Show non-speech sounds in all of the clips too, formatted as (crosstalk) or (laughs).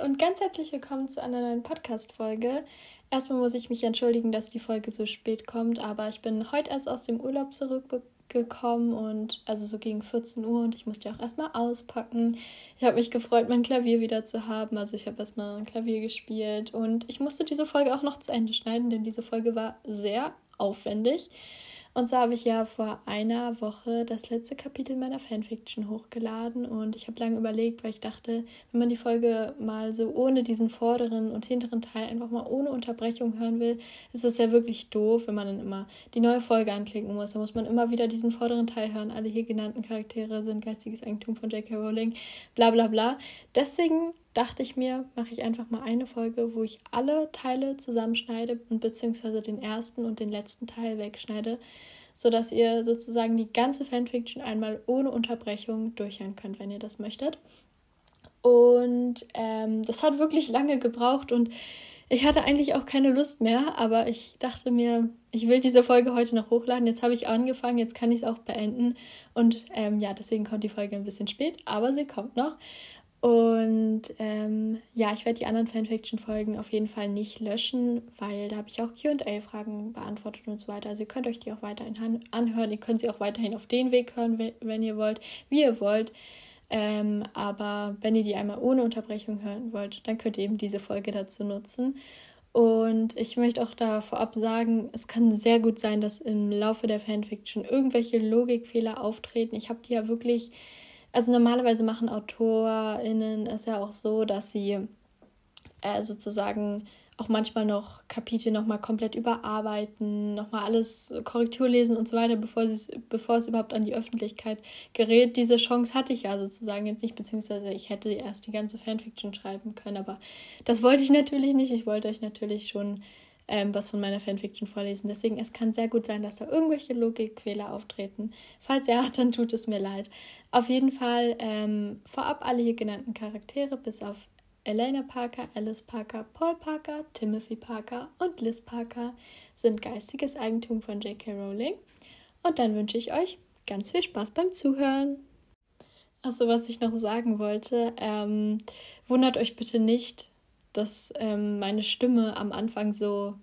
Und ganz herzlich willkommen zu einer neuen Podcast-Folge. Erstmal muss ich mich entschuldigen, dass die Folge so spät kommt, aber ich bin heute erst aus dem Urlaub zurückgekommen und also so gegen 14 Uhr und ich musste auch erstmal auspacken. Ich habe mich gefreut, mein Klavier wieder zu haben. Also ich habe erstmal ein Klavier gespielt und ich musste diese Folge auch noch zu Ende schneiden, denn diese Folge war sehr aufwendig. Und zwar habe ich ja vor einer Woche das letzte Kapitel meiner Fanfiction hochgeladen und ich habe lange überlegt, weil ich dachte, wenn man die Folge mal so ohne diesen vorderen und hinteren Teil einfach mal ohne Unterbrechung hören will, ist es ja wirklich doof, wenn man dann immer die neue Folge anklicken muss. Da muss man immer wieder diesen vorderen Teil hören. Alle hier genannten Charaktere sind geistiges Eigentum von J.K. Rowling, bla bla bla. Deswegen dachte ich mir, mache ich einfach mal eine Folge, wo ich alle Teile zusammenschneide und beziehungsweise den ersten und den letzten Teil wegschneide, sodass ihr sozusagen die ganze Fanfiction einmal ohne Unterbrechung durchhören könnt, wenn ihr das möchtet. Und ähm, das hat wirklich lange gebraucht und ich hatte eigentlich auch keine Lust mehr, aber ich dachte mir, ich will diese Folge heute noch hochladen. Jetzt habe ich angefangen, jetzt kann ich es auch beenden. Und ähm, ja, deswegen kommt die Folge ein bisschen spät, aber sie kommt noch. Und ähm, ja, ich werde die anderen Fanfiction-Folgen auf jeden Fall nicht löschen, weil da habe ich auch QA-Fragen beantwortet und so weiter. Also ihr könnt euch die auch weiterhin anhören. Ihr könnt sie auch weiterhin auf den Weg hören, wenn ihr wollt, wie ihr wollt. Ähm, aber wenn ihr die einmal ohne Unterbrechung hören wollt, dann könnt ihr eben diese Folge dazu nutzen. Und ich möchte auch da vorab sagen, es kann sehr gut sein, dass im Laufe der Fanfiction irgendwelche Logikfehler auftreten. Ich habe die ja wirklich also normalerweise machen AutorInnen es ja auch so, dass sie äh, sozusagen auch manchmal noch Kapitel nochmal komplett überarbeiten, nochmal alles Korrektur lesen und so weiter, bevor, bevor es überhaupt an die Öffentlichkeit gerät. Diese Chance hatte ich ja sozusagen jetzt nicht, beziehungsweise ich hätte erst die ganze Fanfiction schreiben können, aber das wollte ich natürlich nicht. Ich wollte euch natürlich schon ähm, was von meiner Fanfiction vorlesen. Deswegen, es kann sehr gut sein, dass da irgendwelche Logikfehler auftreten. Falls ja, (laughs) dann tut es mir leid. Auf jeden Fall ähm, vorab alle hier genannten Charaktere, bis auf Elena Parker, Alice Parker, Paul Parker, Timothy Parker und Liz Parker sind geistiges Eigentum von J.K. Rowling. Und dann wünsche ich euch ganz viel Spaß beim Zuhören. Achso, was ich noch sagen wollte, ähm, wundert euch bitte nicht, dass ähm, meine Stimme am Anfang so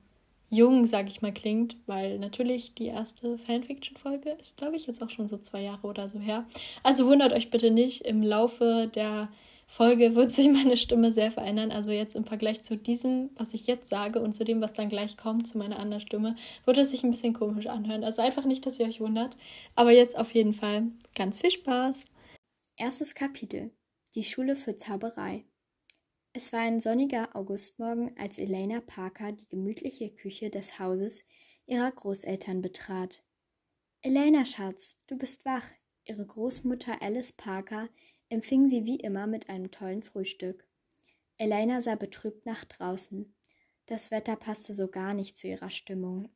jung, sag ich mal, klingt, weil natürlich die erste Fanfiction-Folge ist, glaube ich, jetzt auch schon so zwei Jahre oder so her. Also wundert euch bitte nicht, im Laufe der Folge wird sich (laughs) meine Stimme sehr verändern. Also jetzt im Vergleich zu diesem, was ich jetzt sage und zu dem, was dann gleich kommt, zu meiner anderen Stimme, wird es sich ein bisschen komisch anhören. Also einfach nicht, dass ihr euch wundert. Aber jetzt auf jeden Fall ganz viel Spaß. Erstes Kapitel. Die Schule für Zauberei. Es war ein sonniger Augustmorgen, als Elena Parker die gemütliche Küche des Hauses ihrer Großeltern betrat. Elena, Schatz, du bist wach. Ihre Großmutter Alice Parker empfing sie wie immer mit einem tollen Frühstück. Elena sah betrübt nach draußen. Das Wetter passte so gar nicht zu ihrer Stimmung.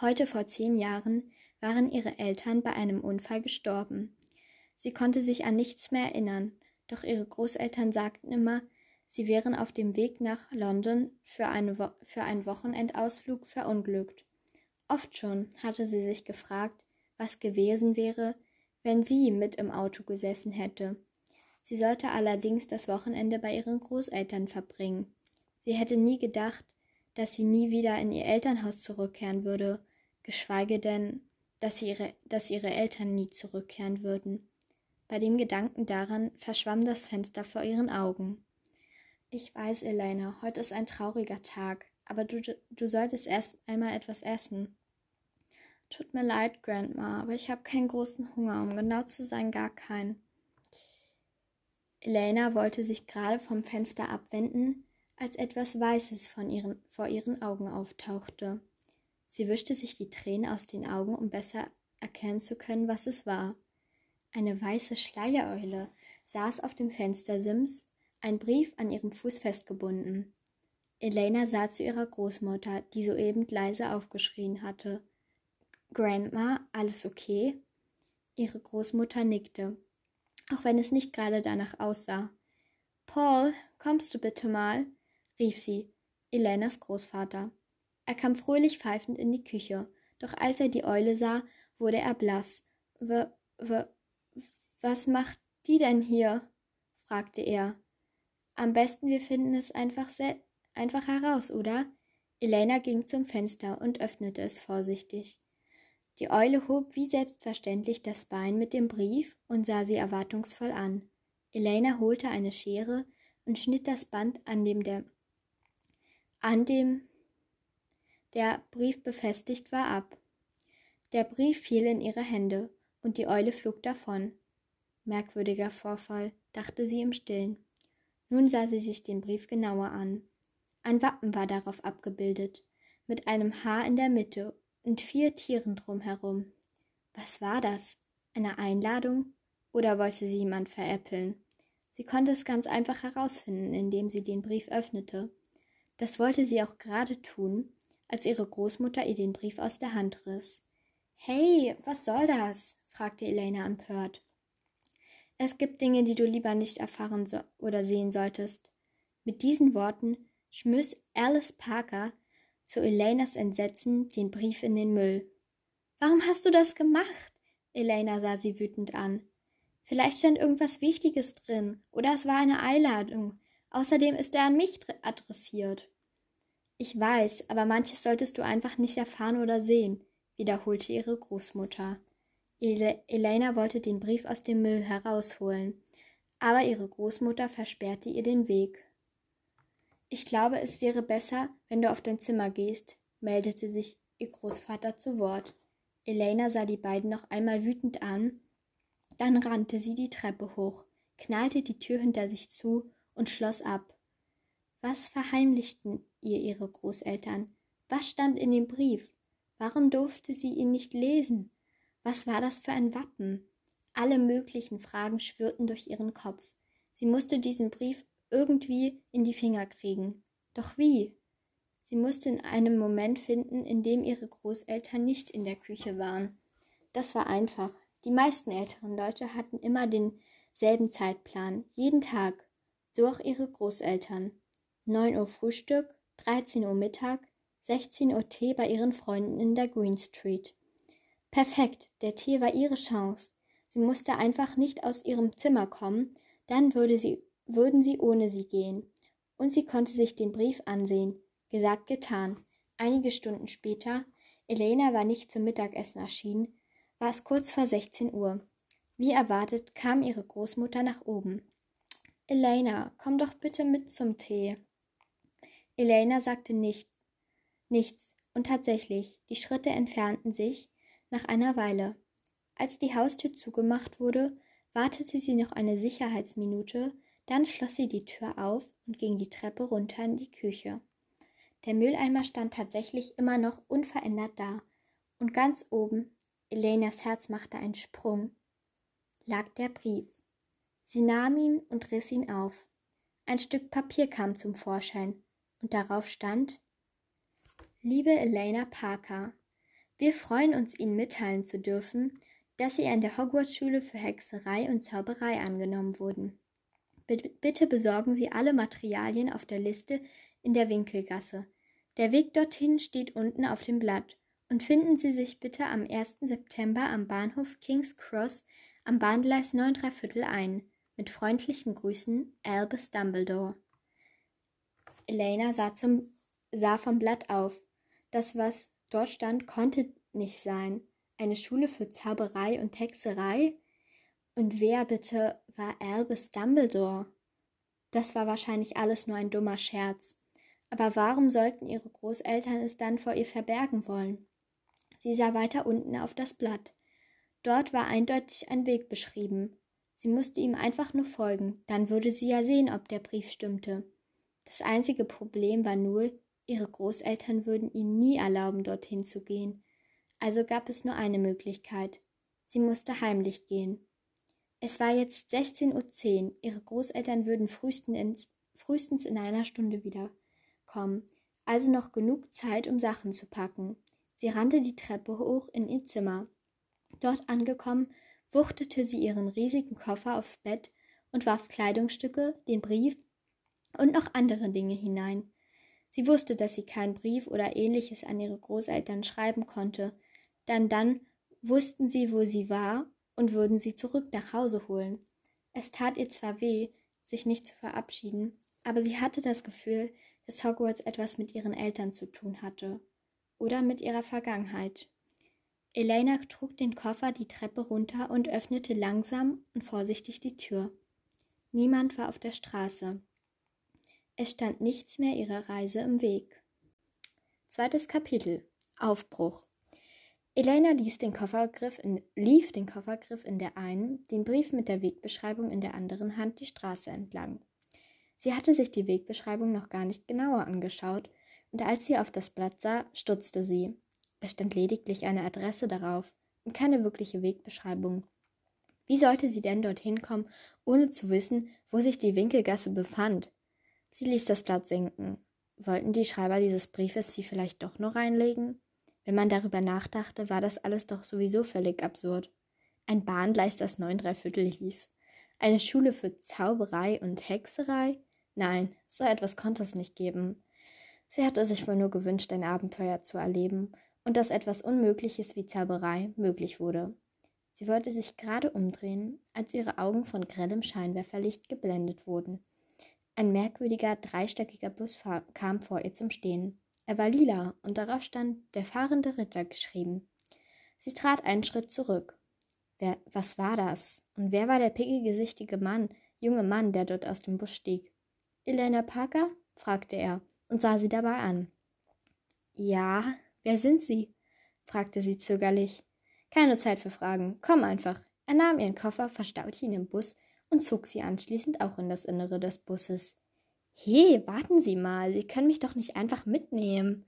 Heute vor zehn Jahren waren ihre Eltern bei einem Unfall gestorben. Sie konnte sich an nichts mehr erinnern, doch ihre Großeltern sagten immer, Sie wären auf dem Weg nach London für, eine für einen Wochenendausflug verunglückt. Oft schon hatte sie sich gefragt, was gewesen wäre, wenn sie mit im Auto gesessen hätte. Sie sollte allerdings das Wochenende bei ihren Großeltern verbringen. Sie hätte nie gedacht, dass sie nie wieder in ihr Elternhaus zurückkehren würde, geschweige denn, dass, ihre, dass ihre Eltern nie zurückkehren würden. Bei dem Gedanken daran verschwamm das Fenster vor ihren Augen. Ich weiß, Elena, heute ist ein trauriger Tag, aber du, du solltest erst einmal etwas essen. Tut mir leid, Grandma, aber ich habe keinen großen Hunger, um genau zu sein, gar keinen. Elena wollte sich gerade vom Fenster abwenden, als etwas Weißes von ihren, vor ihren Augen auftauchte. Sie wischte sich die Tränen aus den Augen, um besser erkennen zu können, was es war. Eine weiße Schleiereule saß auf dem Fenstersims ein Brief an ihrem Fuß festgebunden. Elena sah zu ihrer Großmutter, die soeben leise aufgeschrien hatte. Grandma, alles okay? Ihre Großmutter nickte, auch wenn es nicht gerade danach aussah. Paul, kommst du bitte mal? rief sie, Elenas Großvater. Er kam fröhlich pfeifend in die Küche, doch als er die Eule sah, wurde er blass. W, was macht die denn hier? fragte er. Am besten wir finden es einfach, einfach heraus, oder? Elena ging zum Fenster und öffnete es vorsichtig. Die Eule hob wie selbstverständlich das Bein mit dem Brief und sah sie erwartungsvoll an. Elena holte eine Schere und schnitt das Band, an dem der, an dem der Brief befestigt war, ab. Der Brief fiel in ihre Hände und die Eule flog davon. Merkwürdiger Vorfall, dachte sie im Stillen. Nun sah sie sich den Brief genauer an. Ein Wappen war darauf abgebildet, mit einem Haar in der Mitte und vier Tieren drumherum. Was war das? Eine Einladung? Oder wollte sie jemand veräppeln? Sie konnte es ganz einfach herausfinden, indem sie den Brief öffnete. Das wollte sie auch gerade tun, als ihre Großmutter ihr den Brief aus der Hand riss. Hey, was soll das? fragte Elena empört. Es gibt Dinge, die du lieber nicht erfahren so oder sehen solltest. Mit diesen Worten schmiss Alice Parker zu Elenas Entsetzen den Brief in den Müll. Warum hast du das gemacht? Elena sah sie wütend an. Vielleicht stand irgendwas Wichtiges drin, oder es war eine Einladung. Außerdem ist er an mich adressiert. Ich weiß, aber manches solltest du einfach nicht erfahren oder sehen, wiederholte ihre Großmutter. Ele Elena wollte den Brief aus dem Müll herausholen, aber ihre Großmutter versperrte ihr den Weg. Ich glaube, es wäre besser, wenn du auf dein Zimmer gehst, meldete sich ihr Großvater zu Wort. Elena sah die beiden noch einmal wütend an, dann rannte sie die Treppe hoch, knallte die Tür hinter sich zu und schloss ab. Was verheimlichten ihr ihre Großeltern? Was stand in dem Brief? Warum durfte sie ihn nicht lesen? Was war das für ein Wappen? Alle möglichen Fragen schwirrten durch ihren Kopf. Sie musste diesen Brief irgendwie in die Finger kriegen. Doch wie? Sie musste in einem Moment finden, in dem ihre Großeltern nicht in der Küche waren. Das war einfach. Die meisten älteren Leute hatten immer denselben Zeitplan, jeden Tag. So auch ihre Großeltern. 9 Uhr Frühstück, 13 Uhr Mittag, 16 Uhr Tee bei ihren Freunden in der Green Street. Perfekt, der Tee war ihre Chance. Sie musste einfach nicht aus ihrem Zimmer kommen, dann würde sie würden sie ohne sie gehen. Und sie konnte sich den Brief ansehen. Gesagt, getan. Einige Stunden später, Elena war nicht zum Mittagessen erschienen, war es kurz vor 16 Uhr. Wie erwartet kam ihre Großmutter nach oben. Elena, komm doch bitte mit zum Tee. Elena sagte nicht, nichts, und tatsächlich, die Schritte entfernten sich nach einer Weile. Als die Haustür zugemacht wurde, wartete sie noch eine Sicherheitsminute, dann schloss sie die Tür auf und ging die Treppe runter in die Küche. Der Mülleimer stand tatsächlich immer noch unverändert da, und ganz oben, Elenas Herz machte einen Sprung, lag der Brief. Sie nahm ihn und riss ihn auf. Ein Stück Papier kam zum Vorschein, und darauf stand Liebe Elena Parker, wir freuen uns, Ihnen mitteilen zu dürfen, dass Sie an der Hogwarts-Schule für Hexerei und Zauberei angenommen wurden. Bitte besorgen Sie alle Materialien auf der Liste in der Winkelgasse. Der Weg dorthin steht unten auf dem Blatt. Und finden Sie sich bitte am 1. September am Bahnhof King's Cross am Bahngleis 9 Viertel ein. Mit freundlichen Grüßen, Albus Dumbledore. Elena sah, zum, sah vom Blatt auf. Das, was dort stand, konnte nicht sein. Eine Schule für Zauberei und Hexerei? Und wer bitte war Albus Dumbledore? Das war wahrscheinlich alles nur ein dummer Scherz. Aber warum sollten ihre Großeltern es dann vor ihr verbergen wollen? Sie sah weiter unten auf das Blatt. Dort war eindeutig ein Weg beschrieben. Sie musste ihm einfach nur folgen, dann würde sie ja sehen, ob der Brief stimmte. Das einzige Problem war nur, ihre Großeltern würden ihnen nie erlauben, dorthin zu gehen. Also gab es nur eine Möglichkeit. Sie musste heimlich gehen. Es war jetzt 16.10 Uhr. Ihre Großeltern würden frühestens, in einer Stunde wiederkommen. Also noch genug Zeit, um Sachen zu packen. Sie rannte die Treppe hoch in ihr Zimmer. Dort angekommen, wuchtete sie ihren riesigen Koffer aufs Bett und warf Kleidungsstücke, den Brief und noch andere Dinge hinein. Sie wusste, dass sie keinen Brief oder ähnliches an ihre Großeltern schreiben konnte, denn dann wussten sie, wo sie war und würden sie zurück nach Hause holen. Es tat ihr zwar weh, sich nicht zu verabschieden, aber sie hatte das Gefühl, dass Hogwarts etwas mit ihren Eltern zu tun hatte oder mit ihrer Vergangenheit. Elena trug den Koffer die Treppe runter und öffnete langsam und vorsichtig die Tür. Niemand war auf der Straße. Es stand nichts mehr ihrer Reise im Weg. Zweites Kapitel Aufbruch Elena ließ den Koffergriff in, lief den Koffergriff in der einen, den Brief mit der Wegbeschreibung in der anderen Hand die Straße entlang. Sie hatte sich die Wegbeschreibung noch gar nicht genauer angeschaut, und als sie auf das Blatt sah, stutzte sie. Es stand lediglich eine Adresse darauf und keine wirkliche Wegbeschreibung. Wie sollte sie denn dorthin kommen, ohne zu wissen, wo sich die Winkelgasse befand? Sie ließ das Blatt sinken. Wollten die Schreiber dieses Briefes sie vielleicht doch noch reinlegen? Wenn man darüber nachdachte, war das alles doch sowieso völlig absurd. Ein Bahngleis, das neun Dreiviertel hieß. Eine Schule für Zauberei und Hexerei? Nein, so etwas konnte es nicht geben. Sie hatte sich wohl nur gewünscht, ein Abenteuer zu erleben und dass etwas Unmögliches wie Zauberei möglich wurde. Sie wollte sich gerade umdrehen, als ihre Augen von grellem Scheinwerferlicht geblendet wurden. Ein merkwürdiger, dreistöckiger Bus kam vor ihr zum Stehen. Er war lila und darauf stand der fahrende Ritter geschrieben. Sie trat einen Schritt zurück. Wer, was war das? Und wer war der pickigesichtige Mann, junge Mann, der dort aus dem Bus stieg? Elena Parker? fragte er und sah sie dabei an. Ja, wer sind Sie? fragte sie zögerlich. Keine Zeit für Fragen, komm einfach. Er nahm ihren Koffer, verstaute ihn im Bus und zog sie anschließend auch in das Innere des Busses. He, warten Sie mal, Sie können mich doch nicht einfach mitnehmen.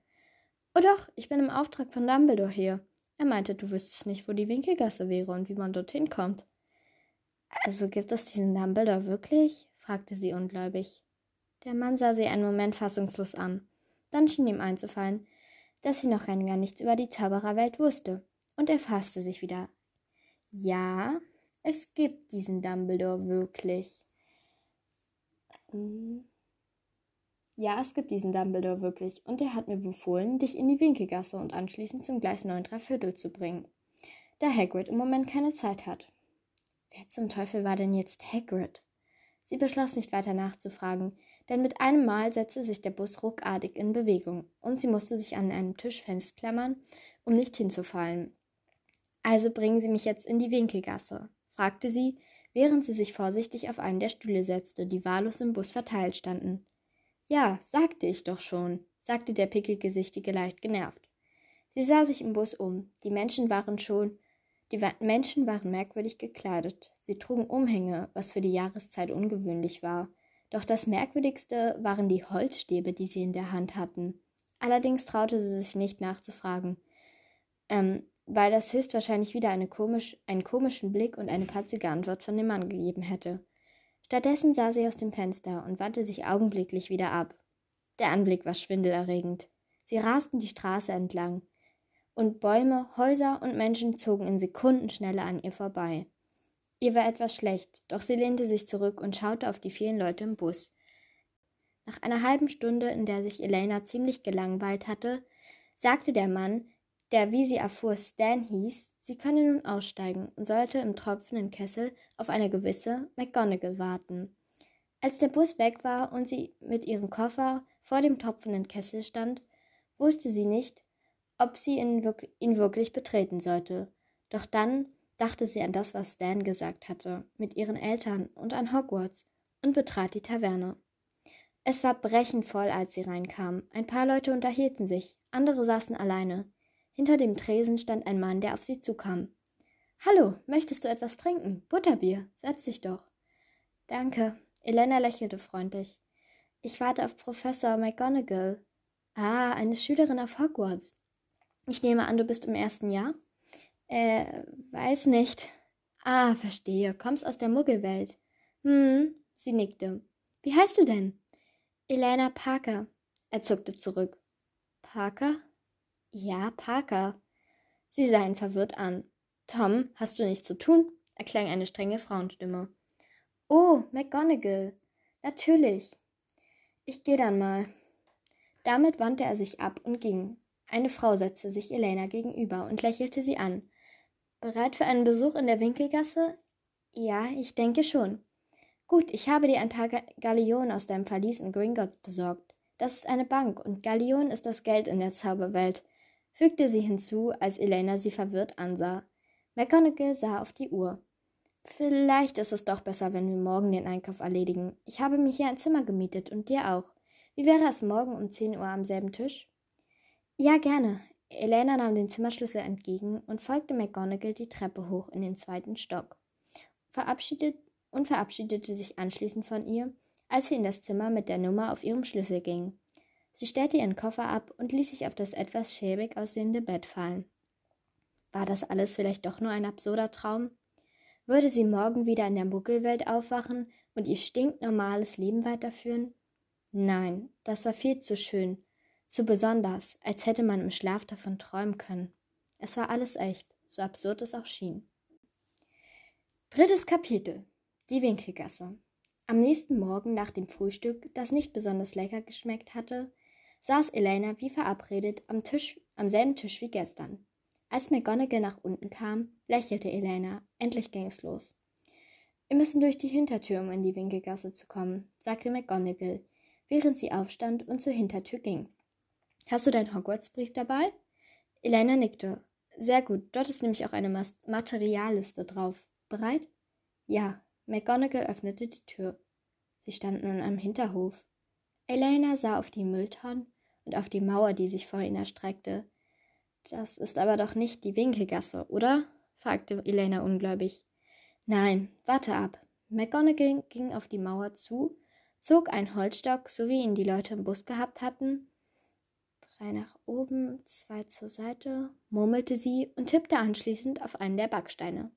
Oh doch, ich bin im Auftrag von Dumbledore hier. Er meinte, du wüsstest nicht, wo die Winkelgasse wäre und wie man dorthin kommt. Also gibt es diesen Dumbledore wirklich? fragte sie ungläubig. Der Mann sah sie einen Moment fassungslos an. Dann schien ihm einzufallen, dass sie noch gar nichts über die Zaubererwelt wusste, und er fasste sich wieder. Ja, es gibt diesen Dumbledore wirklich. Hm. Ja, es gibt diesen Dumbledore wirklich, und er hat mir befohlen, dich in die Winkelgasse und anschließend zum Gleis 9 Viertel zu bringen, da Hagrid im Moment keine Zeit hat. Wer zum Teufel war denn jetzt Hagrid? Sie beschloss nicht weiter nachzufragen, denn mit einem Mal setzte sich der Bus ruckartig in Bewegung, und sie musste sich an einem Tisch festklammern, um nicht hinzufallen. Also bringen Sie mich jetzt in die Winkelgasse, fragte sie, während sie sich vorsichtig auf einen der Stühle setzte, die wahllos im Bus verteilt standen. Ja, sagte ich doch schon, sagte der Pickelgesichtige leicht genervt. Sie sah sich im Bus um. Die Menschen waren schon, die Menschen waren merkwürdig gekleidet. Sie trugen Umhänge, was für die Jahreszeit ungewöhnlich war. Doch das Merkwürdigste waren die Holzstäbe, die sie in der Hand hatten. Allerdings traute sie sich nicht nachzufragen, ähm, weil das höchstwahrscheinlich wieder eine komisch, einen komischen Blick und eine patzige Antwort von dem Mann gegeben hätte. Stattdessen sah sie aus dem Fenster und wandte sich augenblicklich wieder ab. Der Anblick war schwindelerregend. Sie rasten die Straße entlang, und Bäume, Häuser und Menschen zogen in Sekundenschnelle an ihr vorbei. Ihr war etwas schlecht, doch sie lehnte sich zurück und schaute auf die vielen Leute im Bus. Nach einer halben Stunde, in der sich Elena ziemlich gelangweilt hatte, sagte der Mann, der, wie sie erfuhr, Stan hieß, sie könne nun aussteigen und sollte im tropfenden Kessel auf eine gewisse McGonagall warten. Als der Bus weg war und sie mit ihrem Koffer vor dem tropfenden Kessel stand, wusste sie nicht, ob sie ihn, wirk ihn wirklich betreten sollte. Doch dann dachte sie an das, was Stan gesagt hatte, mit ihren Eltern und an Hogwarts, und betrat die Taverne. Es war brechend voll, als sie reinkam. Ein paar Leute unterhielten sich, andere saßen alleine. Hinter dem Tresen stand ein Mann, der auf sie zukam. Hallo, möchtest du etwas trinken? Butterbier, setz dich doch. Danke. Elena lächelte freundlich. Ich warte auf Professor McGonagall. Ah, eine Schülerin auf Hogwarts. Ich nehme an, du bist im ersten Jahr? Äh, weiß nicht. Ah, verstehe. Kommst aus der Muggelwelt. Hm, sie nickte. Wie heißt du denn? Elena Parker. Er zuckte zurück. Parker? Ja, Parker. Sie sah ihn verwirrt an. Tom, hast du nichts zu tun? erklang eine strenge Frauenstimme. Oh, McGonagall. Natürlich. Ich gehe dann mal. Damit wandte er sich ab und ging. Eine Frau setzte sich Elena gegenüber und lächelte sie an. Bereit für einen Besuch in der Winkelgasse? Ja, ich denke schon. Gut, ich habe dir ein paar Gallionen aus deinem Verlies in Gringotts besorgt. Das ist eine Bank, und Gallion ist das Geld in der Zauberwelt, fügte sie hinzu, als Elena sie verwirrt ansah. McGonagall sah auf die Uhr. Vielleicht ist es doch besser, wenn wir morgen den Einkauf erledigen. Ich habe mir hier ein Zimmer gemietet und dir auch. Wie wäre es morgen um zehn Uhr am selben Tisch? Ja, gerne. Elena nahm den Zimmerschlüssel entgegen und folgte McGonagall die Treppe hoch in den zweiten Stock. Verabschiedet und verabschiedete sich anschließend von ihr, als sie in das Zimmer mit der Nummer auf ihrem Schlüssel ging. Sie stellte ihren Koffer ab und ließ sich auf das etwas schäbig aussehende Bett fallen. War das alles vielleicht doch nur ein absurder Traum? Würde sie morgen wieder in der Muggelwelt aufwachen und ihr stinknormales Leben weiterführen? Nein, das war viel zu schön, zu besonders, als hätte man im Schlaf davon träumen können. Es war alles echt, so absurd es auch schien. Drittes Kapitel die Winkelgasse. Am nächsten Morgen nach dem Frühstück, das nicht besonders lecker geschmeckt hatte, saß Elena wie verabredet am Tisch, am selben Tisch wie gestern. Als McGonagall nach unten kam, lächelte Elena. Endlich ging es los. Wir müssen durch die Hintertür, um in die Winkelgasse zu kommen, sagte McGonagall, während sie aufstand und zur Hintertür ging. Hast du deinen Hogwarts-Brief dabei? Elena nickte. Sehr gut, dort ist nämlich auch eine Mas Materialliste drauf. Bereit? Ja, McGonagall öffnete die Tür. Sie standen in einem Hinterhof. Elena sah auf die Mülltonnen und auf die Mauer, die sich vor ihnen erstreckte. Das ist aber doch nicht die Winkelgasse, oder? fragte Elena ungläubig. Nein, warte ab. McGonagall ging auf die Mauer zu, zog einen Holzstock, so wie ihn die Leute im Bus gehabt hatten, drei nach oben, zwei zur Seite, murmelte sie und tippte anschließend auf einen der Backsteine.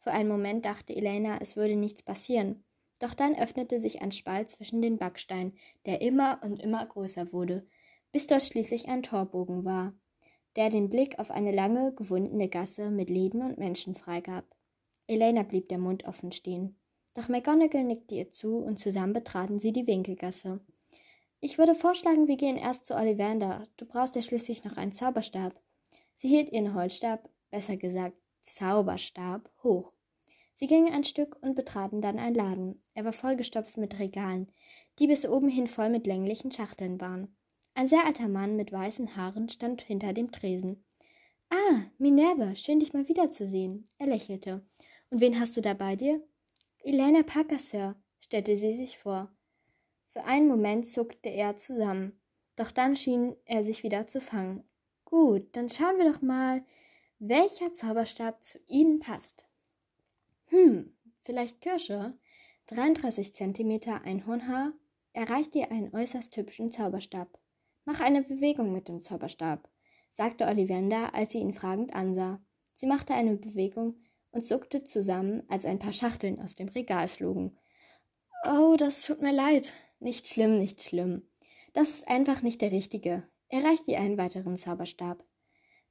Für einen Moment dachte Elena, es würde nichts passieren. Doch dann öffnete sich ein Spalt zwischen den Backsteinen, der immer und immer größer wurde, bis dort schließlich ein Torbogen war, der den Blick auf eine lange, gewundene Gasse mit Läden und Menschen freigab. Elena blieb der Mund offen stehen. Doch McGonagall nickte ihr zu und zusammen betraten sie die Winkelgasse. Ich würde vorschlagen, wir gehen erst zu Ollivander. Du brauchst ja schließlich noch einen Zauberstab. Sie hielt ihren Holzstab, besser gesagt Zauberstab, hoch. Sie gingen ein Stück und betraten dann einen Laden. Er war vollgestopft mit Regalen, die bis oben hin voll mit länglichen Schachteln waren. Ein sehr alter Mann mit weißen Haaren stand hinter dem Tresen. Ah, Minerva, schön dich mal wiederzusehen. Er lächelte. Und wen hast du da bei dir? Elena Parker, Sir, stellte sie sich vor. Für einen Moment zuckte er zusammen, doch dann schien er sich wieder zu fangen. Gut, dann schauen wir doch mal, welcher Zauberstab zu Ihnen passt. Hm, vielleicht Kirsche? 33 cm Einhornhaar erreicht dir einen äußerst hübschen Zauberstab. Mach eine Bewegung mit dem Zauberstab, sagte Ollivander, als sie ihn fragend ansah. Sie machte eine Bewegung und zuckte zusammen, als ein paar Schachteln aus dem Regal flogen. Oh, das tut mir leid. Nicht schlimm, nicht schlimm. Das ist einfach nicht der richtige. Erreicht ihr einen weiteren Zauberstab.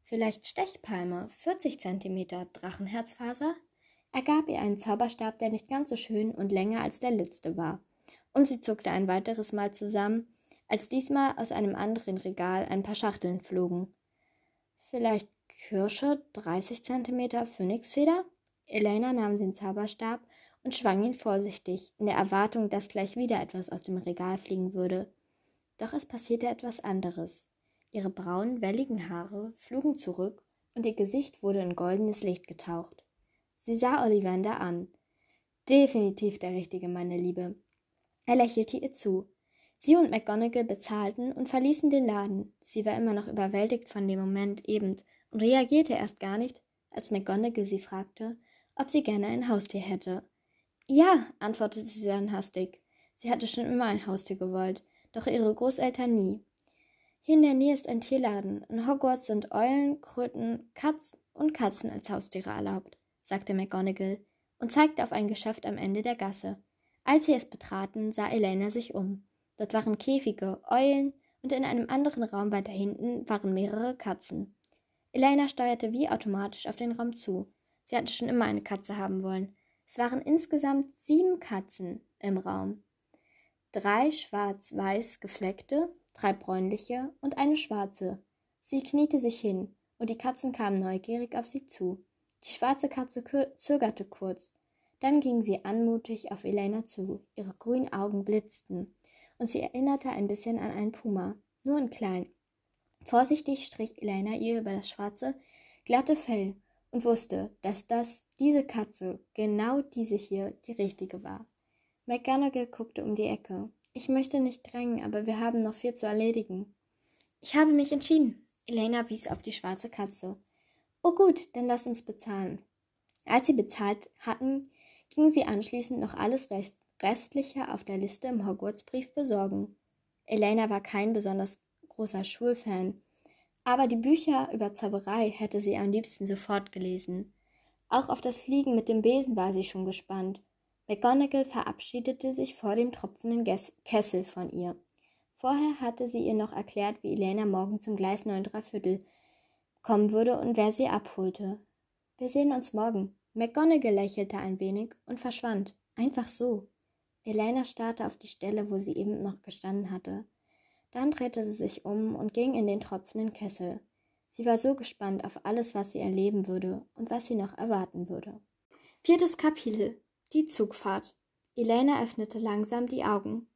Vielleicht Stechpalme, 40 cm Drachenherzfaser, er gab ihr einen Zauberstab, der nicht ganz so schön und länger als der letzte war. Und sie zuckte ein weiteres Mal zusammen, als diesmal aus einem anderen Regal ein paar Schachteln flogen. Vielleicht Kirsche, 30 cm Phönixfeder? Elena nahm den Zauberstab und schwang ihn vorsichtig, in der Erwartung, dass gleich wieder etwas aus dem Regal fliegen würde. Doch es passierte etwas anderes. Ihre braunen, welligen Haare flogen zurück und ihr Gesicht wurde in goldenes Licht getaucht. Sie sah Ollivander an. Definitiv der Richtige, meine Liebe. Er lächelte ihr zu. Sie und McGonagall bezahlten und verließen den Laden. Sie war immer noch überwältigt von dem Moment eben und reagierte erst gar nicht, als McGonagall sie fragte, ob sie gerne ein Haustier hätte. Ja, antwortete sie dann hastig. Sie hatte schon immer ein Haustier gewollt, doch ihre Großeltern nie. Hier in der Nähe ist ein Tierladen. In Hogwarts sind Eulen, Kröten, Katz und Katzen als Haustiere erlaubt sagte McGonagall und zeigte auf ein Geschäft am Ende der Gasse. Als sie es betraten, sah Elena sich um. Dort waren Käfige, Eulen und in einem anderen Raum weiter hinten waren mehrere Katzen. Elena steuerte wie automatisch auf den Raum zu. Sie hatte schon immer eine Katze haben wollen. Es waren insgesamt sieben Katzen im Raum. Drei schwarz-weiß gefleckte, drei bräunliche und eine schwarze. Sie kniete sich hin, und die Katzen kamen neugierig auf sie zu. Die schwarze Katze zögerte kurz. Dann ging sie anmutig auf Elena zu, ihre grünen Augen blitzten, und sie erinnerte ein bisschen an einen Puma, nur in klein. Vorsichtig strich Elena ihr über das schwarze, glatte Fell und wusste, dass das, diese Katze, genau diese hier, die richtige war. McGonagall guckte um die Ecke. Ich möchte nicht drängen, aber wir haben noch viel zu erledigen. Ich habe mich entschieden. Elena wies auf die schwarze Katze. Oh gut, dann lass uns bezahlen. Als sie bezahlt hatten, gingen sie anschließend noch alles Restliche auf der Liste im Hogwarts-Brief besorgen. Elena war kein besonders großer Schulfan, aber die Bücher über Zauberei hätte sie am liebsten sofort gelesen. Auch auf das Fliegen mit dem Besen war sie schon gespannt. McGonagall verabschiedete sich vor dem tropfenden Kessel von ihr. Vorher hatte sie ihr noch erklärt, wie Elena morgen zum Gleis 9 Viertel kommen würde und wer sie abholte. Wir sehen uns morgen. McGonagall lächelte ein wenig und verschwand. Einfach so. Elena starrte auf die Stelle, wo sie eben noch gestanden hatte. Dann drehte sie sich um und ging in den tropfenden Kessel. Sie war so gespannt auf alles, was sie erleben würde und was sie noch erwarten würde. Viertes Kapitel Die Zugfahrt. Elena öffnete langsam die Augen.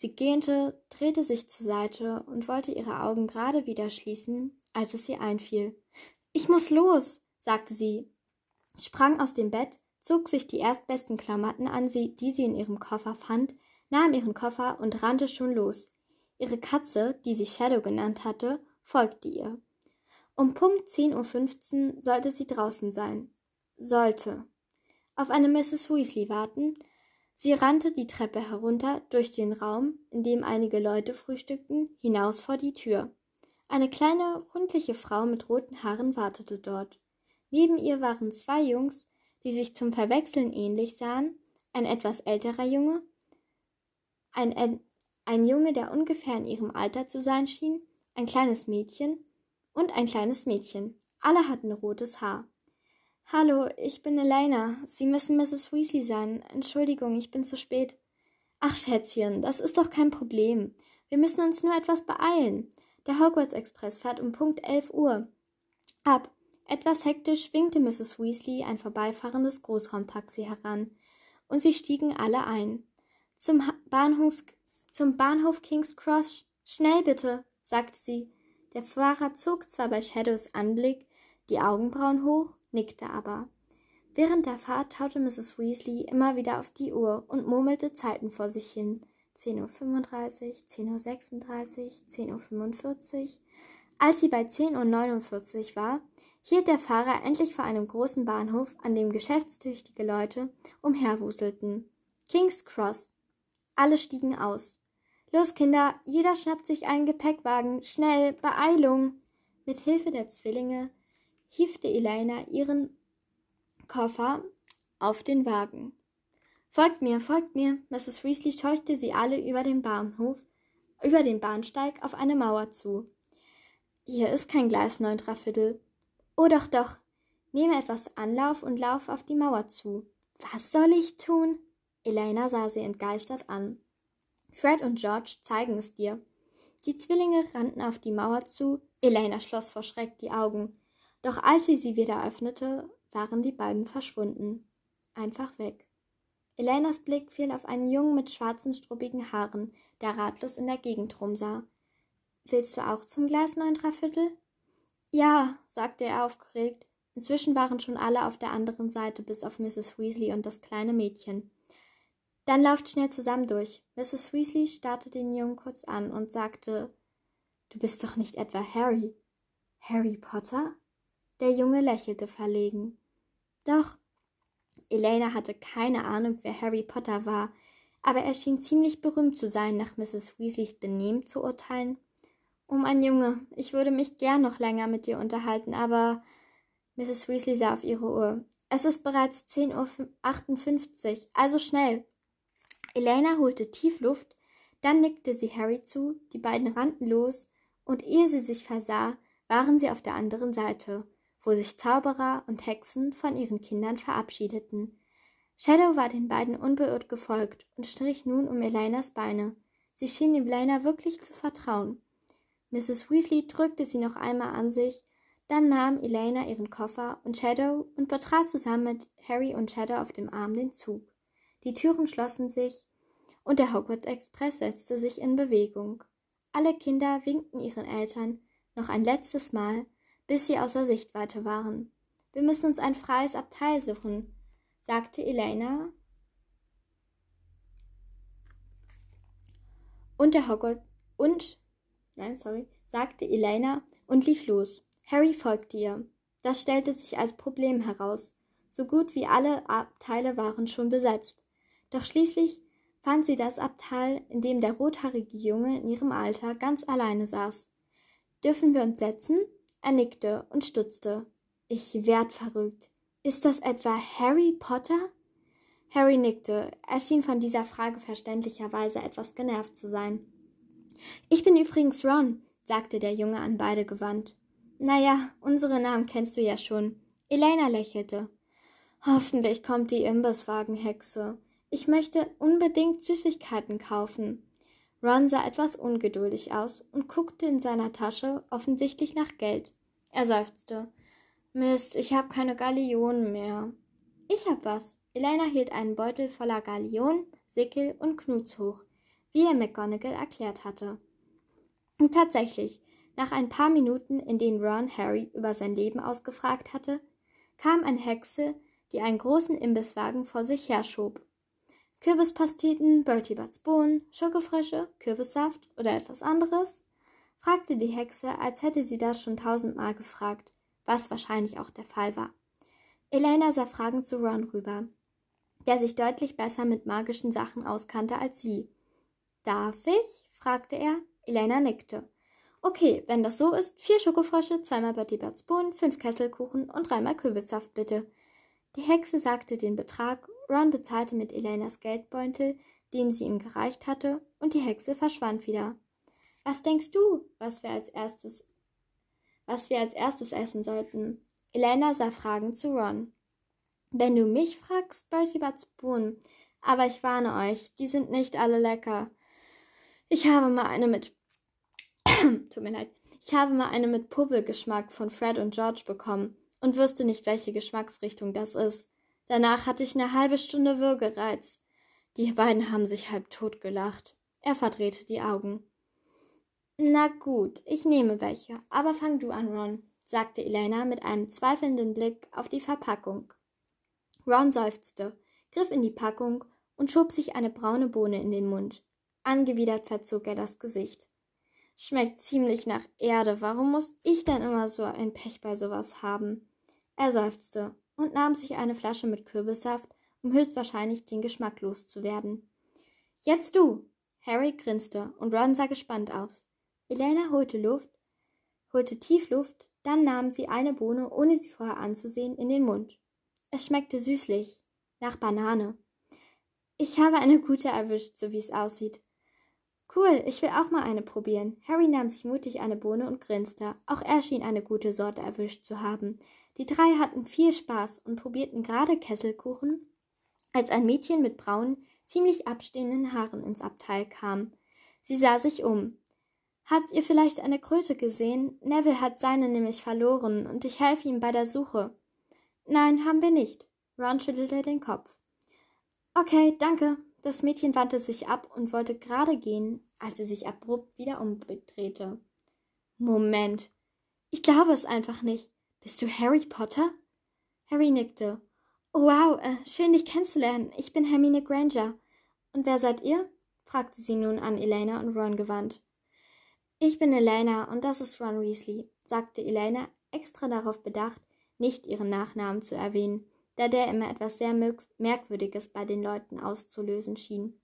Sie gähnte, drehte sich zur Seite und wollte ihre Augen gerade wieder schließen, als es ihr einfiel. Ich muss los, sagte sie, sprang aus dem Bett, zog sich die erstbesten Klamotten an, die sie in ihrem Koffer fand, nahm ihren Koffer und rannte schon los. Ihre Katze, die sie Shadow genannt hatte, folgte ihr. Um Punkt 10.15 Uhr sollte sie draußen sein. Sollte. Auf eine Mrs. Weasley warten. Sie rannte die Treppe herunter, durch den Raum, in dem einige Leute frühstückten, hinaus vor die Tür. Eine kleine, rundliche Frau mit roten Haaren wartete dort. Neben ihr waren zwei Jungs, die sich zum Verwechseln ähnlich sahen, ein etwas älterer Junge, ein ein Junge, der ungefähr in ihrem Alter zu sein schien, ein kleines Mädchen und ein kleines Mädchen. Alle hatten rotes Haar. Hallo, ich bin Elena. Sie müssen Mrs. Weasley sein. Entschuldigung, ich bin zu spät. Ach, Schätzchen, das ist doch kein Problem. Wir müssen uns nur etwas beeilen. Der Hogwarts Express fährt um Punkt 11 Uhr. Ab. Etwas hektisch winkte Mrs. Weasley ein vorbeifahrendes Großraumtaxi heran, und sie stiegen alle ein. Zum Bahnhofs zum Bahnhof King's Cross. Schnell bitte, sagte sie. Der Fahrer zog zwar bei Shadows Anblick die Augenbrauen hoch, nickte aber. Während der Fahrt taute Mrs. Weasley immer wieder auf die Uhr und murmelte Zeiten vor sich hin. 10.35 Uhr, 10.36 Uhr, 10.45 Uhr. Als sie bei 10.49 Uhr war, hielt der Fahrer endlich vor einem großen Bahnhof, an dem geschäftstüchtige Leute umherwuselten. King's Cross. Alle stiegen aus. Los, Kinder, jeder schnappt sich einen Gepäckwagen. Schnell, Beeilung! Mit Hilfe der Zwillinge hiefte Elena ihren Koffer auf den Wagen. Folgt mir, folgt mir! Mrs. Weasley scheuchte sie alle über den Bahnhof, über den Bahnsteig auf eine Mauer zu. Hier ist kein Gleis neun Viertel. Oh doch, doch. Nehme etwas Anlauf und lauf auf die Mauer zu. Was soll ich tun? Elena sah sie entgeistert an. Fred und George zeigen es dir. Die Zwillinge rannten auf die Mauer zu, Elena schloss vor Schreck die Augen. Doch als sie sie wieder öffnete, waren die beiden verschwunden. Einfach weg. Elenas Blick fiel auf einen Jungen mit schwarzen, struppigen Haaren, der ratlos in der Gegend rumsah. Willst du auch zum Gleis neun Dreiviertel? Ja, sagte er aufgeregt. Inzwischen waren schon alle auf der anderen Seite, bis auf Mrs. Weasley und das kleine Mädchen. Dann lauft schnell zusammen durch. Mrs. Weasley starrte den Jungen kurz an und sagte Du bist doch nicht etwa Harry. Harry Potter? Der Junge lächelte verlegen. Doch. Elena hatte keine Ahnung, wer Harry Potter war, aber er schien ziemlich berühmt zu sein, nach Mrs. Weasleys Benehmen zu urteilen. Oh mein Junge, ich würde mich gern noch länger mit dir unterhalten, aber Mrs. Weasley sah auf ihre Uhr. Es ist bereits 10.58 Uhr, also schnell. Elena holte tief Luft, dann nickte sie Harry zu, die beiden rannten los, und ehe sie sich versah, waren sie auf der anderen Seite, wo sich Zauberer und Hexen von ihren Kindern verabschiedeten. Shadow war den beiden unbeirrt gefolgt und strich nun um Elenas Beine. Sie schien Elena wirklich zu vertrauen. Mrs. Weasley drückte sie noch einmal an sich, Dann nahm Elena ihren Koffer und Shadow und betrat zusammen mit Harry und Shadow auf dem Arm den Zug. Die Türen schlossen sich und der Hogwarts Express setzte sich in Bewegung. Alle Kinder winkten ihren Eltern noch ein letztes Mal, bis sie außer Sichtweite waren. Wir müssen uns ein freies Abteil suchen, sagte Elena. Und der Hogwarts und nein, sorry, sagte Elena und lief los. Harry folgte ihr. Das stellte sich als Problem heraus. So gut wie alle Abteile waren schon besetzt. Doch schließlich fand sie das Abteil, in dem der rothaarige Junge in ihrem Alter ganz alleine saß. Dürfen wir uns setzen? Er nickte und stutzte. Ich werd verrückt. Ist das etwa Harry Potter? Harry nickte. Er schien von dieser Frage verständlicherweise etwas genervt zu sein. Ich bin übrigens Ron, sagte der Junge an beide gewandt. Naja, unsere Namen kennst du ja schon. Elena lächelte. Hoffentlich kommt die Imbisswagenhexe. Ich möchte unbedingt Süßigkeiten kaufen. Ron sah etwas ungeduldig aus und guckte in seiner Tasche offensichtlich nach Geld. Er seufzte. Mist, ich habe keine Gallionen mehr. Ich hab was. Elena hielt einen Beutel voller Gallionen, Sickel und Knuts hoch, wie er McGonagall erklärt hatte. Und tatsächlich, nach ein paar Minuten, in denen Ron Harry über sein Leben ausgefragt hatte, kam eine Hexe, die einen großen Imbisswagen vor sich herschob. Kürbispasteten, Bertie Butts Bohnen, Schokofrösche, Kürbissaft oder etwas anderes? fragte die Hexe, als hätte sie das schon tausendmal gefragt, was wahrscheinlich auch der Fall war. Elena sah fragend zu Ron rüber, der sich deutlich besser mit magischen Sachen auskannte als sie. Darf ich? fragte er. Elena nickte. Okay, wenn das so ist, vier Schokofrösche, zweimal Bertie Butts Bohnen, fünf Kesselkuchen und dreimal Kürbissaft, bitte. Die Hexe sagte den Betrag, Ron bezahlte mit Elenas Geldbeutel, den sie ihm gereicht hatte, und die Hexe verschwand wieder. Was denkst du, was wir als erstes, was wir als erstes essen sollten? Elena sah fragend zu Ron. Wenn du mich fragst, Bertie Butts Bohnen, aber ich warne euch, die sind nicht alle lecker. Ich habe mal eine mit (coughs) Tut mir leid. Ich habe mal eine mit Pubbelgeschmack von Fred und George bekommen und wusste nicht, welche Geschmacksrichtung das ist. Danach hatte ich eine halbe Stunde Würgereiz. Die beiden haben sich halb tot gelacht. Er verdrehte die Augen. Na gut, ich nehme welche, aber fang du an, Ron, sagte Elena mit einem zweifelnden Blick auf die Verpackung. Ron seufzte, griff in die Packung und schob sich eine braune Bohne in den Mund. Angewidert verzog er das Gesicht. Schmeckt ziemlich nach Erde. Warum muss ich denn immer so ein Pech bei sowas haben? Er seufzte und nahm sich eine Flasche mit Kürbissaft, um höchstwahrscheinlich den Geschmack loszuwerden. Jetzt du! Harry grinste und Ron sah gespannt aus. Elena holte Luft, holte tief Luft, dann nahm sie eine Bohne, ohne sie vorher anzusehen, in den Mund. Es schmeckte süßlich, nach Banane. Ich habe eine gute erwischt, so wie es aussieht. Cool, ich will auch mal eine probieren. Harry nahm sich mutig eine Bohne und grinste. Auch er schien eine gute Sorte erwischt zu haben. Die drei hatten viel Spaß und probierten gerade Kesselkuchen, als ein Mädchen mit braunen, ziemlich abstehenden Haaren ins Abteil kam. Sie sah sich um. Habt ihr vielleicht eine Kröte gesehen? Neville hat seine nämlich verloren und ich helfe ihm bei der Suche. Nein, haben wir nicht. Ron schüttelte den Kopf. Okay, danke. Das Mädchen wandte sich ab und wollte gerade gehen, als sie sich abrupt wieder umdrehte. Moment. Ich glaube es einfach nicht. Bist du Harry Potter? Harry nickte. Oh, wow, äh, schön dich kennenzulernen. Ich bin Hermine Granger. Und wer seid ihr? fragte sie nun an Elena und Ron gewandt. Ich bin Elena und das ist Ron Weasley, sagte Elena, extra darauf bedacht, nicht ihren Nachnamen zu erwähnen da der immer etwas sehr Merkwürdiges bei den Leuten auszulösen schien.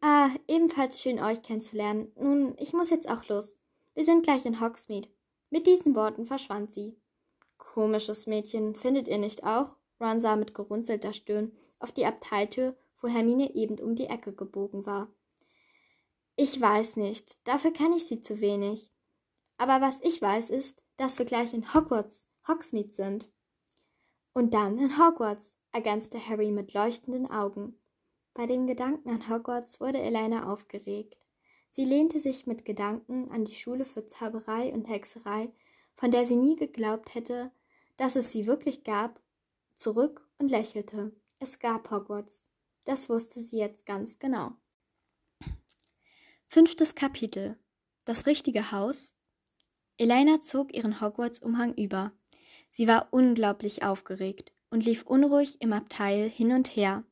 Ah, ebenfalls schön euch kennenzulernen. Nun, ich muss jetzt auch los. Wir sind gleich in Hogsmeade. Mit diesen Worten verschwand sie. Komisches Mädchen, findet ihr nicht auch? Ron sah mit gerunzelter Stirn auf die Abteiltür, wo Hermine eben um die Ecke gebogen war. Ich weiß nicht, dafür kenne ich sie zu wenig. Aber was ich weiß ist, dass wir gleich in Hogwarts, Hogsmeade sind. Und dann in Hogwarts, ergänzte Harry mit leuchtenden Augen. Bei dem Gedanken an Hogwarts wurde Elena aufgeregt. Sie lehnte sich mit Gedanken an die Schule für Zauberei und Hexerei von der sie nie geglaubt hätte, dass es sie wirklich gab, zurück und lächelte. Es gab Hogwarts. Das wusste sie jetzt ganz genau. Fünftes Kapitel. Das richtige Haus. Elena zog ihren Hogwarts-Umhang über. Sie war unglaublich aufgeregt und lief unruhig im Abteil hin und her.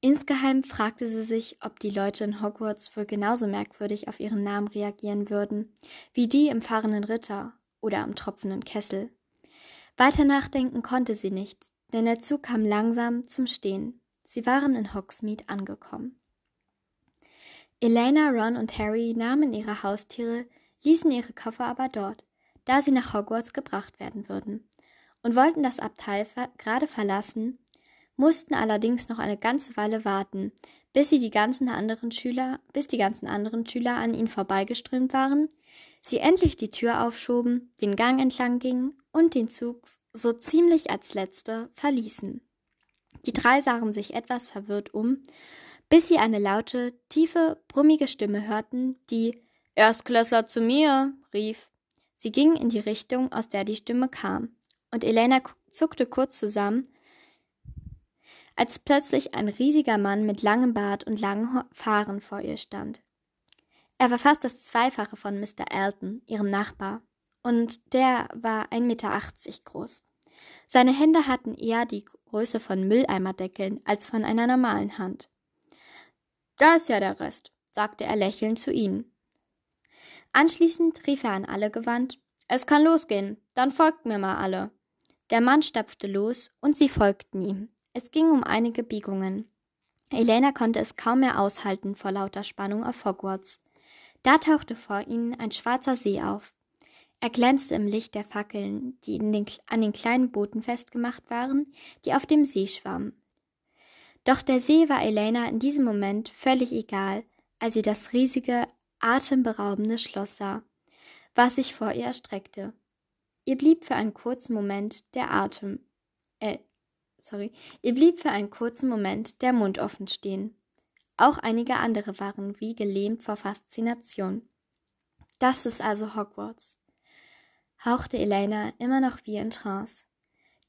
Insgeheim fragte sie sich, ob die Leute in Hogwarts wohl genauso merkwürdig auf ihren Namen reagieren würden, wie die im fahrenden Ritter oder am tropfenden Kessel. Weiter nachdenken konnte sie nicht, denn der Zug kam langsam zum Stehen. Sie waren in Hogsmeade angekommen. Elena, Ron und Harry nahmen ihre Haustiere, ließen ihre Koffer aber dort, da sie nach Hogwarts gebracht werden würden, und wollten das Abteil gerade verlassen, mussten allerdings noch eine ganze Weile warten, bis sie die ganzen anderen Schüler, bis die ganzen anderen Schüler an ihnen vorbeigeströmt waren, sie endlich die Tür aufschoben, den Gang entlang gingen und den Zug so ziemlich als letzte verließen. Die drei sahen sich etwas verwirrt um, bis sie eine laute, tiefe, brummige Stimme hörten, die Erstklässler zu mir rief. Sie gingen in die Richtung, aus der die Stimme kam, und Elena zuckte kurz zusammen, als plötzlich ein riesiger Mann mit langem Bart und langen Haaren vor ihr stand. Er war fast das Zweifache von Mr. Elton, ihrem Nachbar, und der war 1,80 Meter groß. Seine Hände hatten eher die Größe von Mülleimerdeckeln als von einer normalen Hand. Da ist ja der Rest, sagte er lächelnd zu ihnen. Anschließend rief er an alle gewandt Es kann losgehen, dann folgt mir mal alle. Der Mann stapfte los und sie folgten ihm. Es ging um einige Biegungen. Elena konnte es kaum mehr aushalten vor lauter Spannung auf Hogwarts. Da tauchte vor ihnen ein schwarzer See auf. Er glänzte im Licht der Fackeln, die den, an den kleinen Booten festgemacht waren, die auf dem See schwammen. Doch der See war Elena in diesem Moment völlig egal, als sie das riesige, atemberaubende Schloss sah, was sich vor ihr erstreckte. Ihr blieb für einen kurzen Moment der Atem, äh, sorry, ihr blieb für einen kurzen Moment der Mund offen stehen. Auch einige andere waren wie gelähmt vor Faszination. Das ist also Hogwarts hauchte Elena immer noch wie in Trance.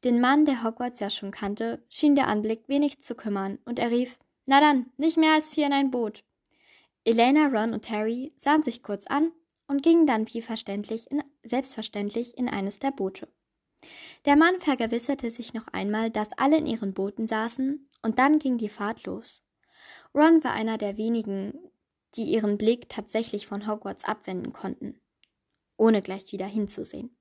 Den Mann, der Hogwarts ja schon kannte, schien der Anblick wenig zu kümmern, und er rief Na dann, nicht mehr als vier in ein Boot. Elena, Ron und Harry sahen sich kurz an und gingen dann wie verständlich in, selbstverständlich in eines der Boote. Der Mann vergewisserte sich noch einmal, dass alle in ihren Booten saßen, und dann ging die Fahrt los. Ron war einer der wenigen, die ihren Blick tatsächlich von Hogwarts abwenden konnten ohne gleich wieder hinzusehen.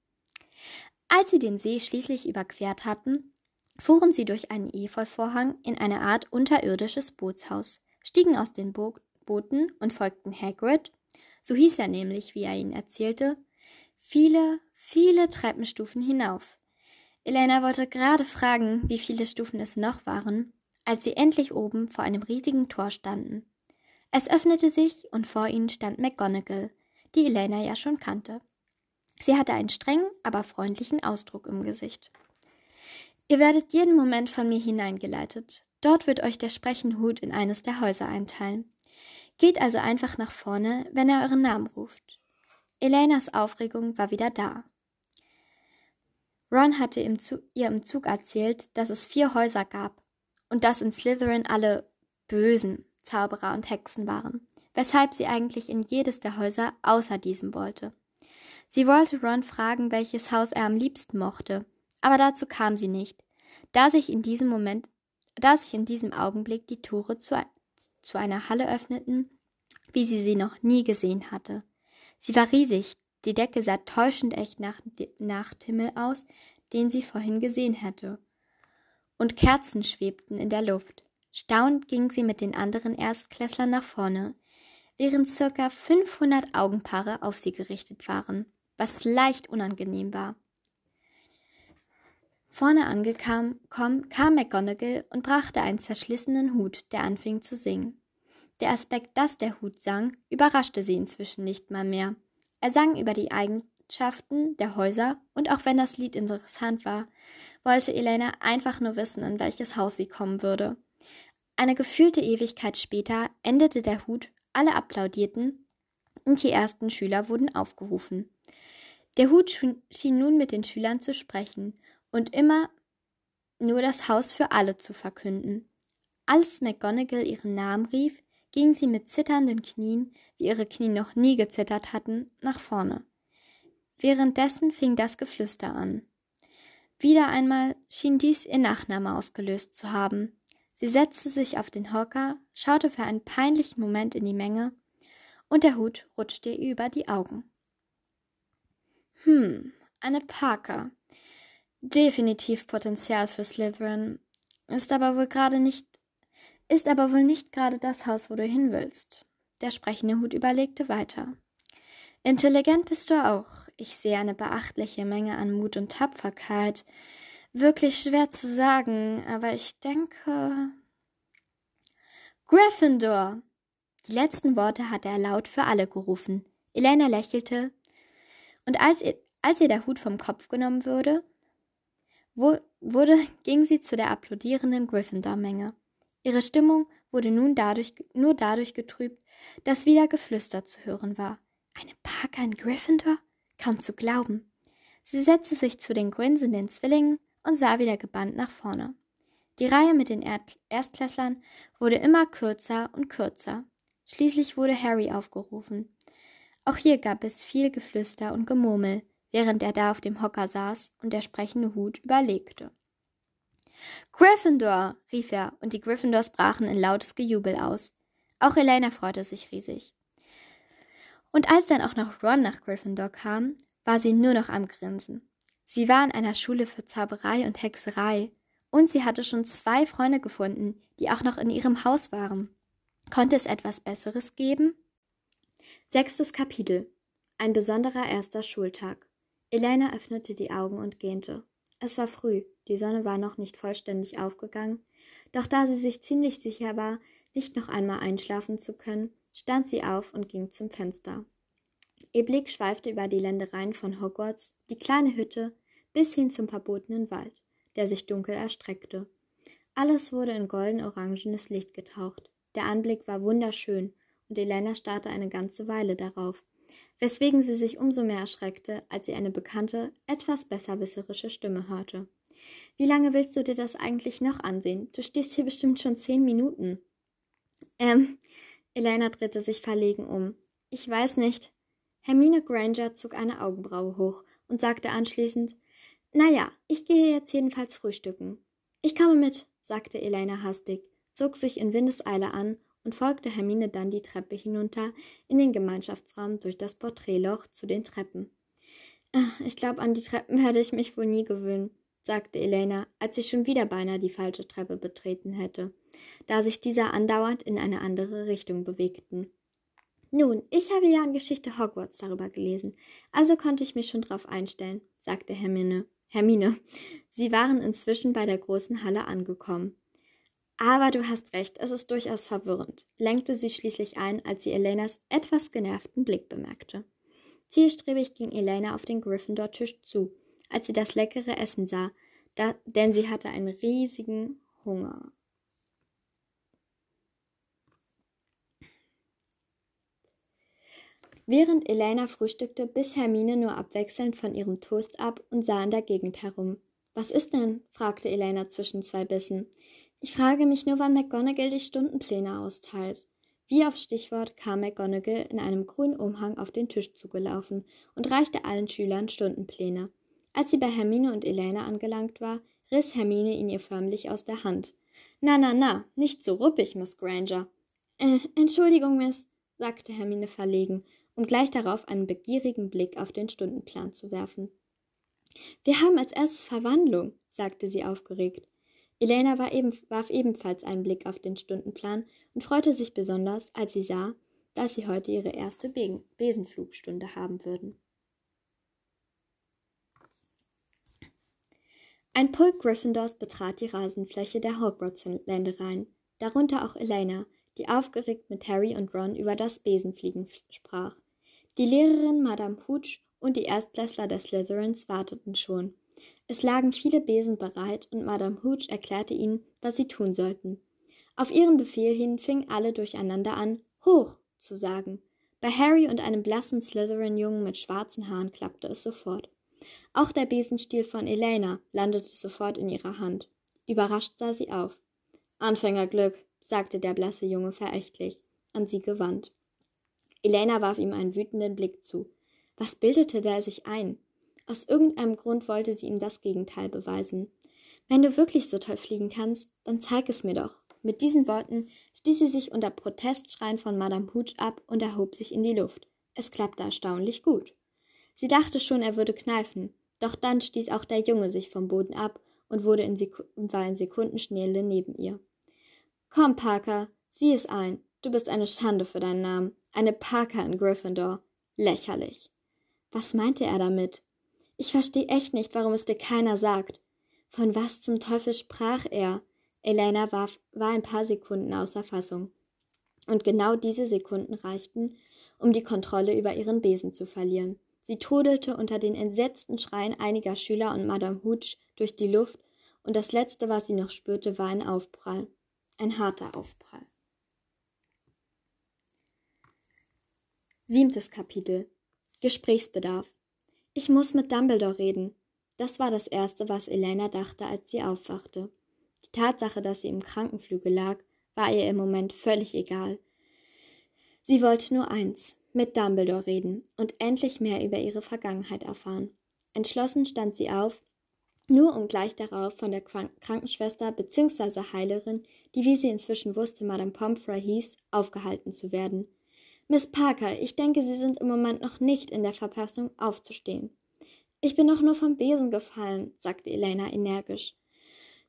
Als sie den See schließlich überquert hatten, fuhren sie durch einen Efeuvorhang in eine Art unterirdisches Bootshaus, stiegen aus den Bo Booten und folgten Hagrid, so hieß er nämlich, wie er ihnen erzählte, viele, viele Treppenstufen hinauf. Elena wollte gerade fragen, wie viele Stufen es noch waren, als sie endlich oben vor einem riesigen Tor standen. Es öffnete sich und vor ihnen stand McGonagall, die Elena ja schon kannte. Sie hatte einen strengen, aber freundlichen Ausdruck im Gesicht. Ihr werdet jeden Moment von mir hineingeleitet. Dort wird euch der sprechende Hut in eines der Häuser einteilen. Geht also einfach nach vorne, wenn er euren Namen ruft. Elenas Aufregung war wieder da. Ron hatte im ihr im Zug erzählt, dass es vier Häuser gab und dass in Slytherin alle bösen Zauberer und Hexen waren, weshalb sie eigentlich in jedes der Häuser außer diesem wollte. Sie wollte Ron fragen, welches Haus er am liebsten mochte, aber dazu kam sie nicht, da sich in diesem Moment, da sich in diesem Augenblick die Tore zu, zu einer Halle öffneten, wie sie sie noch nie gesehen hatte. Sie war riesig, die Decke sah täuschend echt nach Nachthimmel aus, den sie vorhin gesehen hätte. Und Kerzen schwebten in der Luft. Staunend ging sie mit den anderen Erstklässlern nach vorne, während circa 500 Augenpaare auf sie gerichtet waren was leicht unangenehm war. Vorne angekommen kam McGonagall und brachte einen zerschlissenen Hut, der anfing zu singen. Der Aspekt, dass der Hut sang, überraschte sie inzwischen nicht mal mehr. Er sang über die Eigenschaften der Häuser, und auch wenn das Lied interessant war, wollte Elena einfach nur wissen, in welches Haus sie kommen würde. Eine gefühlte Ewigkeit später endete der Hut, alle applaudierten und die ersten Schüler wurden aufgerufen. Der Hut schien nun mit den Schülern zu sprechen und immer nur das Haus für alle zu verkünden. Als McGonagall ihren Namen rief, ging sie mit zitternden Knien, wie ihre Knie noch nie gezittert hatten, nach vorne. Währenddessen fing das Geflüster an. Wieder einmal schien dies ihr Nachname ausgelöst zu haben. Sie setzte sich auf den Hocker, schaute für einen peinlichen Moment in die Menge, und der Hut rutschte ihr über die Augen. Hm, eine Parker. Definitiv Potenzial für Slytherin. Ist aber wohl gerade nicht, ist aber wohl nicht gerade das Haus, wo du hin willst. Der sprechende Hut überlegte weiter. Intelligent bist du auch. Ich sehe eine beachtliche Menge an Mut und Tapferkeit. Wirklich schwer zu sagen, aber ich denke. Gryffindor! Die letzten Worte hatte er laut für alle gerufen. Elena lächelte, und als ihr, als ihr der Hut vom Kopf genommen wurde, wurde, ging sie zu der applaudierenden Gryffindor-Menge. Ihre Stimmung wurde nun dadurch, nur dadurch getrübt, dass wieder Geflüster zu hören war. Eine Parker in Gryffindor? Kaum zu glauben. Sie setzte sich zu den grinsenden Zwillingen und sah wieder gebannt nach vorne. Die Reihe mit den Erstklässlern wurde immer kürzer und kürzer. Schließlich wurde Harry aufgerufen. Auch hier gab es viel Geflüster und Gemurmel, während er da auf dem Hocker saß und der sprechende Hut überlegte. Gryffindor! rief er, und die Gryffindors brachen in lautes Gejubel aus. Auch Elena freute sich riesig. Und als dann auch noch Ron nach Gryffindor kam, war sie nur noch am Grinsen. Sie war in einer Schule für Zauberei und Hexerei, und sie hatte schon zwei Freunde gefunden, die auch noch in ihrem Haus waren. Konnte es etwas Besseres geben? Sechstes Kapitel Ein besonderer erster Schultag. Elena öffnete die Augen und gähnte. Es war früh, die Sonne war noch nicht vollständig aufgegangen, doch da sie sich ziemlich sicher war, nicht noch einmal einschlafen zu können, stand sie auf und ging zum Fenster. Ihr Blick schweifte über die Ländereien von Hogwarts, die kleine Hütte, bis hin zum verbotenen Wald, der sich dunkel erstreckte. Alles wurde in golden-orangenes Licht getaucht. Der Anblick war wunderschön, und Elena starrte eine ganze Weile darauf, weswegen sie sich umso mehr erschreckte, als sie eine bekannte, etwas besserwisserische Stimme hörte. Wie lange willst du dir das eigentlich noch ansehen? Du stehst hier bestimmt schon zehn Minuten. Ähm, Elena drehte sich verlegen um. Ich weiß nicht. Hermine Granger zog eine Augenbraue hoch und sagte anschließend Na ja, ich gehe jetzt jedenfalls frühstücken. Ich komme mit, sagte Elena hastig, zog sich in Windeseile an und folgte Hermine dann die Treppe hinunter in den Gemeinschaftsraum durch das Porträtloch zu den Treppen. Ah, ich glaube, an die Treppen werde ich mich wohl nie gewöhnen, sagte Elena, als sie schon wieder beinahe die falsche Treppe betreten hätte, da sich diese andauernd in eine andere Richtung bewegten. Nun, ich habe ja in Geschichte Hogwarts darüber gelesen, also konnte ich mich schon darauf einstellen, sagte Hermine. Hermine. Sie waren inzwischen bei der großen Halle angekommen. Aber du hast recht, es ist durchaus verwirrend, lenkte sie schließlich ein, als sie Elenas etwas genervten Blick bemerkte. Zielstrebig ging Elena auf den Gryffindor-Tisch zu, als sie das leckere Essen sah, da, denn sie hatte einen riesigen Hunger. Während Elena frühstückte, biss Hermine nur abwechselnd von ihrem Toast ab und sah in der Gegend herum. Was ist denn? fragte Elena zwischen zwei Bissen. Ich frage mich nur, wann McGonagall die Stundenpläne austeilt. Wie auf Stichwort kam McGonagall in einem grünen Umhang auf den Tisch zugelaufen und reichte allen Schülern Stundenpläne. Als sie bei Hermine und Elena angelangt war, riss Hermine ihn ihr förmlich aus der Hand. Na, na, na, nicht so ruppig, Miss Granger. Äh, Entschuldigung, Miss, sagte Hermine verlegen, um gleich darauf einen begierigen Blick auf den Stundenplan zu werfen. Wir haben als erstes Verwandlung, sagte sie aufgeregt. Elena war eben, warf ebenfalls einen Blick auf den Stundenplan und freute sich besonders, als sie sah, dass sie heute ihre erste Be Besenflugstunde haben würden. Ein Pulk Gryffindors betrat die Rasenfläche der Hogwarts-Ländereien, darunter auch Elena, die aufgeregt mit Harry und Ron über das Besenfliegen sprach. Die Lehrerin Madame Hooch und die Erstklässler des Slytherins warteten schon. Es lagen viele Besen bereit, und Madame Hooch erklärte ihnen, was sie tun sollten. Auf ihren Befehl hin fingen alle durcheinander an, hoch zu sagen. Bei Harry und einem blassen Slytherin-Jungen mit schwarzen Haaren klappte es sofort. Auch der Besenstiel von Elena landete sofort in ihrer Hand. Überrascht sah sie auf. Anfängerglück, sagte der blasse Junge verächtlich, an sie gewandt. Elena warf ihm einen wütenden Blick zu. Was bildete der sich ein? Aus irgendeinem Grund wollte sie ihm das Gegenteil beweisen. Wenn du wirklich so toll fliegen kannst, dann zeig es mir doch. Mit diesen Worten stieß sie sich unter Protestschreien von Madame Hooch ab und erhob sich in die Luft. Es klappte erstaunlich gut. Sie dachte schon, er würde kneifen, doch dann stieß auch der Junge sich vom Boden ab und wurde in war in Sekundenschnelle neben ihr. Komm, Parker, sieh es ein. Du bist eine Schande für deinen Namen. Eine Parker in Gryffindor. Lächerlich. Was meinte er damit? Ich verstehe echt nicht, warum es dir keiner sagt. Von was zum Teufel sprach er? Elena war, war ein paar Sekunden außer Fassung. Und genau diese Sekunden reichten, um die Kontrolle über ihren Besen zu verlieren. Sie trudelte unter den entsetzten Schreien einiger Schüler und Madame Hooch durch die Luft, und das Letzte, was sie noch spürte, war ein Aufprall. Ein harter Aufprall. Siebtes Kapitel Gesprächsbedarf Ich muss mit Dumbledore reden. Das war das Erste, was Elena dachte, als sie aufwachte. Die Tatsache, dass sie im Krankenflügel lag, war ihr im Moment völlig egal. Sie wollte nur eins, mit Dumbledore reden und endlich mehr über ihre Vergangenheit erfahren. Entschlossen stand sie auf, nur um gleich darauf von der Krankenschwester bzw. Heilerin, die wie sie inzwischen wusste Madame Pomfrey hieß, aufgehalten zu werden. Miss Parker, ich denke, Sie sind im Moment noch nicht in der Verfassung, aufzustehen. Ich bin doch nur vom Besen gefallen, sagte Elena energisch.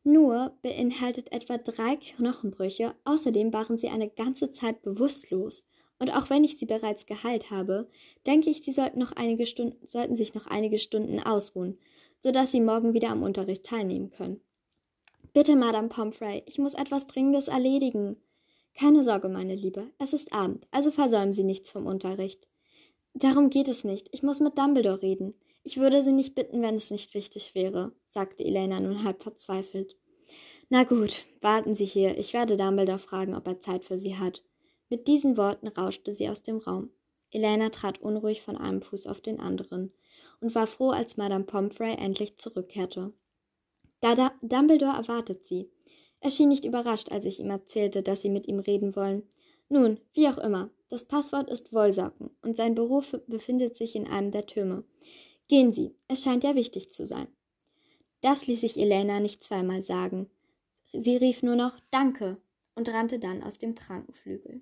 Nur beinhaltet etwa drei Knochenbrüche, außerdem waren sie eine ganze Zeit bewusstlos. Und auch wenn ich sie bereits geheilt habe, denke ich, sie sollten, noch einige Stunden, sollten sich noch einige Stunden ausruhen, so dass sie morgen wieder am Unterricht teilnehmen können. Bitte, Madame Pomfrey, ich muss etwas Dringendes erledigen. Keine Sorge, meine Liebe, es ist Abend, also versäumen Sie nichts vom Unterricht. Darum geht es nicht, ich muss mit Dumbledore reden. Ich würde Sie nicht bitten, wenn es nicht wichtig wäre, sagte Elena nun halb verzweifelt. Na gut, warten Sie hier, ich werde Dumbledore fragen, ob er Zeit für Sie hat. Mit diesen Worten rauschte sie aus dem Raum. Elena trat unruhig von einem Fuß auf den anderen und war froh, als Madame Pomfrey endlich zurückkehrte. Da, Dumbledore erwartet sie. Er schien nicht überrascht, als ich ihm erzählte, dass sie mit ihm reden wollen. Nun, wie auch immer, das Passwort ist Wollsocken und sein Büro befindet sich in einem der Türme. Gehen Sie, es scheint ja wichtig zu sein. Das ließ sich Elena nicht zweimal sagen. Sie rief nur noch Danke und rannte dann aus dem Krankenflügel.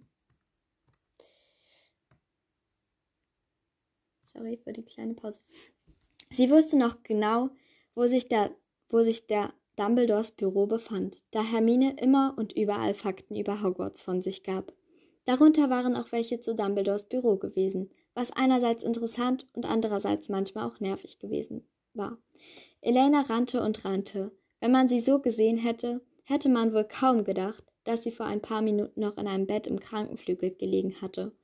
Sorry für die kleine Pause. Sie wusste noch genau, wo sich der, wo sich der Dumbledores Büro befand, da Hermine immer und überall Fakten über Hogwarts von sich gab. Darunter waren auch welche zu Dumbledores Büro gewesen, was einerseits interessant und andererseits manchmal auch nervig gewesen war. Elena rannte und rannte. Wenn man sie so gesehen hätte, hätte man wohl kaum gedacht, dass sie vor ein paar Minuten noch in einem Bett im Krankenflügel gelegen hatte.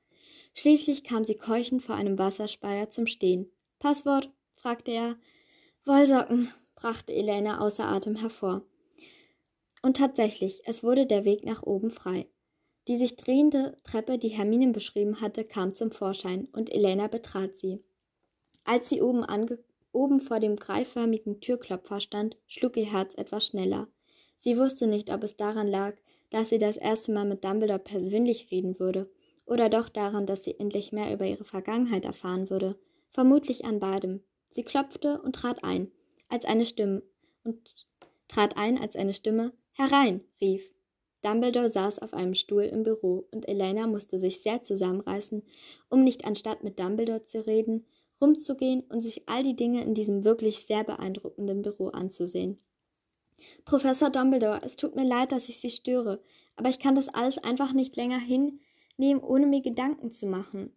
Schließlich kam sie keuchend vor einem Wasserspeier zum Stehen. Passwort? fragte er. Wollsocken, brachte Elena außer Atem hervor. Und tatsächlich, es wurde der Weg nach oben frei. Die sich drehende Treppe, die Hermine beschrieben hatte, kam zum Vorschein, und Elena betrat sie. Als sie oben, oben vor dem greiförmigen Türklopfer stand, schlug ihr Herz etwas schneller. Sie wusste nicht, ob es daran lag, dass sie das erste Mal mit Dumbledore persönlich reden würde, oder doch daran, dass sie endlich mehr über ihre Vergangenheit erfahren würde. Vermutlich an beidem. Sie klopfte und trat ein, als eine Stimme und trat ein, als eine Stimme Herein, rief. Dumbledore saß auf einem Stuhl im Büro und Elena musste sich sehr zusammenreißen, um nicht anstatt mit Dumbledore zu reden, rumzugehen und sich all die Dinge in diesem wirklich sehr beeindruckenden Büro anzusehen. Professor Dumbledore, es tut mir leid, dass ich Sie störe, aber ich kann das alles einfach nicht länger hinnehmen, ohne mir Gedanken zu machen.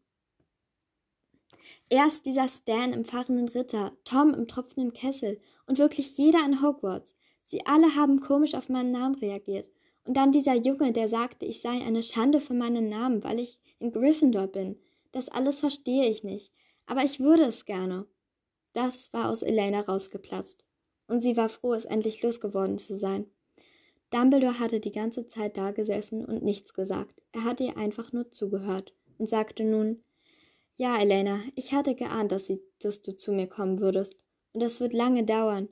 Erst dieser Stan im fahrenden Ritter, Tom im tropfenden Kessel und wirklich jeder in Hogwarts. Sie alle haben komisch auf meinen Namen reagiert. Und dann dieser Junge, der sagte, ich sei eine Schande für meinen Namen, weil ich in Gryffindor bin. Das alles verstehe ich nicht. Aber ich würde es gerne. Das war aus Elena rausgeplatzt. Und sie war froh, es endlich losgeworden zu sein. Dumbledore hatte die ganze Zeit da gesessen und nichts gesagt. Er hatte ihr einfach nur zugehört und sagte nun, Ja, Elena, ich hatte geahnt, dass, sie, dass du zu mir kommen würdest. Und es wird lange dauern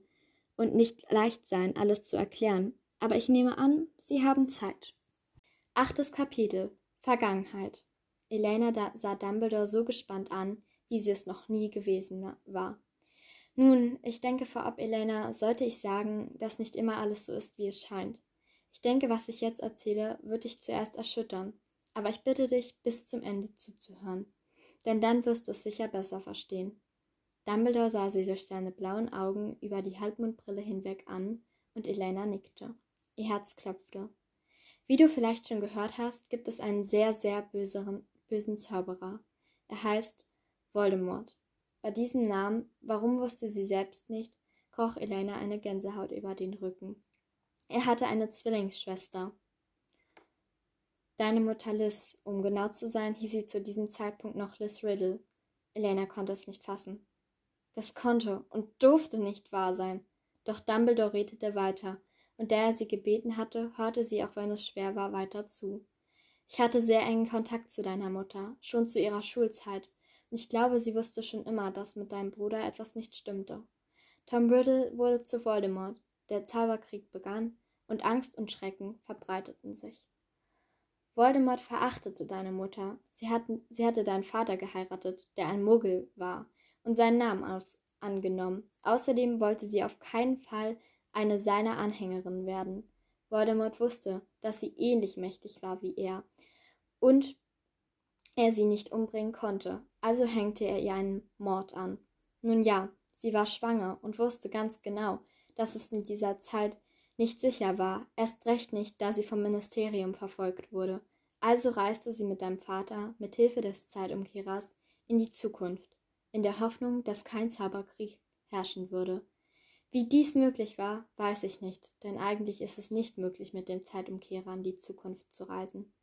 und nicht leicht sein, alles zu erklären. Aber ich nehme an, Sie haben Zeit. Achtes Kapitel Vergangenheit. Elena sah Dumbledore so gespannt an, wie sie es noch nie gewesen war. Nun, ich denke vorab, Elena, sollte ich sagen, dass nicht immer alles so ist, wie es scheint. Ich denke, was ich jetzt erzähle, wird dich zuerst erschüttern, aber ich bitte dich, bis zum Ende zuzuhören, denn dann wirst du es sicher besser verstehen. Dumbledore sah sie durch seine blauen Augen über die Halbmondbrille hinweg an, und Elena nickte. Ihr Herz klopfte. Wie du vielleicht schon gehört hast, gibt es einen sehr, sehr böseren, bösen Zauberer. Er heißt Voldemort. Bei diesem Namen, warum wusste sie selbst nicht, kroch Elena eine Gänsehaut über den Rücken. Er hatte eine Zwillingsschwester. Deine Mutter Liz, um genau zu sein, hieß sie zu diesem Zeitpunkt noch Liz Riddle. Elena konnte es nicht fassen. Das konnte und durfte nicht wahr sein. Doch Dumbledore redete weiter, und da er sie gebeten hatte, hörte sie, auch wenn es schwer war, weiter zu. Ich hatte sehr engen Kontakt zu deiner Mutter, schon zu ihrer Schulzeit, ich glaube, sie wusste schon immer, dass mit deinem Bruder etwas nicht stimmte. Tom Riddle wurde zu Voldemort, der Zauberkrieg begann, und Angst und Schrecken verbreiteten sich. Voldemort verachtete deine Mutter. Sie, hatten, sie hatte deinen Vater geheiratet, der ein Muggel war, und seinen Namen aus, angenommen. Außerdem wollte sie auf keinen Fall eine seiner Anhängerin werden. Voldemort wusste, dass sie ähnlich mächtig war wie er und er sie nicht umbringen konnte, also hängte er ihr einen Mord an. Nun ja, sie war schwanger und wusste ganz genau, dass es in dieser Zeit nicht sicher war, erst recht nicht, da sie vom Ministerium verfolgt wurde. Also reiste sie mit deinem Vater mit Hilfe des Zeitumkehrers in die Zukunft, in der Hoffnung, dass kein Zauberkrieg herrschen würde. Wie dies möglich war, weiß ich nicht, denn eigentlich ist es nicht möglich, mit dem Zeitumkehrer in die Zukunft zu reisen.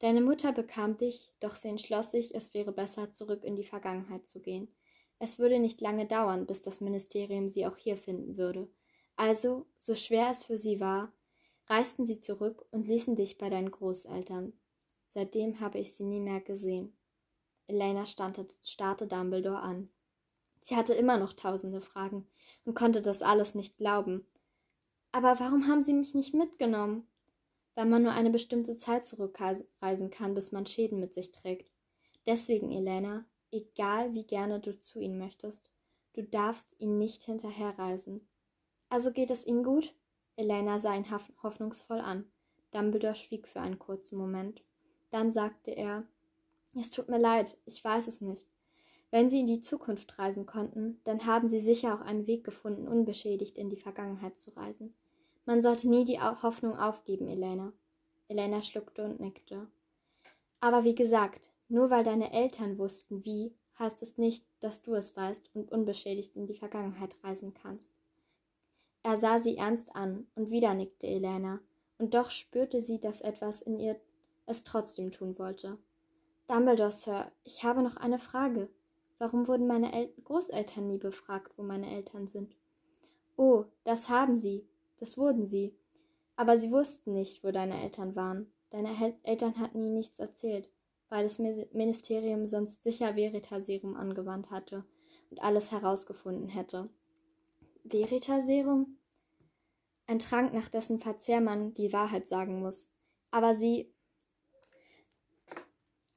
Deine Mutter bekam dich, doch sie entschloss sich, es wäre besser, zurück in die Vergangenheit zu gehen. Es würde nicht lange dauern, bis das Ministerium sie auch hier finden würde. Also, so schwer es für sie war, reisten sie zurück und ließen dich bei deinen Großeltern. Seitdem habe ich sie nie mehr gesehen. Elena starrte Dumbledore an. Sie hatte immer noch tausende Fragen und konnte das alles nicht glauben. Aber warum haben Sie mich nicht mitgenommen? Weil man nur eine bestimmte Zeit zurückreisen kann, bis man Schäden mit sich trägt. Deswegen, Elena, egal wie gerne du zu ihnen möchtest, du darfst ihn nicht hinterherreisen. Also geht es Ihnen gut? Elena sah ihn hoffnungsvoll an. Dumbledore schwieg für einen kurzen Moment. Dann sagte er Es tut mir leid, ich weiß es nicht. Wenn Sie in die Zukunft reisen konnten, dann haben Sie sicher auch einen Weg gefunden, unbeschädigt in die Vergangenheit zu reisen. Man sollte nie die Hoffnung aufgeben, Elena. Elena schluckte und nickte. Aber wie gesagt, nur weil deine Eltern wussten, wie, heißt es nicht, dass du es weißt und unbeschädigt in die Vergangenheit reisen kannst. Er sah sie ernst an, und wieder nickte Elena, und doch spürte sie, dass etwas in ihr es trotzdem tun wollte. Dumbledore, Sir, ich habe noch eine Frage. Warum wurden meine El Großeltern nie befragt, wo meine Eltern sind? Oh, das haben sie, das wurden sie. Aber sie wussten nicht, wo deine Eltern waren. Deine Eltern hatten ihnen nichts erzählt, weil das Ministerium sonst sicher Veritaserum angewandt hatte und alles herausgefunden hätte. Veritaserum? Ein Trank, nach dessen Verzehr man die Wahrheit sagen muss. Aber sie.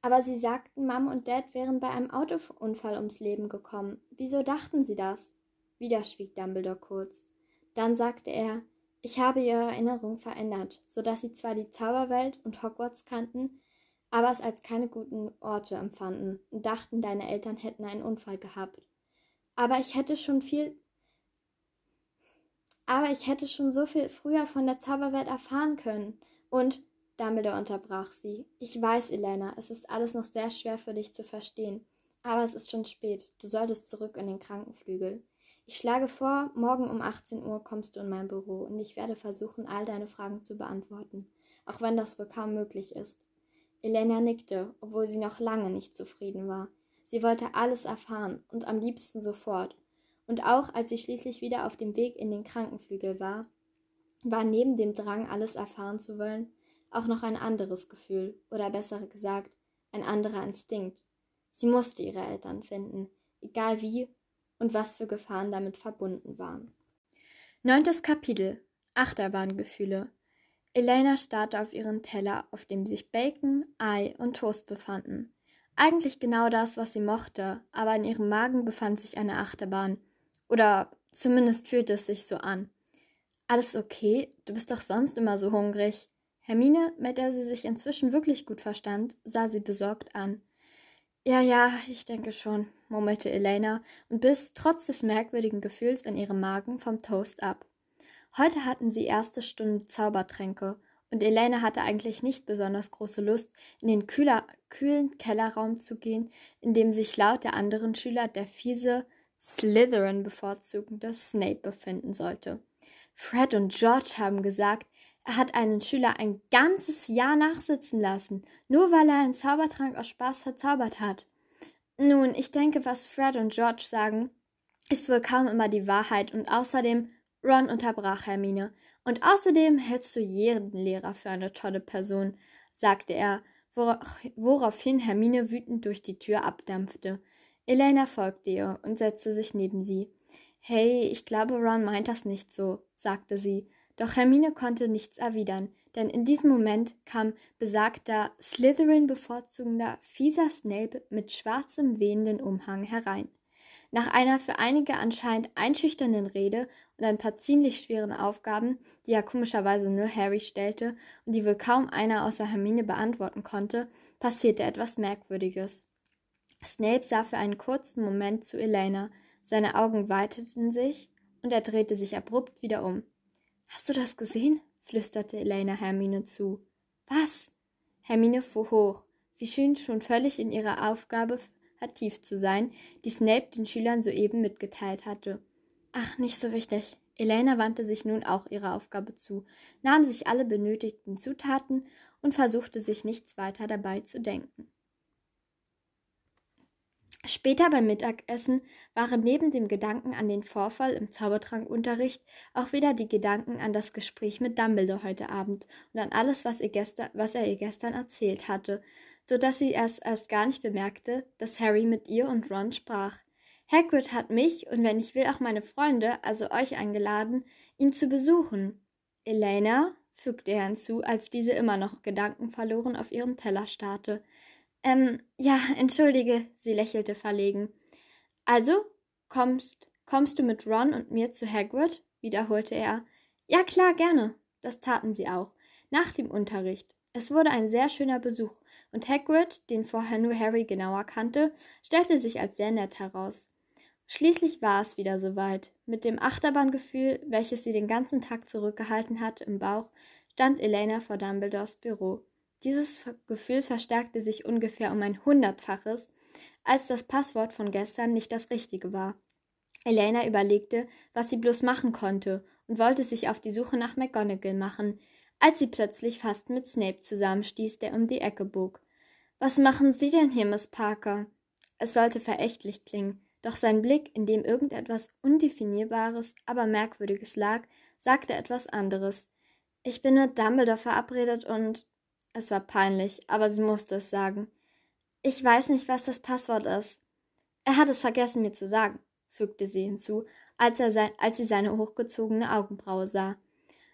Aber sie sagten, Mom und Dad wären bei einem Autounfall ums Leben gekommen. Wieso dachten sie das? Wieder schwieg Dumbledore kurz. Dann sagte er, ich habe ihre Erinnerung verändert, so dass sie zwar die Zauberwelt und Hogwarts kannten, aber es als keine guten Orte empfanden und dachten, deine Eltern hätten einen Unfall gehabt. Aber ich hätte schon viel aber ich hätte schon so viel früher von der Zauberwelt erfahren können. Und Dumbledore unterbrach sie. Ich weiß, Elena, es ist alles noch sehr schwer für dich zu verstehen. Aber es ist schon spät. Du solltest zurück in den Krankenflügel. Ich schlage vor, morgen um 18 Uhr kommst du in mein Büro und ich werde versuchen, all deine Fragen zu beantworten, auch wenn das wohl kaum möglich ist. Elena nickte, obwohl sie noch lange nicht zufrieden war. Sie wollte alles erfahren und am liebsten sofort. Und auch als sie schließlich wieder auf dem Weg in den Krankenflügel war, war neben dem Drang, alles erfahren zu wollen, auch noch ein anderes Gefühl, oder besser gesagt, ein anderer Instinkt. Sie musste ihre Eltern finden, egal wie und was für Gefahren damit verbunden waren. Neuntes Kapitel Achterbahngefühle Elena starrte auf ihren Teller, auf dem sich Bacon, Ei und Toast befanden. Eigentlich genau das, was sie mochte, aber in ihrem Magen befand sich eine Achterbahn. Oder zumindest fühlte es sich so an. Alles okay? Du bist doch sonst immer so hungrig. Hermine, mit der sie sich inzwischen wirklich gut verstand, sah sie besorgt an. Ja, ja, ich denke schon, murmelte Elena und biss trotz des merkwürdigen Gefühls in ihrem Magen vom Toast ab. Heute hatten sie erste Stunde Zaubertränke, und Elena hatte eigentlich nicht besonders große Lust, in den kühler, kühlen Kellerraum zu gehen, in dem sich laut der anderen Schüler der fiese, Slytherin bevorzugende Snape befinden sollte. Fred und George haben gesagt, hat einen Schüler ein ganzes Jahr nachsitzen lassen, nur weil er einen Zaubertrank aus Spaß verzaubert hat. Nun, ich denke, was Fred und George sagen, ist wohl kaum immer die Wahrheit und außerdem Ron unterbrach Hermine. Und außerdem hältst du jeden Lehrer für eine tolle Person, sagte er, woraufhin Hermine wütend durch die Tür abdampfte. Elena folgte ihr und setzte sich neben sie. Hey, ich glaube, Ron meint das nicht so, sagte sie. Doch Hermine konnte nichts erwidern, denn in diesem Moment kam besagter Slytherin bevorzugender fieser Snape mit schwarzem wehenden Umhang herein. Nach einer für einige anscheinend einschüchternden Rede und ein paar ziemlich schweren Aufgaben, die ja komischerweise nur Harry stellte und die wohl kaum einer außer Hermine beantworten konnte, passierte etwas Merkwürdiges. Snape sah für einen kurzen Moment zu Elena, seine Augen weiteten sich und er drehte sich abrupt wieder um. Hast du das gesehen? flüsterte Elena Hermine zu. Was? Hermine fuhr hoch. Sie schien schon völlig in ihrer Aufgabe vertieft zu sein, die Snape den Schülern soeben mitgeteilt hatte. Ach, nicht so wichtig. Elena wandte sich nun auch ihrer Aufgabe zu, nahm sich alle benötigten Zutaten und versuchte sich nichts weiter dabei zu denken. Später beim Mittagessen waren neben dem Gedanken an den Vorfall im Zaubertrankunterricht auch wieder die Gedanken an das Gespräch mit Dumbledore heute Abend und an alles, was, gestern, was er ihr gestern erzählt hatte, so dass sie es erst gar nicht bemerkte, dass Harry mit ihr und Ron sprach. Hagrid hat mich und wenn ich will auch meine Freunde, also euch eingeladen, ihn zu besuchen. Elena, fügte er hinzu, als diese immer noch gedankenverloren auf ihren Teller starrte. Ähm, ja, entschuldige, sie lächelte verlegen. Also, kommst, kommst du mit Ron und mir zu Hagrid? wiederholte er. Ja, klar, gerne. Das taten sie auch. Nach dem Unterricht. Es wurde ein sehr schöner Besuch und Hagrid, den vorher nur Harry genauer kannte, stellte sich als sehr nett heraus. Schließlich war es wieder soweit. Mit dem Achterbahngefühl, welches sie den ganzen Tag zurückgehalten hatte, im Bauch, stand Elena vor Dumbledores Büro. Dieses Gefühl verstärkte sich ungefähr um ein Hundertfaches, als das Passwort von gestern nicht das richtige war. Elena überlegte, was sie bloß machen konnte und wollte sich auf die Suche nach McGonagall machen, als sie plötzlich fast mit Snape zusammenstieß, der um die Ecke bog. Was machen Sie denn hier, Miss Parker? Es sollte verächtlich klingen, doch sein Blick, in dem irgendetwas Undefinierbares, aber Merkwürdiges lag, sagte etwas anderes. Ich bin mit Dumbledore verabredet und. Es war peinlich, aber sie musste es sagen. Ich weiß nicht, was das Passwort ist. Er hat es vergessen, mir zu sagen, fügte sie hinzu, als, er sein, als sie seine hochgezogene Augenbraue sah.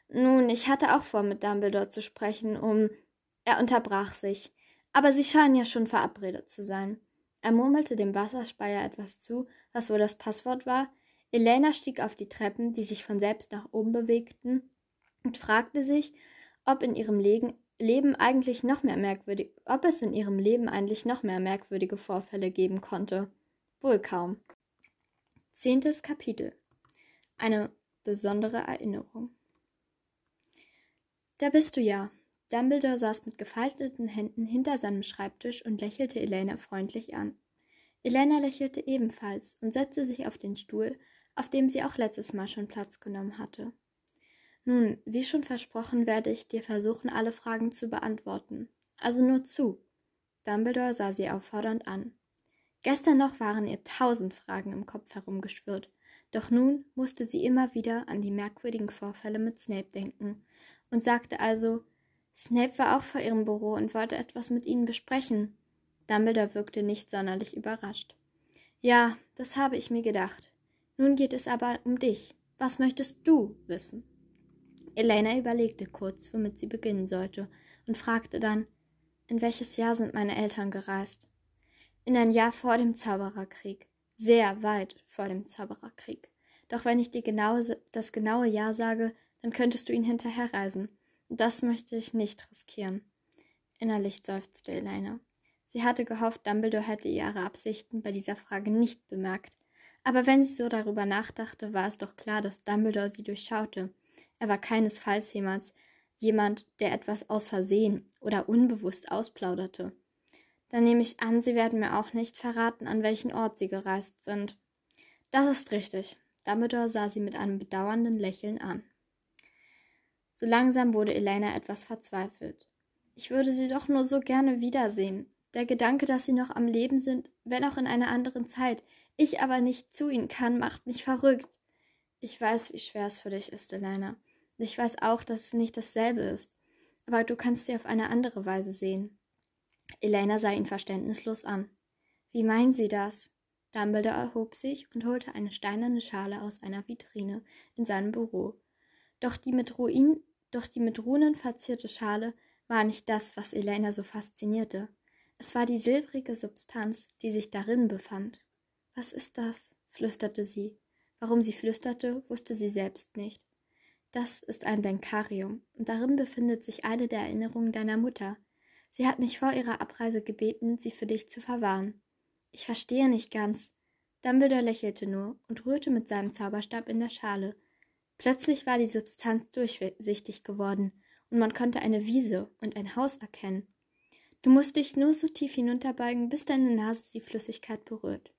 Nun, ich hatte auch vor, mit Dumbledore zu sprechen, um. Er unterbrach sich. Aber sie scheinen ja schon verabredet zu sein. Er murmelte dem Wasserspeier etwas zu, was wohl das Passwort war. Elena stieg auf die Treppen, die sich von selbst nach oben bewegten, und fragte sich, ob in ihrem Leben eigentlich noch mehr merkwürdig, ob es in ihrem Leben eigentlich noch mehr merkwürdige Vorfälle geben konnte. Wohl kaum. Zehntes Kapitel. Eine besondere Erinnerung. Da bist du ja. Dumbledore saß mit gefalteten Händen hinter seinem Schreibtisch und lächelte Elena freundlich an. Elena lächelte ebenfalls und setzte sich auf den Stuhl, auf dem sie auch letztes Mal schon Platz genommen hatte. Nun, wie schon versprochen, werde ich dir versuchen, alle Fragen zu beantworten. Also nur zu. Dumbledore sah sie auffordernd an. Gestern noch waren ihr tausend Fragen im Kopf herumgeschwirrt, doch nun musste sie immer wieder an die merkwürdigen Vorfälle mit Snape denken und sagte also, Snape war auch vor ihrem Büro und wollte etwas mit ihnen besprechen. Dumbledore wirkte nicht sonderlich überrascht. Ja, das habe ich mir gedacht. Nun geht es aber um dich. Was möchtest du wissen? Elena überlegte kurz, womit sie beginnen sollte, und fragte dann In welches Jahr sind meine Eltern gereist? In ein Jahr vor dem Zaubererkrieg, sehr weit vor dem Zaubererkrieg. Doch wenn ich dir genaue, das genaue Jahr sage, dann könntest du ihn hinterherreisen. Und das möchte ich nicht riskieren. Innerlich seufzte Elena. Sie hatte gehofft, Dumbledore hätte ihre Absichten bei dieser Frage nicht bemerkt. Aber wenn sie so darüber nachdachte, war es doch klar, dass Dumbledore sie durchschaute. Er war keinesfalls jemals jemand, der etwas aus Versehen oder unbewusst ausplauderte. Dann nehme ich an, Sie werden mir auch nicht verraten, an welchen Ort Sie gereist sind. Das ist richtig. Dumbledore sah sie mit einem bedauernden Lächeln an. So langsam wurde Elena etwas verzweifelt. Ich würde sie doch nur so gerne wiedersehen. Der Gedanke, dass sie noch am Leben sind, wenn auch in einer anderen Zeit, ich aber nicht zu ihnen kann, macht mich verrückt. Ich weiß, wie schwer es für dich ist, Elena. Ich weiß auch, dass es nicht dasselbe ist. Aber du kannst sie auf eine andere Weise sehen. Elena sah ihn verständnislos an. Wie meinen Sie das? Dumbledore erhob sich und holte eine steinerne Schale aus einer Vitrine in seinem Büro. Doch die mit Ruinen, doch die mit Runen verzierte Schale war nicht das, was Elena so faszinierte. Es war die silbrige Substanz, die sich darin befand. Was ist das? flüsterte sie. Warum sie flüsterte, wusste sie selbst nicht. Das ist ein Denkarium, und darin befindet sich eine der Erinnerungen deiner Mutter. Sie hat mich vor ihrer Abreise gebeten, sie für dich zu verwahren. Ich verstehe nicht ganz. Dumbledore lächelte nur und rührte mit seinem Zauberstab in der Schale. Plötzlich war die Substanz durchsichtig geworden, und man konnte eine Wiese und ein Haus erkennen. Du musst dich nur so tief hinunterbeugen, bis deine Nase die Flüssigkeit berührt.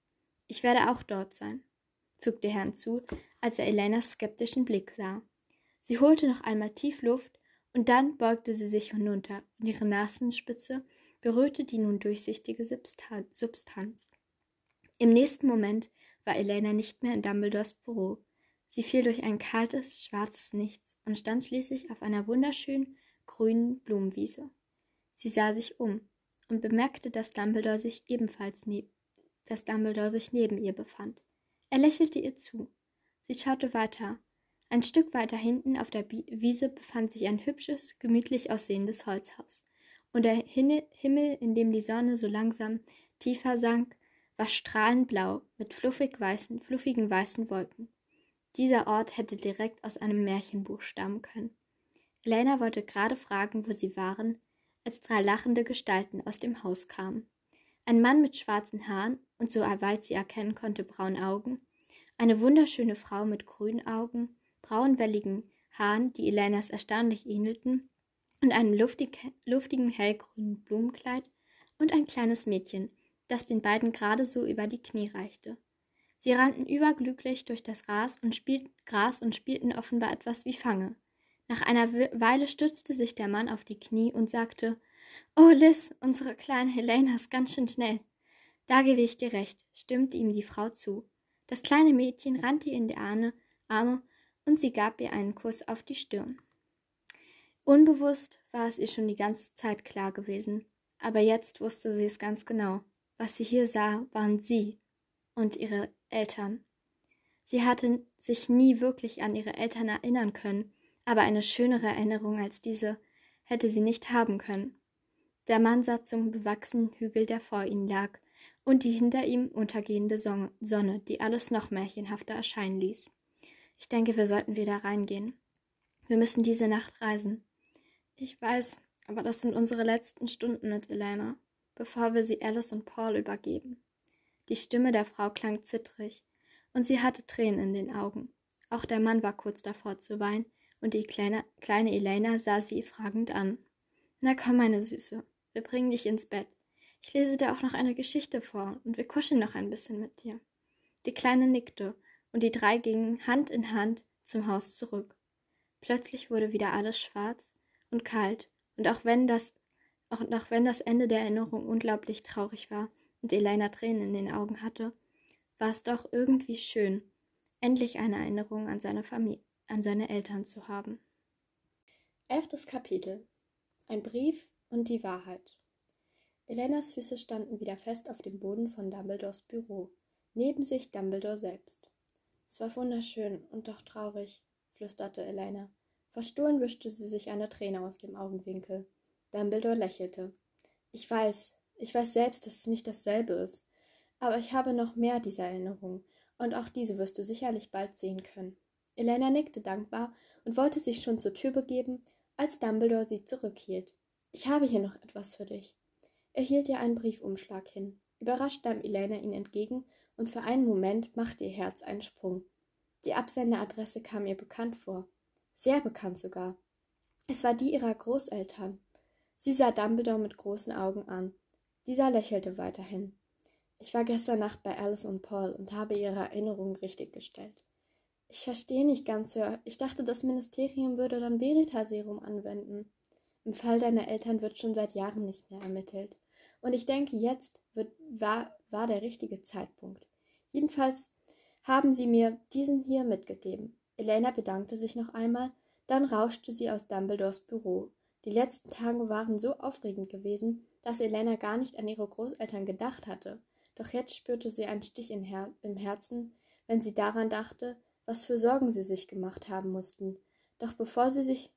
Ich werde auch dort sein, fügte er hinzu, als er Elenas skeptischen Blick sah. Sie holte noch einmal tief Luft und dann beugte sie sich hinunter und ihre Nasenspitze berührte die nun durchsichtige Substanz. Im nächsten Moment war Elena nicht mehr in Dumbledores Büro. Sie fiel durch ein kaltes, schwarzes Nichts und stand schließlich auf einer wunderschönen, grünen Blumenwiese. Sie sah sich um und bemerkte, dass Dumbledore sich ebenfalls neben, dass Dumbledore sich neben ihr befand. Er lächelte ihr zu. Sie schaute weiter ein Stück weiter hinten auf der Wiese befand sich ein hübsches, gemütlich aussehendes Holzhaus, und der Himmel, in dem die Sonne so langsam tiefer sank, war strahlend blau mit fluffig weißen, fluffigen weißen Wolken. Dieser Ort hätte direkt aus einem Märchenbuch stammen können. Elena wollte gerade fragen, wo sie waren, als drei lachende Gestalten aus dem Haus kamen. Ein Mann mit schwarzen Haaren und so weit sie erkennen konnte, braunen Augen, eine wunderschöne Frau mit grünen Augen braunwelligen Haaren, die Elenas erstaunlich ähnelten, und einem luftig, luftigen hellgrünen Blumenkleid und ein kleines Mädchen, das den beiden gerade so über die Knie reichte. Sie rannten überglücklich durch das Gras und, spielt, Gras und spielten offenbar etwas wie Fange. Nach einer Weile stützte sich der Mann auf die Knie und sagte, Oh, Liz, unsere kleine Helena ist ganz schön schnell. Da gebe ich dir recht, stimmte ihm die Frau zu. Das kleine Mädchen rannte in die Arme und sie gab ihr einen Kuss auf die Stirn. Unbewusst war es ihr schon die ganze Zeit klar gewesen, aber jetzt wusste sie es ganz genau. Was sie hier sah, waren sie und ihre Eltern. Sie hatte sich nie wirklich an ihre Eltern erinnern können, aber eine schönere Erinnerung als diese hätte sie nicht haben können. Der Mann sah zum bewachsenen Hügel, der vor ihnen lag, und die hinter ihm untergehende Sonne, die alles noch märchenhafter erscheinen ließ. Ich denke, wir sollten wieder reingehen. Wir müssen diese Nacht reisen. Ich weiß, aber das sind unsere letzten Stunden mit Elena, bevor wir sie Alice und Paul übergeben. Die Stimme der Frau klang zittrig, und sie hatte Tränen in den Augen. Auch der Mann war kurz davor zu weinen, und die kleine, kleine Elena sah sie fragend an. Na komm, meine Süße, wir bringen dich ins Bett. Ich lese dir auch noch eine Geschichte vor, und wir kuscheln noch ein bisschen mit dir. Die Kleine nickte und die drei gingen Hand in Hand zum Haus zurück. Plötzlich wurde wieder alles schwarz und kalt, und auch wenn das, auch, auch wenn das Ende der Erinnerung unglaublich traurig war und Elena Tränen in den Augen hatte, war es doch irgendwie schön, endlich eine Erinnerung an seine Familie, an seine Eltern zu haben. Elftes Kapitel Ein Brief und die Wahrheit. Elenas Füße standen wieder fest auf dem Boden von Dumbledores Büro, neben sich Dumbledore selbst. Es war wunderschön und doch traurig, flüsterte Elena. Verstohlen wischte sie sich eine Träne aus dem Augenwinkel. Dumbledore lächelte. Ich weiß, ich weiß selbst, dass es nicht dasselbe ist. Aber ich habe noch mehr dieser Erinnerungen, und auch diese wirst du sicherlich bald sehen können. Elena nickte dankbar und wollte sich schon zur Tür begeben, als Dumbledore sie zurückhielt. Ich habe hier noch etwas für dich. Er hielt ihr einen Briefumschlag hin. Überrascht nahm Elena ihn entgegen, und für einen Moment machte ihr Herz einen Sprung. Die Absenderadresse kam ihr bekannt vor. Sehr bekannt sogar. Es war die ihrer Großeltern. Sie sah Dumbledore mit großen Augen an. Dieser lächelte weiterhin. Ich war gestern Nacht bei Alice und Paul und habe ihre Erinnerungen richtiggestellt. Ich verstehe nicht ganz, Sir. Ich dachte, das Ministerium würde dann Veritaserum anwenden. Im Fall deiner Eltern wird schon seit Jahren nicht mehr ermittelt. Und ich denke, jetzt wird, war, war der richtige Zeitpunkt. Jedenfalls haben sie mir diesen hier mitgegeben. Elena bedankte sich noch einmal, dann rauschte sie aus Dumbledores Büro. Die letzten Tage waren so aufregend gewesen, dass Elena gar nicht an ihre Großeltern gedacht hatte. Doch jetzt spürte sie einen Stich Her im Herzen, wenn sie daran dachte, was für Sorgen sie sich gemacht haben mussten. Doch bevor sie sich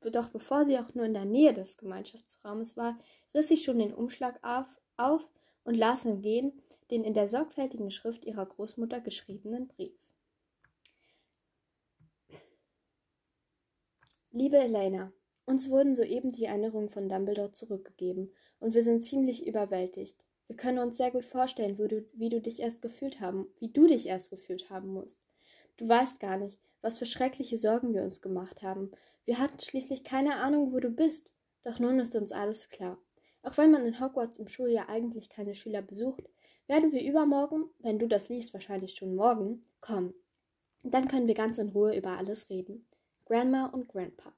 doch bevor sie auch nur in der Nähe des Gemeinschaftsraumes war, riss sie schon den Umschlag auf, auf und las im Gehen den in der sorgfältigen Schrift ihrer Großmutter geschriebenen Brief. Liebe Elena, uns wurden soeben die Erinnerungen von Dumbledore zurückgegeben, und wir sind ziemlich überwältigt. Wir können uns sehr gut vorstellen, wie du, wie du dich erst gefühlt haben, wie du dich erst gefühlt haben musst. Du weißt gar nicht, was für schreckliche Sorgen wir uns gemacht haben. Wir hatten schließlich keine Ahnung, wo du bist. Doch nun ist uns alles klar. Auch wenn man in Hogwarts im Schuljahr eigentlich keine Schüler besucht, werden wir übermorgen, wenn du das liest, wahrscheinlich schon morgen, kommen. Dann können wir ganz in Ruhe über alles reden. Grandma und Grandpa.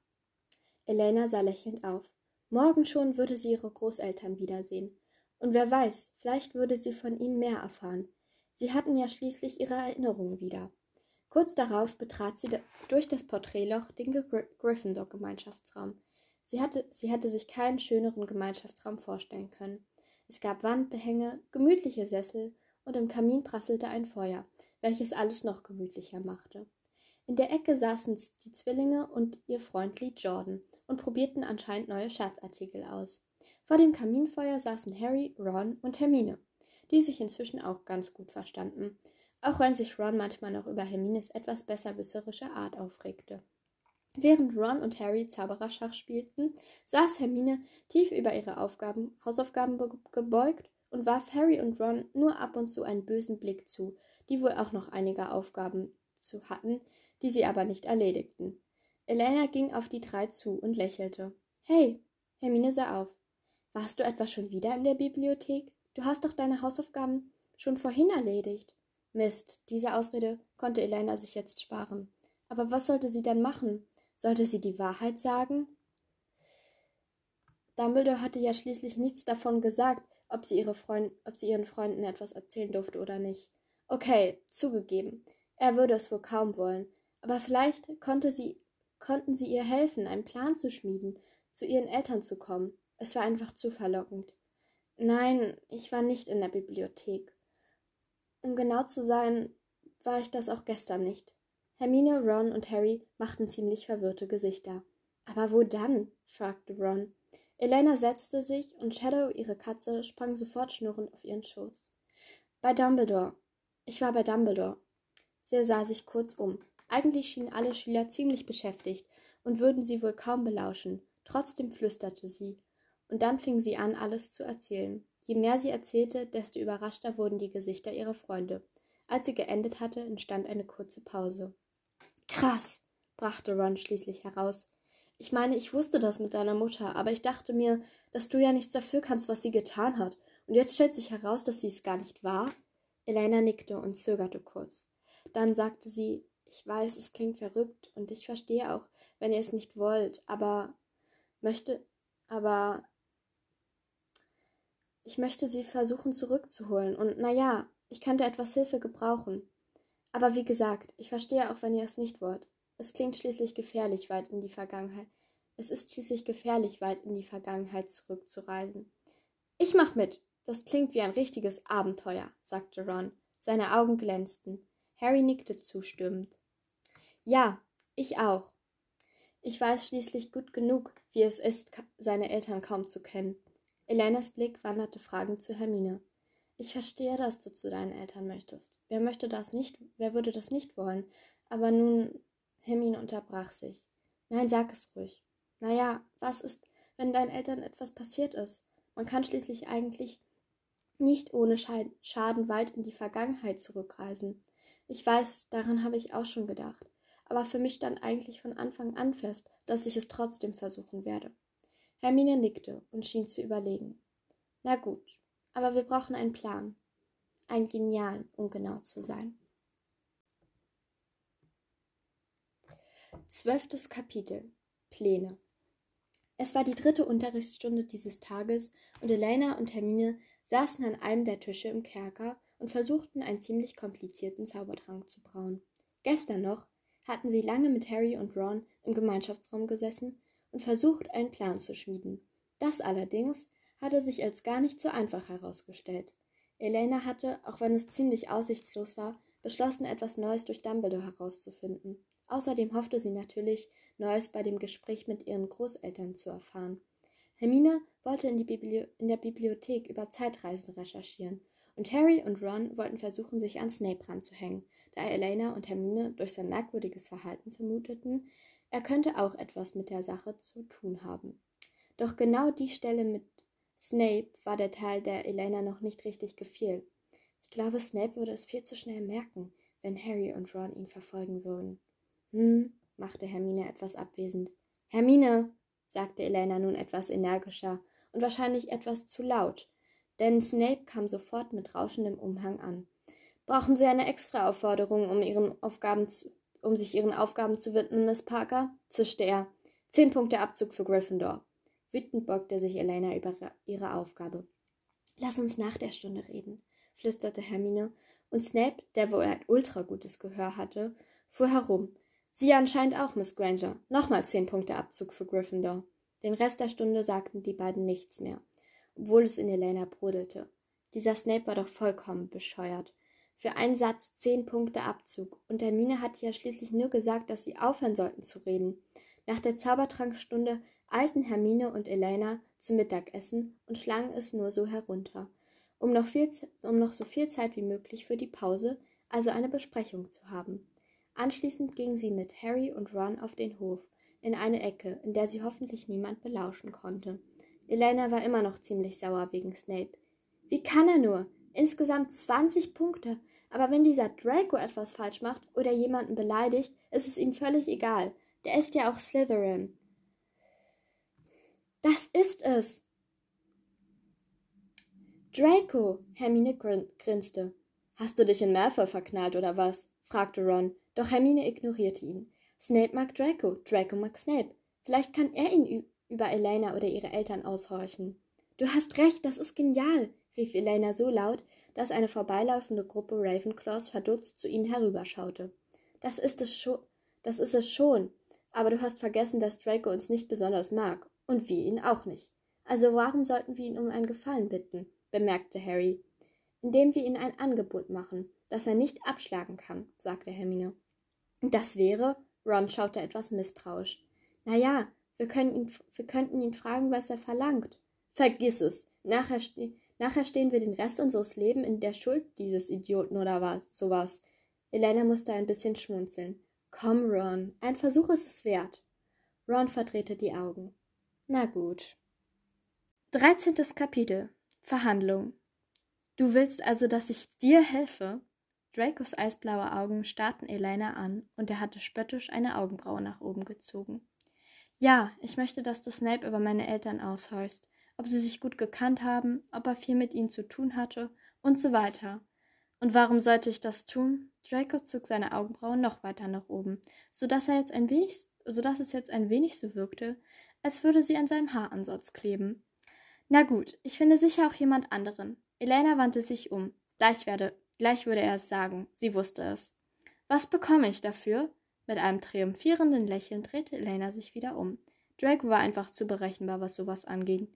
Elena sah lächelnd auf. Morgen schon würde sie ihre Großeltern wiedersehen. Und wer weiß, vielleicht würde sie von ihnen mehr erfahren. Sie hatten ja schließlich ihre Erinnerungen wieder. Kurz darauf betrat sie durch das Porträtloch den Gryffindor-Gemeinschaftsraum. Sie hatte, sie hatte sich keinen schöneren Gemeinschaftsraum vorstellen können. Es gab Wandbehänge, gemütliche Sessel und im Kamin prasselte ein Feuer, welches alles noch gemütlicher machte. In der Ecke saßen die Zwillinge und ihr Freund Lee Jordan und probierten anscheinend neue Schatzartikel aus. Vor dem Kaminfeuer saßen Harry, Ron und Hermine, die sich inzwischen auch ganz gut verstanden, auch wenn sich Ron manchmal noch über Hermines etwas besserwisserische Art aufregte. Während Ron und Harry Zaubererschach spielten, saß Hermine tief über ihre Aufgaben, Hausaufgaben gebeugt und warf Harry und Ron nur ab und zu einen bösen Blick zu, die wohl auch noch einige Aufgaben zu hatten, die sie aber nicht erledigten. Elena ging auf die drei zu und lächelte. Hey, Hermine sah auf. Warst du etwa schon wieder in der Bibliothek? Du hast doch deine Hausaufgaben schon vorhin erledigt. Mist, diese Ausrede konnte Elena sich jetzt sparen. Aber was sollte sie dann machen? Sollte sie die Wahrheit sagen? Dumbledore hatte ja schließlich nichts davon gesagt, ob sie, Freund ob sie ihren Freunden etwas erzählen durfte oder nicht. Okay, zugegeben. Er würde es wohl kaum wollen, aber vielleicht konnte sie, konnten sie ihr helfen, einen Plan zu schmieden, zu ihren Eltern zu kommen. Es war einfach zu verlockend. Nein, ich war nicht in der Bibliothek. Um genau zu sein, war ich das auch gestern nicht. Hermine, Ron und Harry machten ziemlich verwirrte Gesichter. Aber wo dann? fragte Ron. Elena setzte sich und Shadow, ihre Katze, sprang sofort schnurrend auf ihren Schoß. Bei Dumbledore. Ich war bei Dumbledore. Sie sah sich kurz um. Eigentlich schienen alle Schüler ziemlich beschäftigt und würden sie wohl kaum belauschen. Trotzdem flüsterte sie. Und dann fing sie an, alles zu erzählen. Je mehr sie erzählte, desto überraschter wurden die Gesichter ihrer Freunde. Als sie geendet hatte, entstand eine kurze Pause. Krass, brachte Ron schließlich heraus. Ich meine, ich wusste das mit deiner Mutter, aber ich dachte mir, dass du ja nichts dafür kannst, was sie getan hat. Und jetzt stellt sich heraus, dass sie es gar nicht war? Elena nickte und zögerte kurz. Dann sagte sie, ich weiß, es klingt verrückt und ich verstehe auch, wenn ihr es nicht wollt, aber möchte, aber ich möchte sie versuchen zurückzuholen und na ja, ich könnte etwas Hilfe gebrauchen. Aber wie gesagt, ich verstehe auch, wenn ihr es nicht wollt. Es klingt schließlich gefährlich, weit in die Vergangenheit. Es ist schließlich gefährlich, weit in die Vergangenheit zurückzureisen. Ich mach mit. Das klingt wie ein richtiges Abenteuer, sagte Ron. Seine Augen glänzten. Harry nickte zustimmend. Ja, ich auch. Ich weiß schließlich gut genug, wie es ist, seine Eltern kaum zu kennen. Elenas Blick wanderte fragend zu Hermine. Ich verstehe, dass du zu deinen Eltern möchtest. Wer möchte das nicht, wer würde das nicht wollen? Aber nun, Hermine unterbrach sich. Nein, sag es ruhig. Naja, was ist, wenn deinen Eltern etwas passiert ist? Man kann schließlich eigentlich nicht ohne Schaden weit in die Vergangenheit zurückreisen. Ich weiß, daran habe ich auch schon gedacht aber für mich stand eigentlich von Anfang an fest, dass ich es trotzdem versuchen werde. Hermine nickte und schien zu überlegen. Na gut, aber wir brauchen einen Plan. Einen genialen, um genau zu sein. Zwölftes Kapitel Pläne Es war die dritte Unterrichtsstunde dieses Tages und Elena und Hermine saßen an einem der Tische im Kerker und versuchten einen ziemlich komplizierten Zaubertrank zu brauen. Gestern noch hatten sie lange mit Harry und Ron im Gemeinschaftsraum gesessen und versucht, einen Plan zu schmieden. Das allerdings hatte sich als gar nicht so einfach herausgestellt. Elena hatte, auch wenn es ziemlich aussichtslos war, beschlossen, etwas Neues durch Dumbledore herauszufinden. Außerdem hoffte sie natürlich, Neues bei dem Gespräch mit ihren Großeltern zu erfahren. Hermine wollte in, Bibli in der Bibliothek über Zeitreisen recherchieren, und Harry und Ron wollten versuchen, sich an Snape ranzuhängen, da Elena und Hermine durch sein merkwürdiges Verhalten vermuteten, er könnte auch etwas mit der Sache zu tun haben. Doch genau die Stelle mit Snape war der Teil, der Elena noch nicht richtig gefiel. Ich glaube, Snape würde es viel zu schnell merken, wenn Harry und Ron ihn verfolgen würden. Hm, machte Hermine etwas abwesend. Hermine, sagte Elena nun etwas energischer und wahrscheinlich etwas zu laut, denn Snape kam sofort mit rauschendem Umhang an. Brauchen Sie eine Extraaufforderung, um, ihren Aufgaben zu, um sich Ihren Aufgaben zu widmen, Miss Parker? zischte er. Zehn Punkte Abzug für Gryffindor. Wütend beugte sich Elena über ihre Aufgabe. Lass uns nach der Stunde reden, flüsterte Hermine, und Snape, der wohl ein ultra gutes Gehör hatte, fuhr herum. Sie anscheinend auch, Miss Granger. Nochmal zehn Punkte Abzug für Gryffindor. Den Rest der Stunde sagten die beiden nichts mehr, obwohl es in Elena brodelte. Dieser Snape war doch vollkommen bescheuert. Für einen Satz zehn Punkte Abzug. Und Hermine hatte ja schließlich nur gesagt, dass sie aufhören sollten zu reden. Nach der Zaubertrankstunde eilten Hermine und Elena zum Mittagessen und schlangen es nur so herunter, um noch, viel, um noch so viel Zeit wie möglich für die Pause, also eine Besprechung zu haben. Anschließend gingen sie mit Harry und Ron auf den Hof, in eine Ecke, in der sie hoffentlich niemand belauschen konnte. Elena war immer noch ziemlich sauer wegen Snape. Wie kann er nur? Insgesamt 20 Punkte. Aber wenn dieser Draco etwas falsch macht oder jemanden beleidigt, ist es ihm völlig egal. Der ist ja auch Slytherin. Das ist es. Draco, Hermine grin grinste. Hast du dich in Malfoy verknallt oder was? fragte Ron, doch Hermine ignorierte ihn. Snape mag Draco, Draco mag Snape. Vielleicht kann er ihn über Elena oder ihre Eltern aushorchen. Du hast recht, das ist genial, rief Elena so laut, dass eine vorbeilaufende Gruppe Ravenclaws verdutzt zu ihnen herüberschaute. Das ist es schon, das ist es schon. Aber du hast vergessen, dass Draco uns nicht besonders mag. Und wir ihn auch nicht. Also warum sollten wir ihn um einen Gefallen bitten? bemerkte Harry. Indem wir ihm ein Angebot machen, das er nicht abschlagen kann, sagte Hermine. Das wäre, Ron schaute etwas misstrauisch. Na ja, wir, können ihn, wir könnten ihn fragen, was er verlangt. Vergiss es. Nachher, ste Nachher stehen wir den Rest unseres Lebens in der Schuld dieses Idioten oder was, sowas. Elena musste ein bisschen schmunzeln. Komm, Ron, ein Versuch ist es wert. Ron verdrehte die Augen. Na gut. Dreizehntes Kapitel. Verhandlung. Du willst also, dass ich dir helfe? Dracos eisblaue Augen starrten Elena an, und er hatte spöttisch eine Augenbraue nach oben gezogen. Ja, ich möchte, dass du Snape über meine Eltern aushorchst ob sie sich gut gekannt haben, ob er viel mit ihnen zu tun hatte und so weiter. Und warum sollte ich das tun? Draco zog seine Augenbrauen noch weiter nach oben, so dass er jetzt ein wenig, so dass es jetzt ein wenig so wirkte, als würde sie an seinem Haaransatz kleben. Na gut, ich finde sicher auch jemand anderen. Elena wandte sich um. Gleich werde, gleich würde er es sagen. Sie wusste es. Was bekomme ich dafür? Mit einem triumphierenden Lächeln drehte Elena sich wieder um. Draco war einfach zu berechenbar, was sowas anging.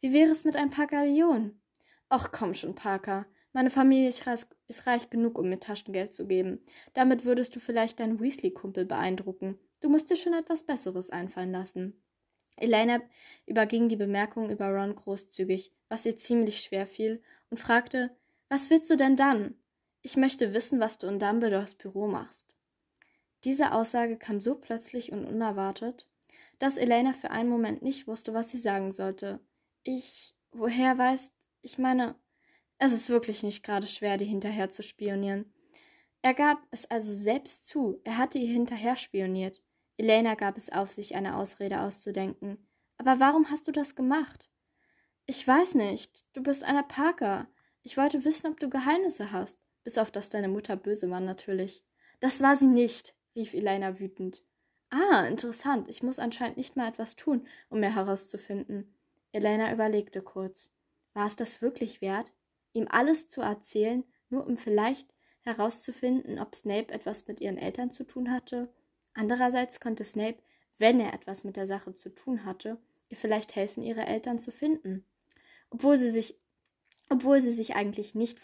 Wie wäre es mit ein paar Gallionen? Ach komm schon, Parker. Meine Familie ist reich genug, um mir Taschengeld zu geben. Damit würdest du vielleicht deinen Weasley-Kumpel beeindrucken. Du musst dir schon etwas Besseres einfallen lassen. Elena überging die Bemerkung über Ron großzügig, was ihr ziemlich schwer fiel, und fragte, was willst du denn dann? Ich möchte wissen, was du in Dumbledores Büro machst. Diese Aussage kam so plötzlich und unerwartet, dass Elena für einen Moment nicht wusste, was sie sagen sollte. Ich, woher weißt, ich meine, es ist wirklich nicht gerade schwer, dir hinterher zu spionieren. Er gab es also selbst zu, er hatte ihr hinterher spioniert. Elena gab es auf, sich eine Ausrede auszudenken. Aber warum hast du das gemacht? Ich weiß nicht. Du bist einer Parker. Ich wollte wissen, ob du Geheimnisse hast. Bis auf dass deine Mutter böse war, natürlich. Das war sie nicht, rief Elena wütend. Ah, interessant. Ich muss anscheinend nicht mal etwas tun, um mehr herauszufinden. Elena überlegte kurz. War es das wirklich wert, ihm alles zu erzählen, nur um vielleicht herauszufinden, ob Snape etwas mit ihren Eltern zu tun hatte? Andererseits konnte Snape, wenn er etwas mit der Sache zu tun hatte, ihr vielleicht helfen, ihre Eltern zu finden. Obwohl sie sich, obwohl sie sich eigentlich nicht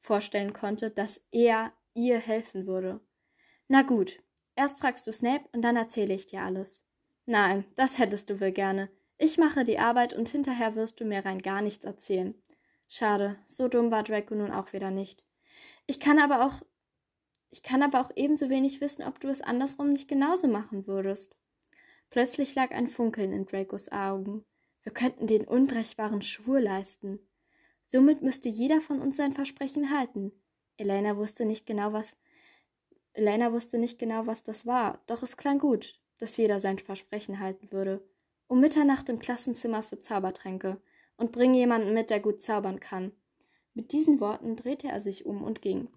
vorstellen konnte, dass er ihr helfen würde. Na gut, erst fragst du Snape und dann erzähle ich dir alles. Nein, das hättest du wohl gerne. Ich mache die Arbeit und hinterher wirst du mir rein gar nichts erzählen. Schade, so dumm war Draco nun auch wieder nicht. Ich kann aber auch ich kann aber auch ebenso wenig wissen, ob du es andersrum nicht genauso machen würdest. Plötzlich lag ein Funkeln in Dracos Augen. Wir könnten den unbrechbaren Schwur leisten. Somit müsste jeder von uns sein Versprechen halten. Elena wusste nicht genau, was Elena wusste nicht genau, was das war, doch es klang gut, dass jeder sein Versprechen halten würde. Um Mitternacht im Klassenzimmer für Zaubertränke und bring jemanden mit, der gut zaubern kann. Mit diesen Worten drehte er sich um und ging.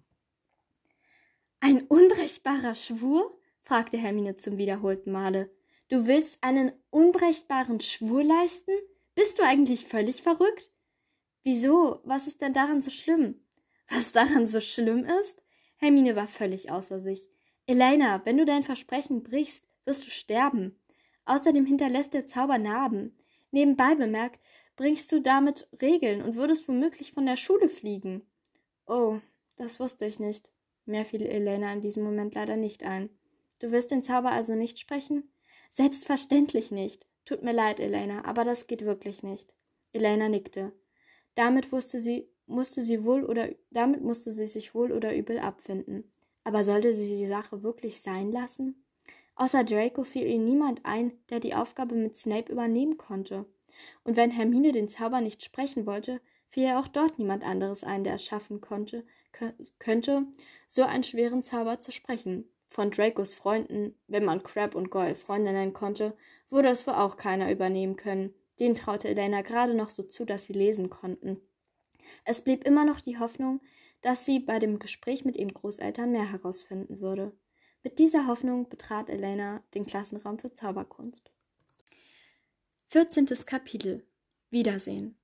Ein unbrechbarer Schwur? fragte Hermine zum wiederholten Male. Du willst einen unbrechbaren Schwur leisten? Bist du eigentlich völlig verrückt? Wieso? Was ist denn daran so schlimm? Was daran so schlimm ist? Hermine war völlig außer sich. Elena, wenn du dein Versprechen brichst, wirst du sterben. Außerdem hinterlässt der Zauber Narben. Nebenbei bemerkt, bringst du damit Regeln und würdest womöglich von der Schule fliegen. Oh, das wusste ich nicht. Mehr fiel Elena in diesem Moment leider nicht ein. Du wirst den Zauber also nicht sprechen? Selbstverständlich nicht. Tut mir leid, Elena, aber das geht wirklich nicht. Elena nickte. Damit wusste sie, musste sie wohl oder damit musste sie sich wohl oder übel abfinden. Aber sollte sie die Sache wirklich sein lassen? Außer Draco fiel ihr niemand ein, der die Aufgabe mit Snape übernehmen konnte. Und wenn Hermine den Zauber nicht sprechen wollte, fiel ihr auch dort niemand anderes ein, der es schaffen konnte, könnte, so einen schweren Zauber zu sprechen. Von Dracos Freunden, wenn man Crab und Goyle Freunde nennen konnte, würde es wohl auch keiner übernehmen können. Den traute Elena gerade noch so zu, dass sie lesen konnten. Es blieb immer noch die Hoffnung, dass sie bei dem Gespräch mit ihren Großeltern mehr herausfinden würde. Mit dieser Hoffnung betrat Elena den Klassenraum für Zauberkunst. 14. Kapitel Wiedersehen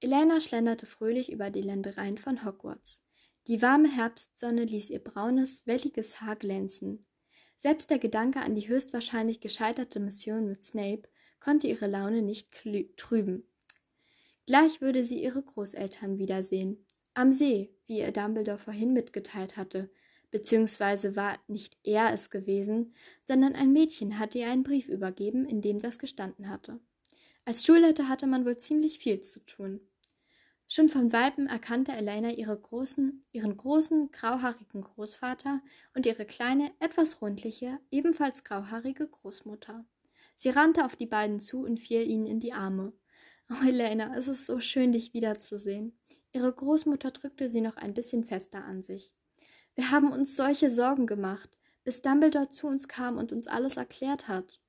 Elena schlenderte fröhlich über die Ländereien von Hogwarts. Die warme Herbstsonne ließ ihr braunes, welliges Haar glänzen. Selbst der Gedanke an die höchstwahrscheinlich gescheiterte Mission mit Snape konnte ihre Laune nicht trüben. Gleich würde sie ihre Großeltern wiedersehen. Am See, wie ihr Dumbledore vorhin mitgeteilt hatte, beziehungsweise war nicht er es gewesen, sondern ein Mädchen hatte ihr einen Brief übergeben, in dem das gestanden hatte. Als Schulleiter hatte man wohl ziemlich viel zu tun. Schon von Weitem erkannte Elena ihre großen, ihren großen, grauhaarigen Großvater und ihre kleine, etwas rundliche, ebenfalls grauhaarige Großmutter. Sie rannte auf die beiden zu und fiel ihnen in die Arme. Oh, Elena, es ist so schön, dich wiederzusehen. Ihre Großmutter drückte sie noch ein bisschen fester an sich. Wir haben uns solche Sorgen gemacht, bis Dumbledore zu uns kam und uns alles erklärt hat.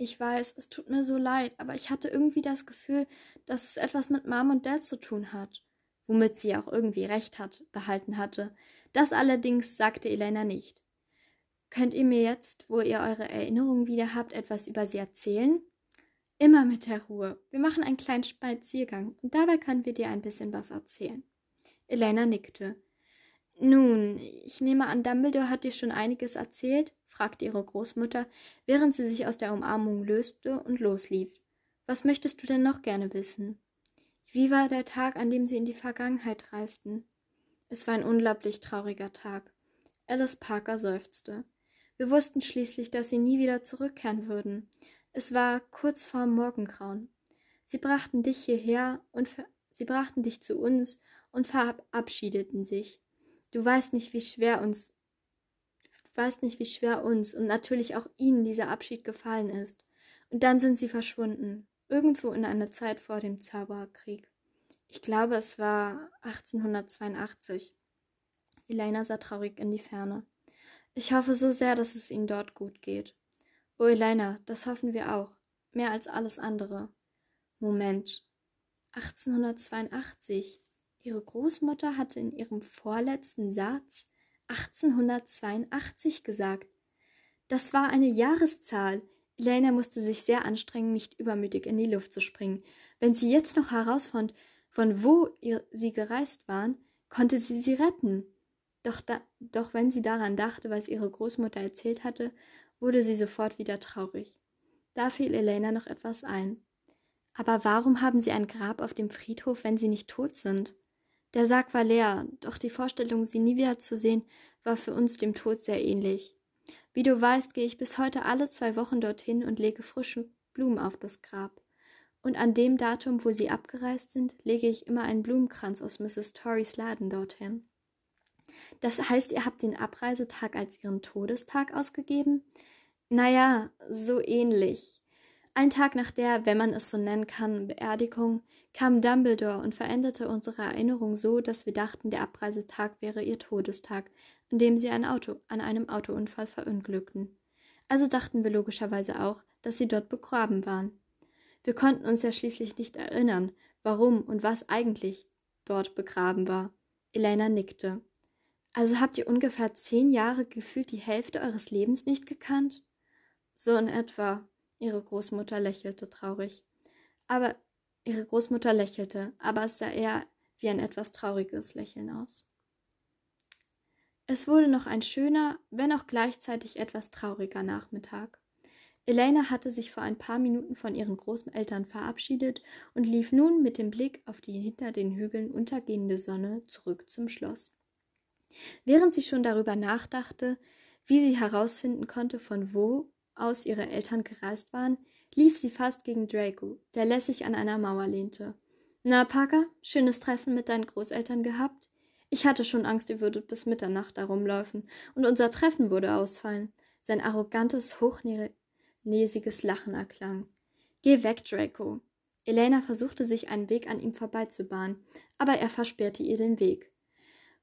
Ich weiß, es tut mir so leid, aber ich hatte irgendwie das Gefühl, dass es etwas mit Mom und Dad zu tun hat. Womit sie auch irgendwie recht hat, behalten hatte. Das allerdings sagte Elena nicht. Könnt ihr mir jetzt, wo ihr eure Erinnerungen wieder habt, etwas über sie erzählen? Immer mit der Ruhe. Wir machen einen kleinen Spaziergang und dabei können wir dir ein bisschen was erzählen. Elena nickte. Nun, ich nehme an, Dumbledore hat dir schon einiges erzählt? fragte ihre Großmutter, während sie sich aus der Umarmung löste und loslief. Was möchtest du denn noch gerne wissen? Wie war der Tag, an dem sie in die Vergangenheit reisten? Es war ein unglaublich trauriger Tag. Alice Parker seufzte. Wir wussten schließlich, dass sie nie wieder zurückkehren würden. Es war kurz vor Morgengrauen. Sie brachten dich hierher und sie brachten dich zu uns und verabschiedeten sich. Du weißt nicht, wie schwer uns du weißt nicht, wie schwer uns und natürlich auch ihnen dieser Abschied gefallen ist. Und dann sind sie verschwunden, irgendwo in einer Zeit vor dem Zauberkrieg. Ich glaube, es war 1882. Elena sah traurig in die Ferne. Ich hoffe so sehr, dass es ihnen dort gut geht. Oh, Elena, das hoffen wir auch. Mehr als alles andere. Moment. 1882. Ihre Großmutter hatte in ihrem vorletzten Satz 1882 gesagt. Das war eine Jahreszahl. Elena musste sich sehr anstrengen, nicht übermütig in die Luft zu springen. Wenn sie jetzt noch herausfand, von wo ihr, sie gereist waren, konnte sie sie retten. Doch, da, doch wenn sie daran dachte, was ihre Großmutter erzählt hatte, wurde sie sofort wieder traurig. Da fiel Elena noch etwas ein. Aber warum haben sie ein Grab auf dem Friedhof, wenn sie nicht tot sind? Der Sarg war leer, doch die Vorstellung, sie nie wieder zu sehen, war für uns dem Tod sehr ähnlich. Wie du weißt, gehe ich bis heute alle zwei Wochen dorthin und lege frische Blumen auf das Grab. Und an dem Datum, wo sie abgereist sind, lege ich immer einen Blumenkranz aus Mrs. Torreys Laden dorthin. Das heißt, ihr habt den Abreisetag als ihren Todestag ausgegeben? Naja, so ähnlich. Ein Tag nach der, wenn man es so nennen kann, Beerdigung, kam Dumbledore und veränderte unsere Erinnerung so, dass wir dachten, der Abreisetag wäre ihr Todestag, an dem sie ein Auto, an einem Autounfall verunglückten. Also dachten wir logischerweise auch, dass sie dort begraben waren. Wir konnten uns ja schließlich nicht erinnern, warum und was eigentlich dort begraben war. Elena nickte. Also habt ihr ungefähr zehn Jahre gefühlt die Hälfte eures Lebens nicht gekannt? So in etwa. Ihre Großmutter lächelte traurig. Aber ihre Großmutter lächelte, aber es sah eher wie ein etwas trauriges Lächeln aus. Es wurde noch ein schöner, wenn auch gleichzeitig etwas trauriger Nachmittag. Elena hatte sich vor ein paar Minuten von ihren Großeltern verabschiedet und lief nun mit dem Blick auf die hinter den Hügeln untergehende Sonne zurück zum Schloss. Während sie schon darüber nachdachte, wie sie herausfinden konnte, von wo aus ihre Eltern gereist waren, lief sie fast gegen Draco, der lässig an einer Mauer lehnte. Na, Parker, schönes Treffen mit deinen Großeltern gehabt? Ich hatte schon Angst, ihr würdet bis Mitternacht herumlaufen, und unser Treffen würde ausfallen. Sein arrogantes, hochnäsiges Lachen erklang. Geh weg, Draco. Elena versuchte sich einen Weg an ihm vorbeizubahnen, aber er versperrte ihr den Weg.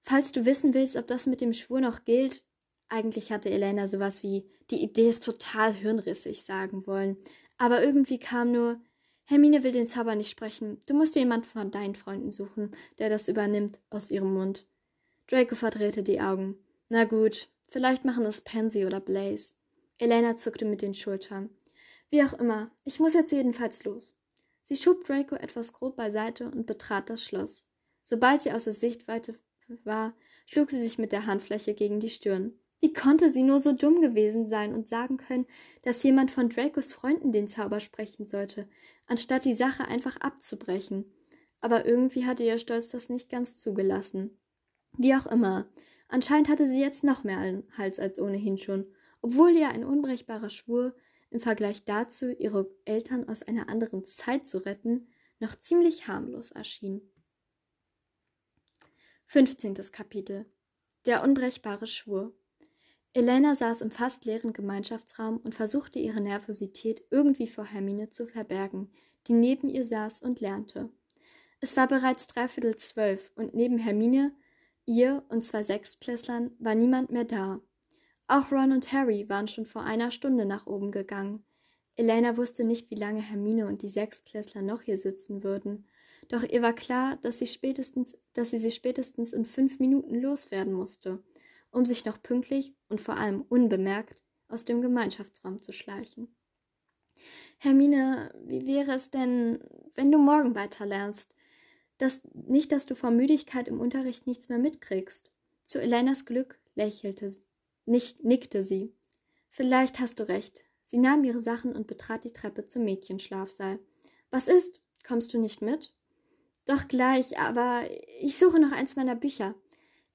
Falls du wissen willst, ob das mit dem Schwur noch gilt, eigentlich hatte Elena sowas wie die Idee ist total hirnrissig sagen wollen, aber irgendwie kam nur Hermine will den Zauber nicht sprechen. Du musst dir jemand von deinen Freunden suchen, der das übernimmt, aus ihrem Mund. Draco verdrehte die Augen. Na gut, vielleicht machen es Pansy oder Blaze. Elena zuckte mit den Schultern. Wie auch immer, ich muss jetzt jedenfalls los. Sie schob Draco etwas grob beiseite und betrat das Schloss. Sobald sie außer Sichtweite war, schlug sie sich mit der Handfläche gegen die Stirn. Wie konnte sie nur so dumm gewesen sein und sagen können, dass jemand von Dracos Freunden den Zauber sprechen sollte, anstatt die Sache einfach abzubrechen? Aber irgendwie hatte ihr Stolz das nicht ganz zugelassen. Wie auch immer, anscheinend hatte sie jetzt noch mehr einen Hals als ohnehin schon, obwohl ihr ein unbrechbarer Schwur im Vergleich dazu, ihre Eltern aus einer anderen Zeit zu retten, noch ziemlich harmlos erschien. 15. Kapitel Der unbrechbare Schwur Elena saß im fast leeren Gemeinschaftsraum und versuchte ihre Nervosität irgendwie vor Hermine zu verbergen, die neben ihr saß und lernte. Es war bereits dreiviertel zwölf und neben Hermine, ihr und zwei Sechstklässlern war niemand mehr da. Auch Ron und Harry waren schon vor einer Stunde nach oben gegangen. Elena wusste nicht, wie lange Hermine und die Sechstklässler noch hier sitzen würden, doch ihr war klar, dass sie spätestens, dass sie sie spätestens in fünf Minuten loswerden musste, um sich noch pünktlich und vor allem unbemerkt aus dem Gemeinschaftsraum zu schleichen. Hermine, wie wäre es denn, wenn du morgen weiterlernst? Das, nicht, dass du vor Müdigkeit im Unterricht nichts mehr mitkriegst. Zu Elenas Glück lächelte, nicht, nickte sie. Vielleicht hast du recht. Sie nahm ihre Sachen und betrat die Treppe zum Mädchenschlafsaal. Was ist? Kommst du nicht mit? Doch gleich, aber ich suche noch eins meiner Bücher.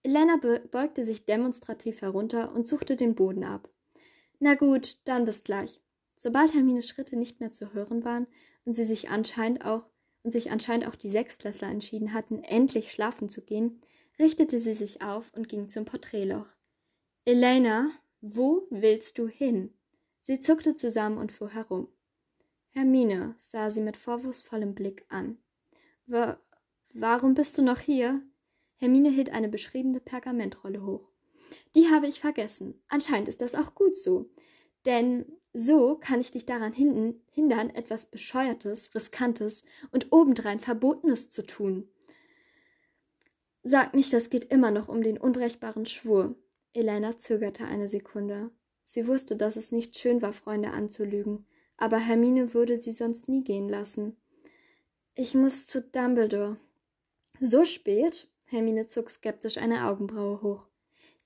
Elena beugte sich demonstrativ herunter und suchte den Boden ab. Na gut, dann bis gleich. Sobald Hermines Schritte nicht mehr zu hören waren und sie sich anscheinend auch und sich anscheinend auch die Sechstklässler entschieden hatten, endlich schlafen zu gehen, richtete sie sich auf und ging zum Porträtloch. Elena, wo willst du hin? Sie zuckte zusammen und fuhr herum. Hermine sah sie mit vorwurfsvollem Blick an. Wa warum bist du noch hier? Hermine hielt eine beschriebene Pergamentrolle hoch. Die habe ich vergessen. Anscheinend ist das auch gut so. Denn so kann ich dich daran hindern, etwas Bescheuertes, Riskantes und obendrein Verbotenes zu tun. Sag nicht, das geht immer noch um den unbrechbaren Schwur. Elena zögerte eine Sekunde. Sie wusste, dass es nicht schön war, Freunde anzulügen, aber Hermine würde sie sonst nie gehen lassen. Ich muss zu Dumbledore. So spät? Hermine zog skeptisch eine Augenbraue hoch.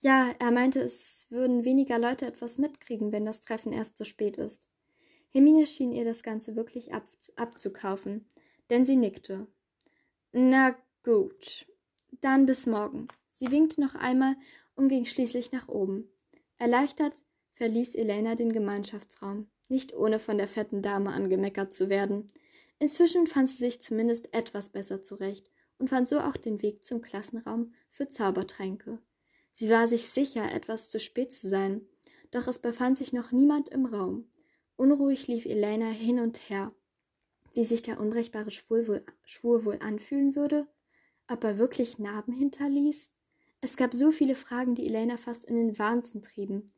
Ja, er meinte, es würden weniger Leute etwas mitkriegen, wenn das Treffen erst so spät ist. Hermine schien ihr das Ganze wirklich ab abzukaufen, denn sie nickte. Na gut, dann bis morgen. Sie winkte noch einmal und ging schließlich nach oben. Erleichtert verließ Elena den Gemeinschaftsraum, nicht ohne von der fetten Dame angemeckert zu werden. Inzwischen fand sie sich zumindest etwas besser zurecht und fand so auch den Weg zum Klassenraum für Zaubertränke. Sie war sich sicher, etwas zu spät zu sein, doch es befand sich noch niemand im Raum. Unruhig lief Elena hin und her. Wie sich der unbrechbare Schwur wohl, Schwur wohl anfühlen würde? Ob er wirklich Narben hinterließ? Es gab so viele Fragen, die Elena fast in den Wahnsinn trieben.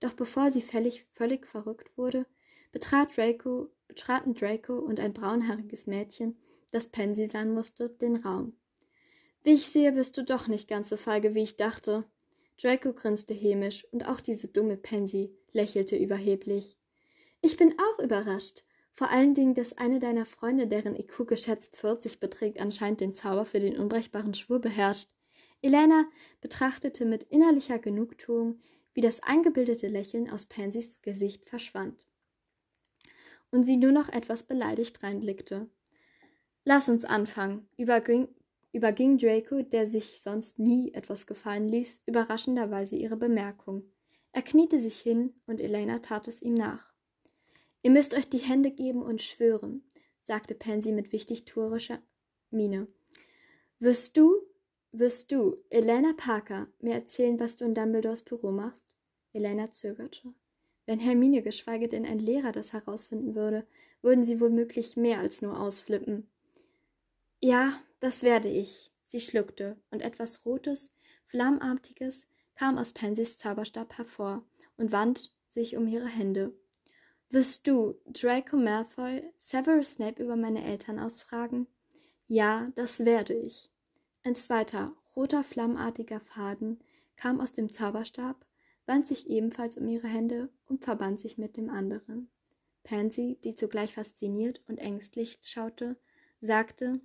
Doch bevor sie völlig, völlig verrückt wurde, betrat Draco, betraten Draco und ein braunhaariges Mädchen, das Pansy sein musste, den Raum. Wie ich sehe, bist du doch nicht ganz so feige, wie ich dachte, Draco grinste hämisch und auch diese dumme Pansy lächelte überheblich. Ich bin auch überrascht. Vor allen Dingen, dass eine deiner Freunde, deren IQ geschätzt 40 beträgt, anscheinend den Zauber für den unbrechbaren Schwur beherrscht. Elena betrachtete mit innerlicher Genugtuung, wie das eingebildete Lächeln aus Pansys Gesicht verschwand. Und sie nur noch etwas beleidigt reinblickte. Lass uns anfangen, überging, überging Draco, der sich sonst nie etwas gefallen ließ, überraschenderweise ihre Bemerkung. Er kniete sich hin und Elena tat es ihm nach. Ihr müsst euch die Hände geben und schwören, sagte Pansy mit wichtigtuerischer Miene. Wirst du, wirst du, Elena Parker, mir erzählen, was du in Dumbledores Büro machst? Elena zögerte. Wenn Hermine geschweige denn ein Lehrer das herausfinden würde, würden sie womöglich mehr als nur ausflippen. Ja, das werde ich. Sie schluckte, und etwas Rotes, Flammartiges kam aus Pensys Zauberstab hervor und wand sich um ihre Hände. Wirst du, Draco Malfoy, Severus Snape über meine Eltern ausfragen? Ja, das werde ich. Ein zweiter, roter, flammartiger Faden kam aus dem Zauberstab, wand sich ebenfalls um ihre Hände und verband sich mit dem anderen. Pansy, die zugleich fasziniert und ängstlich schaute, sagte,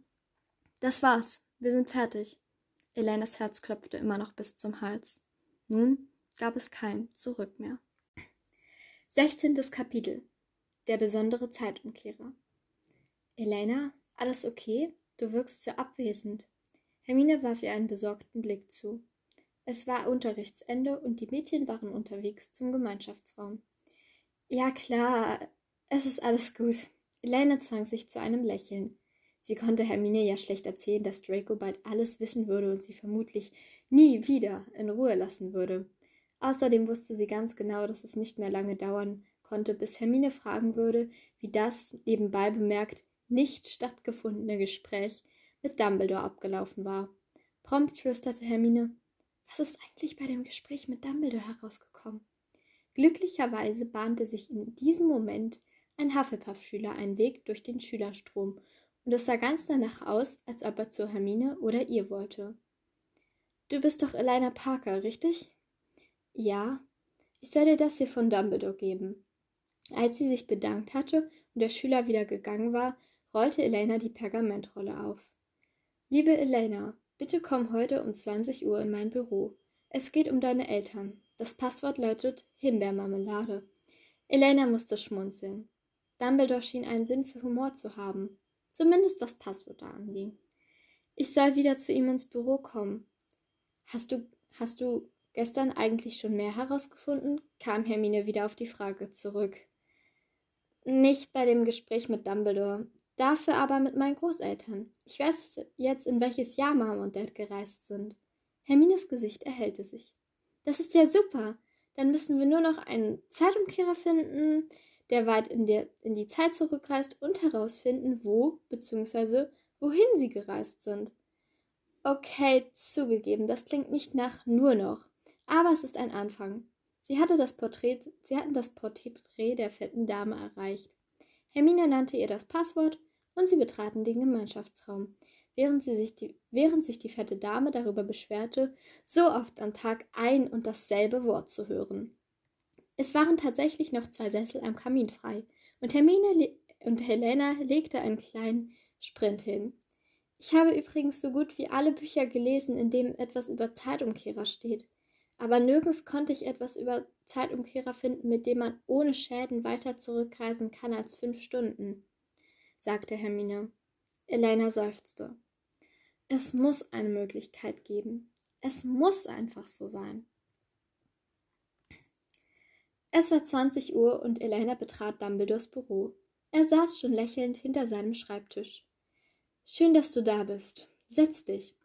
das war's. Wir sind fertig. Elenas Herz klopfte immer noch bis zum Hals. Nun gab es kein Zurück mehr. Sechzehntes Kapitel. Der besondere Zeitumkehrer. Elena, alles okay? Du wirkst so abwesend. Hermine warf ihr einen besorgten Blick zu. Es war Unterrichtsende und die Mädchen waren unterwegs zum Gemeinschaftsraum. Ja klar, es ist alles gut. Elena zwang sich zu einem Lächeln. Sie konnte Hermine ja schlecht erzählen, dass Draco bald alles wissen würde und sie vermutlich nie wieder in Ruhe lassen würde. Außerdem wusste sie ganz genau, dass es nicht mehr lange dauern konnte, bis Hermine fragen würde, wie das, nebenbei bemerkt, nicht stattgefundene Gespräch mit Dumbledore abgelaufen war. Prompt flüsterte Hermine, was ist eigentlich bei dem Gespräch mit Dumbledore herausgekommen? Glücklicherweise bahnte sich in diesem Moment ein Hufflepuff-Schüler einen Weg durch den Schülerstrom und es sah ganz danach aus, als ob er zu Hermine oder ihr wollte. Du bist doch Elena Parker, richtig? Ja. Ich soll dir das hier von Dumbledore geben. Als sie sich bedankt hatte und der Schüler wieder gegangen war, rollte Elena die Pergamentrolle auf. Liebe Elena, bitte komm heute um 20 Uhr in mein Büro. Es geht um deine Eltern. Das Passwort lautet Himbeermarmelade. Elena musste schmunzeln. Dumbledore schien einen Sinn für Humor zu haben zumindest was Passwörter anging. Ich soll wieder zu ihm ins Büro kommen. Hast du, hast du gestern eigentlich schon mehr herausgefunden? kam Hermine wieder auf die Frage zurück. Nicht bei dem Gespräch mit Dumbledore, dafür aber mit meinen Großeltern. Ich weiß jetzt, in welches Jahr Mom und Dad gereist sind. Hermines Gesicht erhellte sich. Das ist ja super. Dann müssen wir nur noch einen Zeitumkehrer finden, der weit in, der, in die Zeit zurückreist und herausfinden, wo bzw. wohin sie gereist sind. Okay, zugegeben, das klingt nicht nach nur noch, aber es ist ein Anfang. Sie, hatte das Porträt, sie hatten das Porträt der fetten Dame erreicht. Hermine nannte ihr das Passwort und sie betraten den Gemeinschaftsraum, während, sie sich die, während sich die fette Dame darüber beschwerte, so oft am Tag ein und dasselbe Wort zu hören. Es waren tatsächlich noch zwei Sessel am Kamin frei, und Hermine und Helena legte einen kleinen Sprint hin. Ich habe übrigens so gut wie alle Bücher gelesen, in denen etwas über Zeitumkehrer steht. Aber nirgends konnte ich etwas über Zeitumkehrer finden, mit dem man ohne Schäden weiter zurückreisen kann als fünf Stunden, sagte Hermine. Elena seufzte. Es muss eine Möglichkeit geben. Es muss einfach so sein. Es war 20 Uhr und Elena betrat Dumbledores Büro. Er saß schon lächelnd hinter seinem Schreibtisch. Schön, dass du da bist. Setz dich.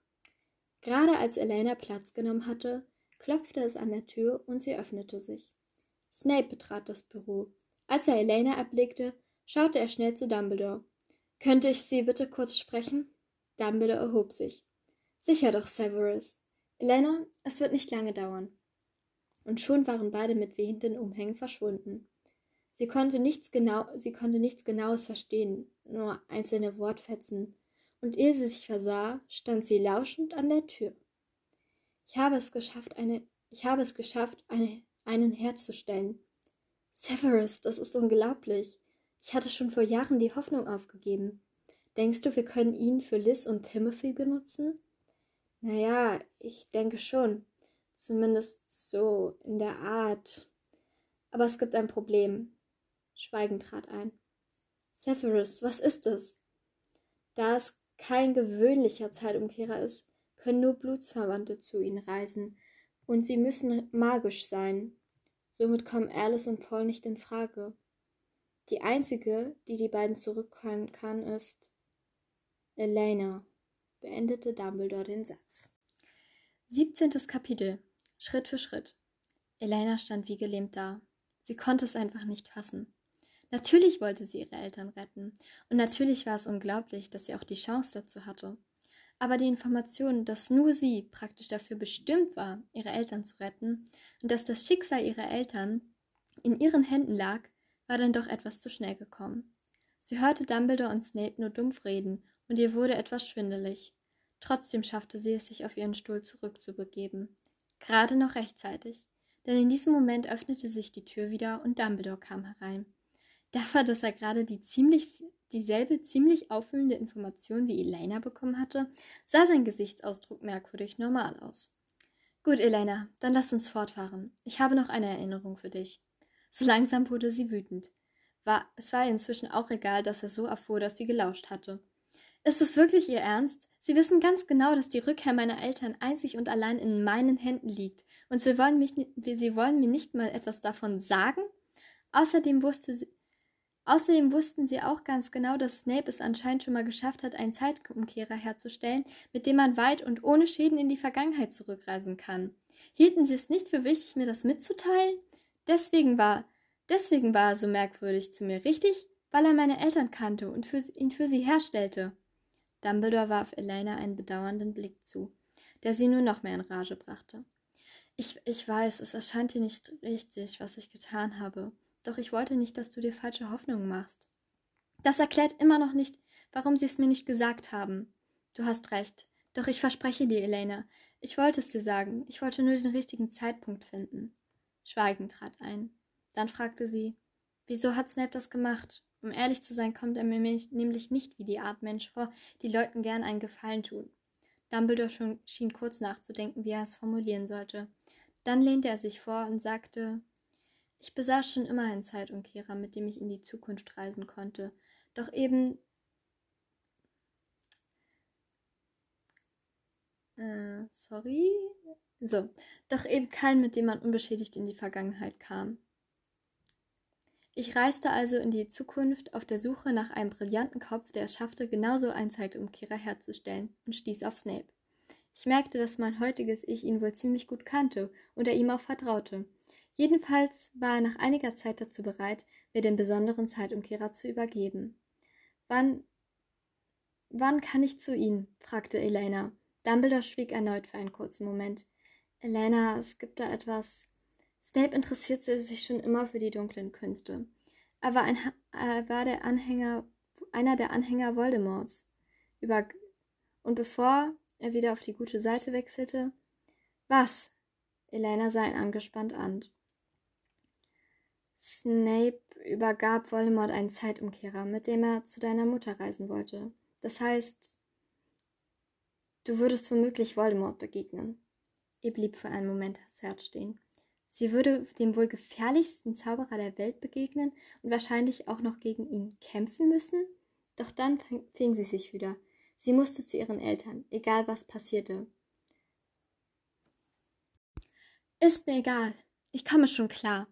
Gerade als Elena Platz genommen hatte, klopfte es an der Tür und sie öffnete sich. Snape betrat das Büro. Als er Elena erblickte, schaute er schnell zu Dumbledore. Könnte ich Sie bitte kurz sprechen? Dumbledore erhob sich. Sicher doch, Severus. Elena, es wird nicht lange dauern. Und schon waren beide mit wehenden Umhängen verschwunden. Sie konnte nichts genau, sie konnte nichts Genaues verstehen, nur einzelne Wortfetzen. Und ehe sie sich versah, stand sie lauschend an der Tür. Ich habe es geschafft, eine, ich habe es geschafft, eine, einen herzustellen. Severus, das ist unglaublich. Ich hatte schon vor Jahren die Hoffnung aufgegeben. Denkst du, wir können ihn für Liz und Timothy benutzen? Naja, ich denke schon. Zumindest so in der Art. Aber es gibt ein Problem. Schweigen trat ein. Severus, was ist es? Da es kein gewöhnlicher Zeitumkehrer ist, können nur Blutsverwandte zu ihnen reisen, und sie müssen magisch sein. Somit kommen Alice und Paul nicht in Frage. Die einzige, die die beiden zurückholen kann, ist Elena, beendete Dumbledore den Satz. 17. Kapitel Schritt für Schritt. Elena stand wie gelähmt da. Sie konnte es einfach nicht fassen. Natürlich wollte sie ihre Eltern retten, und natürlich war es unglaublich, dass sie auch die Chance dazu hatte. Aber die Information, dass nur sie praktisch dafür bestimmt war, ihre Eltern zu retten und dass das Schicksal ihrer Eltern in ihren Händen lag, war dann doch etwas zu schnell gekommen. Sie hörte Dumbledore und Snape nur dumpf reden und ihr wurde etwas schwindelig. Trotzdem schaffte sie es, sich auf ihren Stuhl zurückzubegeben. Gerade noch rechtzeitig, denn in diesem Moment öffnete sich die Tür wieder und Dumbledore kam herein. Dafür, dass er gerade die ziemlich dieselbe ziemlich auffüllende Information wie Elena bekommen hatte, sah sein Gesichtsausdruck merkwürdig normal aus. Gut, Elena, dann lass uns fortfahren. Ich habe noch eine Erinnerung für dich. So langsam wurde sie wütend. War, es war ihr inzwischen auch egal, dass er so erfuhr, dass sie gelauscht hatte. Ist es wirklich Ihr Ernst? Sie wissen ganz genau, dass die Rückkehr meiner Eltern einzig und allein in meinen Händen liegt, und Sie wollen, mich, Sie wollen mir nicht mal etwas davon sagen? Außerdem wusste sie, Außerdem wussten sie auch ganz genau, dass Snape es anscheinend schon mal geschafft hat, einen Zeitumkehrer herzustellen, mit dem man weit und ohne Schäden in die Vergangenheit zurückreisen kann. Hielten sie es nicht für wichtig, mir das mitzuteilen? Deswegen war, deswegen war er so merkwürdig zu mir, richtig? Weil er meine Eltern kannte und für, ihn für sie herstellte. Dumbledore warf Elena einen bedauernden Blick zu, der sie nur noch mehr in Rage brachte. Ich, ich weiß, es erscheint dir nicht richtig, was ich getan habe. Doch ich wollte nicht, dass du dir falsche Hoffnungen machst. Das erklärt immer noch nicht, warum sie es mir nicht gesagt haben. Du hast recht. Doch ich verspreche dir, Elena, ich wollte es dir sagen. Ich wollte nur den richtigen Zeitpunkt finden. Schweigen trat ein. Dann fragte sie, wieso hat Snape das gemacht? Um ehrlich zu sein, kommt er mir nämlich nicht wie die Art Mensch vor, die Leuten gern einen Gefallen tun. Dumbledore schien kurz nachzudenken, wie er es formulieren sollte. Dann lehnte er sich vor und sagte, ich besaß schon immer einen Zeitumkehrer, mit dem ich in die Zukunft reisen konnte. Doch eben Äh, sorry? So, doch eben kein, mit dem man unbeschädigt in die Vergangenheit kam. Ich reiste also in die Zukunft auf der Suche nach einem brillanten Kopf, der es schaffte, genauso einen Zeitumkehrer herzustellen, und stieß auf Snape. Ich merkte, dass mein heutiges Ich ihn wohl ziemlich gut kannte und er ihm auch vertraute. Jedenfalls war er nach einiger Zeit dazu bereit, mir den besonderen Zeitumkehrer zu übergeben. Wann wann kann ich zu Ihnen? fragte Elena. Dumbledore schwieg erneut für einen kurzen Moment. Elena, es gibt da etwas. Snape interessierte sich schon immer für die dunklen Künste. Er war, ein, er war der Anhänger, einer der Anhänger Voldemorts. Über, und bevor er wieder auf die gute Seite wechselte, was? Elena sah ihn angespannt an. Snape übergab Voldemort einen Zeitumkehrer, mit dem er zu deiner Mutter reisen wollte. Das heißt, du würdest womöglich Voldemort begegnen. Ihr blieb für einen Moment das Herz stehen. Sie würde dem wohl gefährlichsten Zauberer der Welt begegnen und wahrscheinlich auch noch gegen ihn kämpfen müssen? Doch dann fing sie sich wieder. Sie musste zu ihren Eltern, egal was passierte. Ist mir egal. Ich komme schon klar,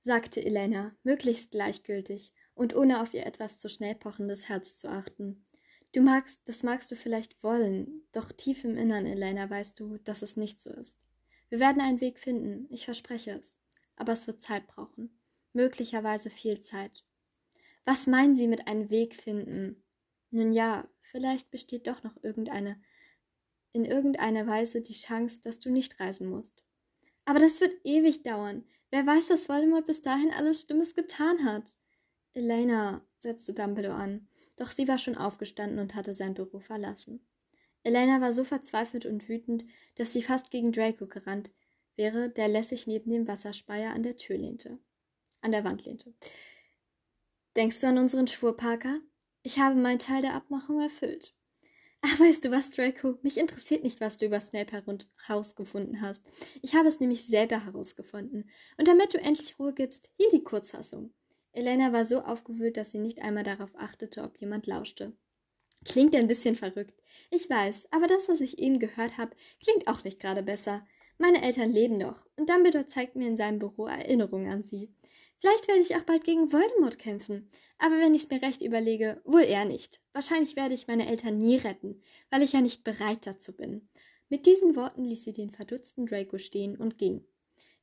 sagte Elena, möglichst gleichgültig und ohne auf ihr etwas zu schnell pochendes Herz zu achten. Du magst, das magst du vielleicht wollen, doch tief im Innern, Elena, weißt du, dass es nicht so ist. Wir werden einen Weg finden, ich verspreche es. Aber es wird Zeit brauchen. Möglicherweise viel Zeit. Was meinen Sie mit einem Weg finden? Nun ja, vielleicht besteht doch noch irgendeine, in irgendeiner Weise die Chance, dass du nicht reisen musst. Aber das wird ewig dauern. Wer weiß, was Voldemort bis dahin alles Stimmes getan hat. Elena, setzte Dumbledore an, doch sie war schon aufgestanden und hatte sein Büro verlassen. Elena war so verzweifelt und wütend, dass sie fast gegen Draco gerannt wäre, der lässig neben dem Wasserspeier an der Tür lehnte. An der Wand lehnte. Denkst du an unseren Schwur, Parker? Ich habe meinen Teil der Abmachung erfüllt. Ach, weißt du was, Draco? Mich interessiert nicht, was du über Snape herausgefunden hast. Ich habe es nämlich selber herausgefunden. Und damit du endlich Ruhe gibst, hier die Kurzfassung. Elena war so aufgewühlt, dass sie nicht einmal darauf achtete, ob jemand lauschte. Klingt ein bisschen verrückt. Ich weiß, aber das, was ich eben gehört habe, klingt auch nicht gerade besser. Meine Eltern leben noch, und Dumbledore zeigt mir in seinem Büro Erinnerungen an sie. Vielleicht werde ich auch bald gegen Voldemort kämpfen, aber wenn ich es mir recht überlege, wohl eher nicht. Wahrscheinlich werde ich meine Eltern nie retten, weil ich ja nicht bereit dazu bin. Mit diesen Worten ließ sie den verdutzten Draco stehen und ging.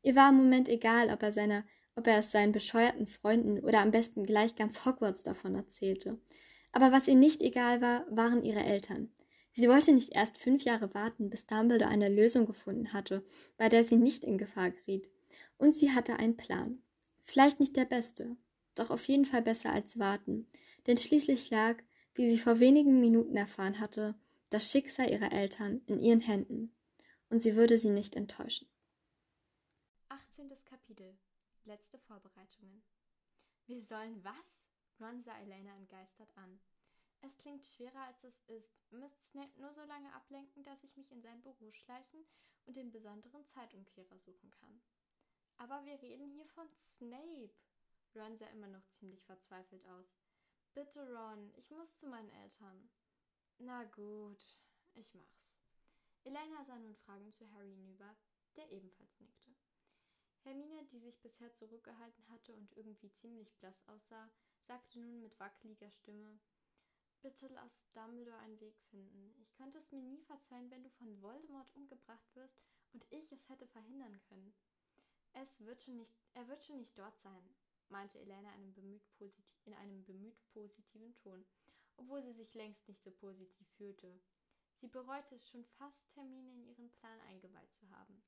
Ihr war im Moment egal, ob er seiner ob er es seinen bescheuerten Freunden oder am besten gleich ganz Hogwarts davon erzählte. Aber was ihr nicht egal war, waren ihre Eltern. Sie wollte nicht erst fünf Jahre warten, bis Dumbledore eine Lösung gefunden hatte, bei der sie nicht in Gefahr geriet. Und sie hatte einen Plan. Vielleicht nicht der beste, doch auf jeden Fall besser als warten, denn schließlich lag, wie sie vor wenigen Minuten erfahren hatte, das Schicksal ihrer Eltern in ihren Händen, und sie würde sie nicht enttäuschen. 18. Kapitel Letzte Vorbereitungen. Wir sollen was? Ron sah Elena entgeistert an. Es klingt schwerer, als es ist. Müsste Snape nur so lange ablenken, dass ich mich in sein Büro schleichen und den besonderen Zeitumkehrer suchen kann. Aber wir reden hier von Snape. Ron sah immer noch ziemlich verzweifelt aus. Bitte, Ron, ich muss zu meinen Eltern. Na gut, ich mach's. Elena sah nun fragend zu Harry hinüber, der ebenfalls nickte. Hermine, die sich bisher zurückgehalten hatte und irgendwie ziemlich blass aussah, sagte nun mit wackeliger Stimme Bitte lass Dumbledore einen Weg finden. Ich könnte es mir nie verzeihen, wenn du von Voldemort umgebracht wirst und ich es hätte verhindern können. Es wird schon nicht, er wird schon nicht dort sein, meinte Elena einem in einem bemüht positiven Ton, obwohl sie sich längst nicht so positiv fühlte. Sie bereute es schon fast, Hermine in ihren Plan eingeweiht zu haben.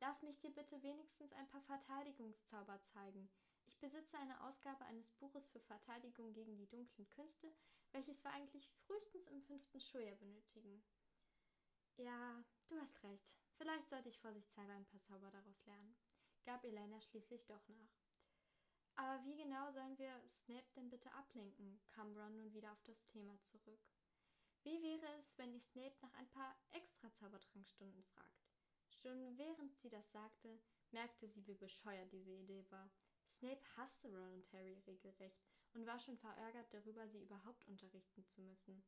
Lass mich dir bitte wenigstens ein paar Verteidigungszauber zeigen. Ich besitze eine Ausgabe eines Buches für Verteidigung gegen die dunklen Künste, welches wir eigentlich frühestens im fünften Schuljahr benötigen. Ja, du hast recht. Vielleicht sollte ich vorsichtshalber ein paar Zauber daraus lernen, gab Elena schließlich doch nach. Aber wie genau sollen wir Snape denn bitte ablenken? kam Ron nun wieder auf das Thema zurück. Wie wäre es, wenn ich Snape nach ein paar extra Zaubertrankstunden fragt? Schon während sie das sagte, merkte sie, wie bescheuert diese Idee war. Snape hasste Ron und Harry regelrecht und war schon verärgert darüber, sie überhaupt unterrichten zu müssen.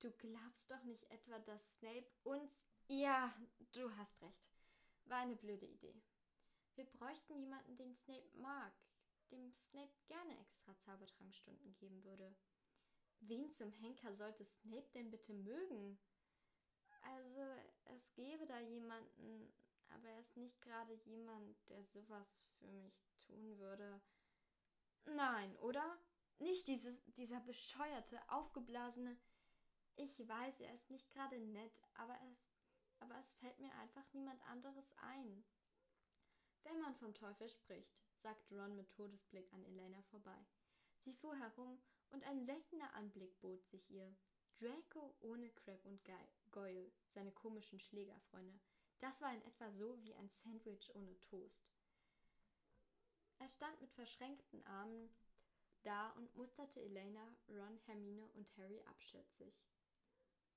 Du glaubst doch nicht etwa, dass Snape uns. Ja, du hast recht. War eine blöde Idee. Wir bräuchten jemanden, den Snape mag, dem Snape gerne extra Zaubertrankstunden geben würde. Wen zum Henker sollte Snape denn bitte mögen? Also, es gäbe da jemanden, aber er ist nicht gerade jemand, der sowas für mich tun würde. Nein, oder? Nicht dieses, dieser bescheuerte, aufgeblasene. Ich weiß, er ist nicht gerade nett, aber es, aber es fällt mir einfach niemand anderes ein. Wenn man vom Teufel spricht, sagte Ron mit Todesblick an Elena vorbei. Sie fuhr herum und ein seltener Anblick bot sich ihr. Draco ohne Crab und Goyle, seine komischen Schlägerfreunde. Das war in etwa so wie ein Sandwich ohne Toast. Er stand mit verschränkten Armen da und musterte Elena, Ron, Hermine und Harry abschätzig.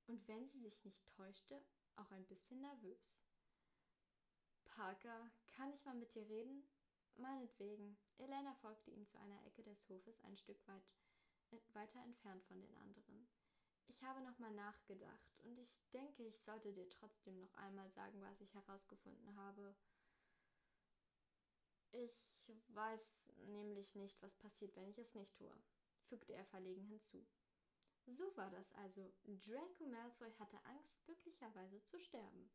Und wenn sie sich nicht täuschte, auch ein bisschen nervös. Parker, kann ich mal mit dir reden? Meinetwegen. Elena folgte ihm zu einer Ecke des Hofes ein Stück weit weiter entfernt von den anderen. Ich habe nochmal nachgedacht und ich denke, ich sollte dir trotzdem noch einmal sagen, was ich herausgefunden habe. Ich weiß nämlich nicht, was passiert, wenn ich es nicht tue, fügte er verlegen hinzu. So war das also. Draco Malfoy hatte Angst, möglicherweise zu sterben,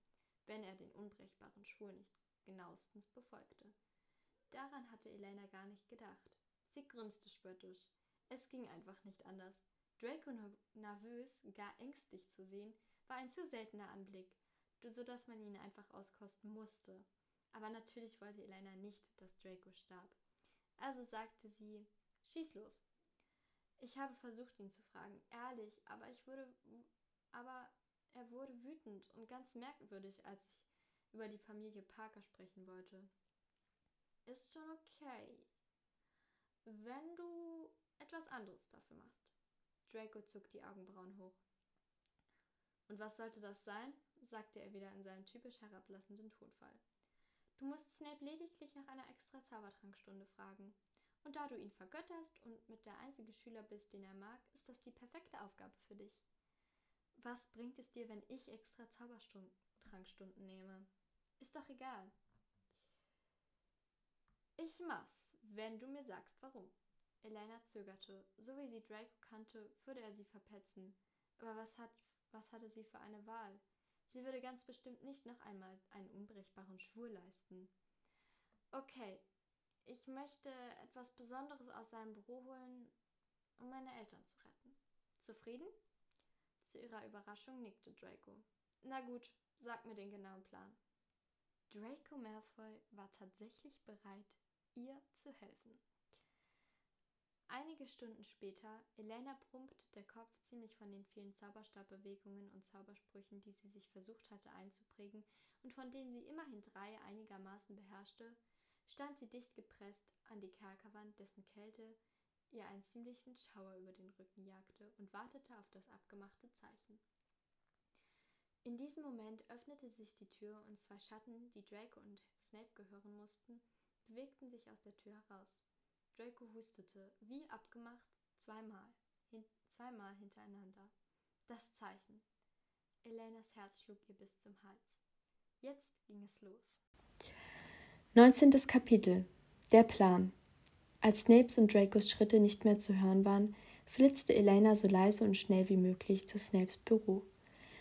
wenn er den unbrechbaren Schwur nicht genauestens befolgte. Daran hatte Elena gar nicht gedacht. Sie grunzte spöttisch. Es ging einfach nicht anders. Draco nervös, gar ängstlich zu sehen, war ein zu seltener Anblick, so dass man ihn einfach auskosten musste. Aber natürlich wollte Elena nicht, dass Draco starb. Also sagte sie: Schieß los. Ich habe versucht, ihn zu fragen, ehrlich, aber ich wurde. Aber er wurde wütend und ganz merkwürdig, als ich über die Familie Parker sprechen wollte. Ist schon okay. Wenn du etwas anderes dafür machst. Draco zog die Augenbrauen hoch. Und was sollte das sein? sagte er wieder in seinem typisch herablassenden Tonfall. Du musst Snape lediglich nach einer extra Zaubertrankstunde fragen. Und da du ihn vergötterst und mit der einzige Schüler bist, den er mag, ist das die perfekte Aufgabe für dich. Was bringt es dir, wenn ich extra Zaubertrankstunden nehme? Ist doch egal. Ich mach's, wenn du mir sagst, warum. Elena zögerte. So wie sie Draco kannte, würde er sie verpetzen. Aber was, hat, was hatte sie für eine Wahl? Sie würde ganz bestimmt nicht noch einmal einen unbrechbaren Schwur leisten. Okay, ich möchte etwas Besonderes aus seinem Büro holen, um meine Eltern zu retten. Zufrieden? Zu ihrer Überraschung nickte Draco. Na gut, sag mir den genauen Plan. Draco Malfoy war tatsächlich bereit, ihr zu helfen. Einige Stunden später, Elena brummte der Kopf ziemlich von den vielen Zauberstabbewegungen und Zaubersprüchen, die sie sich versucht hatte einzuprägen und von denen sie immerhin drei einigermaßen beherrschte, stand sie dicht gepresst an die Kerkerwand, dessen Kälte ihr einen ziemlichen Schauer über den Rücken jagte und wartete auf das abgemachte Zeichen. In diesem Moment öffnete sich die Tür und zwei Schatten, die Draco und Snape gehören mussten, bewegten sich aus der Tür heraus. Draco hustete, wie abgemacht, zweimal, hin zweimal hintereinander. Das Zeichen. Elenas Herz schlug ihr bis zum Hals. Jetzt ging es los. 19. Kapitel Der Plan Als Snapes und Dracos Schritte nicht mehr zu hören waren, flitzte Elena so leise und schnell wie möglich zu Snapes Büro.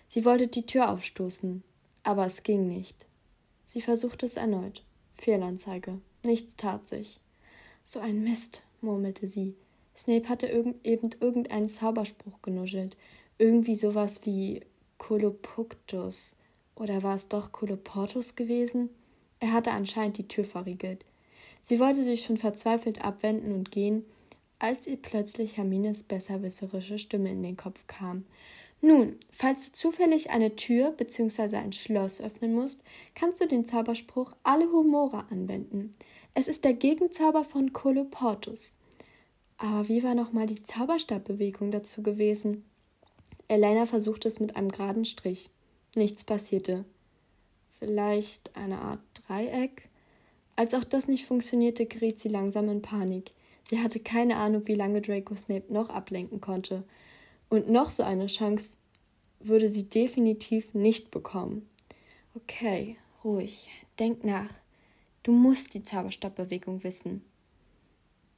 Sie wollte die Tür aufstoßen, aber es ging nicht. Sie versuchte es erneut. Fehlanzeige. Nichts tat sich. So ein Mist, murmelte sie. Snape hatte eben irgendeinen Zauberspruch genuschelt. Irgendwie sowas wie Colopuctus. Oder war es doch Coloportus gewesen? Er hatte anscheinend die Tür verriegelt. Sie wollte sich schon verzweifelt abwenden und gehen, als ihr plötzlich Hermines besserwisserische Stimme in den Kopf kam. Nun, falls du zufällig eine Tür bzw. ein Schloss öffnen musst, kannst du den Zauberspruch Alle Humora anwenden. Es ist der Gegenzauber von Coloportus. Aber wie war nochmal die Zauberstabbewegung dazu gewesen? Elena versuchte es mit einem geraden Strich. Nichts passierte. Vielleicht eine Art Dreieck? Als auch das nicht funktionierte, geriet sie langsam in Panik. Sie hatte keine Ahnung, wie lange Draco Snape noch ablenken konnte. Und noch so eine Chance. würde sie definitiv nicht bekommen. Okay, ruhig, denk nach. Du musst die Zauberstabbewegung wissen.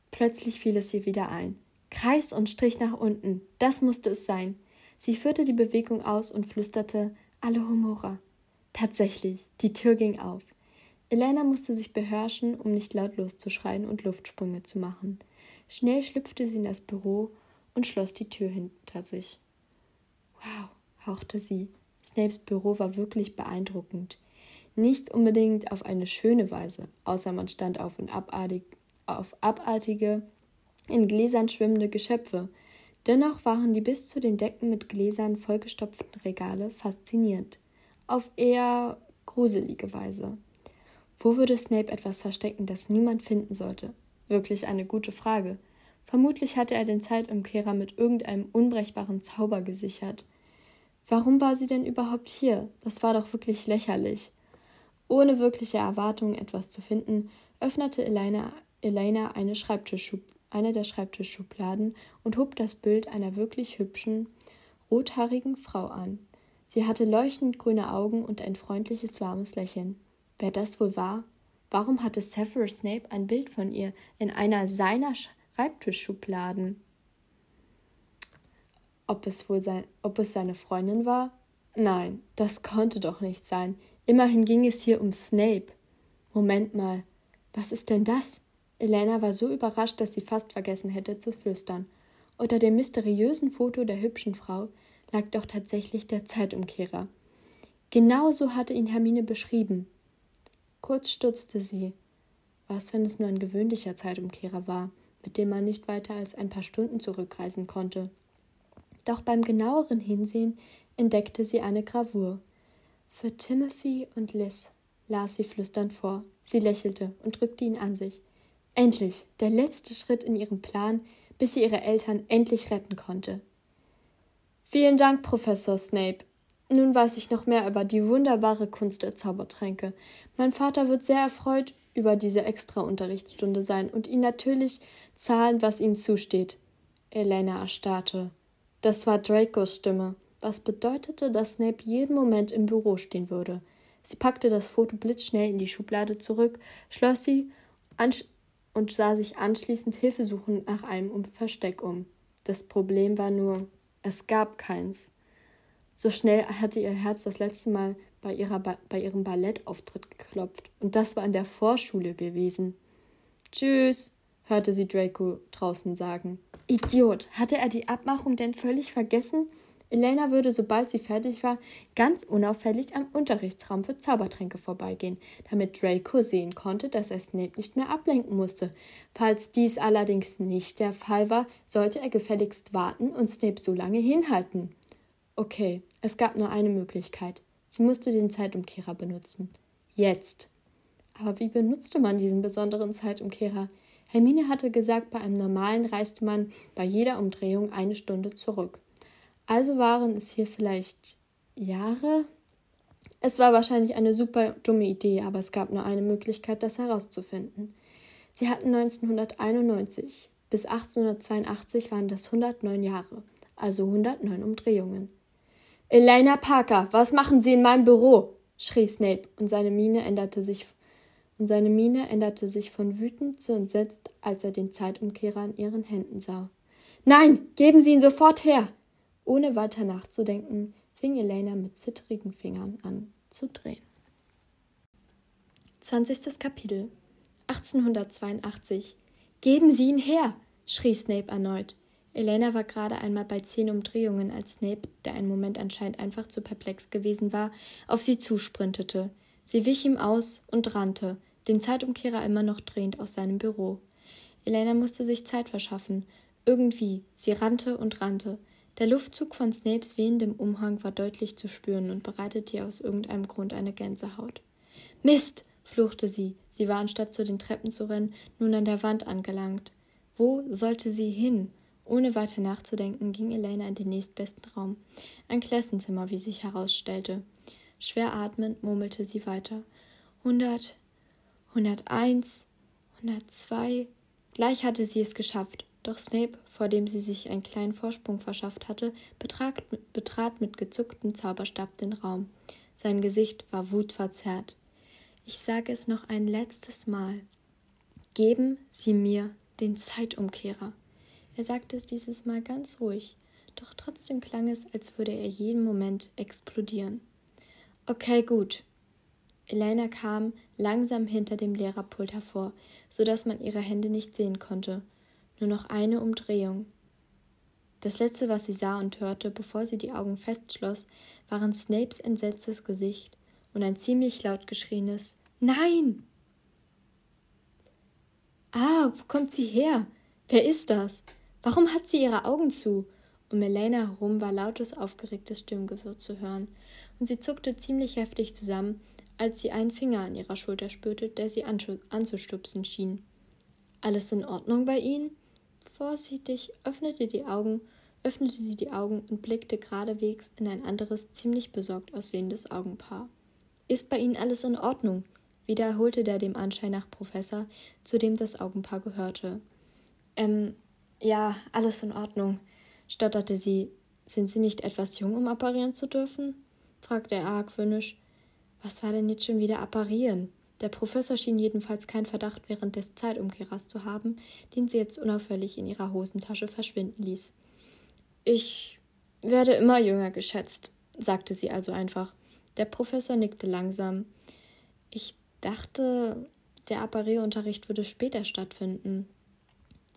Plötzlich fiel es ihr wieder ein. Kreis und Strich nach unten, das musste es sein. Sie führte die Bewegung aus und flüsterte Alohomora. Tatsächlich, die Tür ging auf. Elena musste sich beherrschen, um nicht laut loszuschreien und Luftsprünge zu machen. Schnell schlüpfte sie in das Büro und schloss die Tür hinter sich. Wow, hauchte sie. Snapes Büro war wirklich beeindruckend. Nicht unbedingt auf eine schöne Weise, außer man stand auf und abartig, auf abartige, in Gläsern schwimmende Geschöpfe. Dennoch waren die bis zu den Decken mit Gläsern vollgestopften Regale faszinierend. Auf eher gruselige Weise. Wo würde Snape etwas verstecken, das niemand finden sollte? Wirklich eine gute Frage. Vermutlich hatte er den Zeitumkehrer mit irgendeinem unbrechbaren Zauber gesichert. Warum war sie denn überhaupt hier? Das war doch wirklich lächerlich. Ohne wirkliche Erwartungen etwas zu finden, öffnete Elena, Elena eine, eine der Schreibtischschubladen und hob das Bild einer wirklich hübschen, rothaarigen Frau an. Sie hatte leuchtend grüne Augen und ein freundliches, warmes Lächeln. Wer das wohl war? Warum hatte Severus Snape ein Bild von ihr in einer seiner Schreibtischschubladen? Ob es wohl sein, ob es seine Freundin war? Nein, das konnte doch nicht sein. Immerhin ging es hier um Snape. Moment mal, was ist denn das? Elena war so überrascht, dass sie fast vergessen hätte zu flüstern. Unter dem mysteriösen Foto der hübschen Frau lag doch tatsächlich der Zeitumkehrer. Genauso hatte ihn Hermine beschrieben. Kurz stutzte sie. Was, wenn es nur ein gewöhnlicher Zeitumkehrer war, mit dem man nicht weiter als ein paar Stunden zurückreisen konnte? Doch beim genaueren Hinsehen entdeckte sie eine Gravur. Für Timothy und Liz las sie flüsternd vor. Sie lächelte und drückte ihn an sich. Endlich, der letzte Schritt in ihrem Plan, bis sie ihre Eltern endlich retten konnte. Vielen Dank, Professor Snape. Nun weiß ich noch mehr über die wunderbare Kunst der Zaubertränke. Mein Vater wird sehr erfreut über diese Extra-Unterrichtsstunde sein und Ihnen natürlich zahlen, was Ihnen zusteht. Elena erstarrte. Das war Dracos Stimme, was bedeutete, dass Snape jeden Moment im Büro stehen würde. Sie packte das Foto blitzschnell in die Schublade zurück, schloss sie und sah sich anschließend hilfesuchend nach einem Versteck um. Das Problem war nur, es gab keins. So schnell hatte ihr Herz das letzte Mal bei, ihrer ba bei ihrem Ballettauftritt geklopft, und das war in der Vorschule gewesen. Tschüss, hörte sie Draco draußen sagen. Idiot, hatte er die Abmachung denn völlig vergessen? Elena würde, sobald sie fertig war, ganz unauffällig am Unterrichtsraum für Zaubertränke vorbeigehen, damit Draco sehen konnte, dass er Snape nicht mehr ablenken musste. Falls dies allerdings nicht der Fall war, sollte er gefälligst warten und Snape so lange hinhalten. Okay, es gab nur eine Möglichkeit. Sie musste den Zeitumkehrer benutzen. Jetzt. Aber wie benutzte man diesen besonderen Zeitumkehrer? Hermine hatte gesagt, bei einem normalen reiste man bei jeder Umdrehung eine Stunde zurück. Also waren es hier vielleicht Jahre? Es war wahrscheinlich eine super dumme Idee, aber es gab nur eine Möglichkeit, das herauszufinden. Sie hatten 1991 bis 1882 waren das 109 Jahre, also 109 Umdrehungen. Elena Parker, was machen Sie in meinem Büro? schrie Snape, und seine Miene änderte sich und seine Miene änderte sich von wütend zu entsetzt, als er den Zeitumkehrer in ihren Händen sah. Nein, geben Sie ihn sofort her! Ohne weiter nachzudenken, fing Elena mit zittrigen Fingern an zu drehen. 20. Kapitel 1882 Geben Sie ihn her! schrie Snape erneut. Elena war gerade einmal bei zehn Umdrehungen, als Snape, der einen Moment anscheinend einfach zu perplex gewesen war, auf sie zusprintete. Sie wich ihm aus und rannte, den Zeitumkehrer immer noch drehend aus seinem Büro. Elena musste sich Zeit verschaffen. Irgendwie. Sie rannte und rannte. Der Luftzug von Snapes wehendem Umhang war deutlich zu spüren und bereitete ihr aus irgendeinem Grund eine Gänsehaut. Mist! fluchte sie. Sie war anstatt zu den Treppen zu rennen, nun an der Wand angelangt. Wo sollte sie hin? Ohne weiter nachzudenken, ging Elena in den nächstbesten Raum. Ein Klassenzimmer, wie sich herausstellte. Schwer atmend murmelte sie weiter. Hundert, hunderteins, hundertzwei. Gleich hatte sie es geschafft. Doch Snape, vor dem sie sich einen kleinen Vorsprung verschafft hatte, betrat, betrat mit gezucktem Zauberstab den Raum. Sein Gesicht war wutverzerrt. Ich sage es noch ein letztes Mal. Geben Sie mir den Zeitumkehrer. Er sagte es dieses Mal ganz ruhig, doch trotzdem klang es, als würde er jeden Moment explodieren. Okay, gut. Elena kam langsam hinter dem Lehrerpult hervor, so dass man ihre Hände nicht sehen konnte. Nur noch eine Umdrehung. Das letzte, was sie sah und hörte, bevor sie die Augen festschloss, waren Snapes entsetztes Gesicht und ein ziemlich laut geschrienes Nein. Ah, wo kommt sie her? Wer ist das? Warum hat sie ihre Augen zu? Um Elena herum war lautes, aufgeregtes Stimmgewirr zu hören, und sie zuckte ziemlich heftig zusammen, als sie einen Finger an ihrer Schulter spürte, der sie anzustupsen schien. Alles in Ordnung bei Ihnen? Vorsichtig öffnete die Augen, öffnete sie die Augen und blickte geradewegs in ein anderes, ziemlich besorgt aussehendes Augenpaar. Ist bei Ihnen alles in Ordnung? wiederholte der dem Anschein nach Professor, zu dem das Augenpaar gehörte. Ähm, ja, alles in Ordnung, stotterte sie. Sind Sie nicht etwas jung, um apparieren zu dürfen? fragte er argwöhnisch. Was war denn jetzt schon wieder apparieren? Der Professor schien jedenfalls keinen Verdacht während des Zeitumkehrers zu haben, den sie jetzt unauffällig in ihrer Hosentasche verschwinden ließ. Ich werde immer jünger geschätzt, sagte sie also einfach. Der Professor nickte langsam. Ich dachte, der Apparierunterricht würde später stattfinden.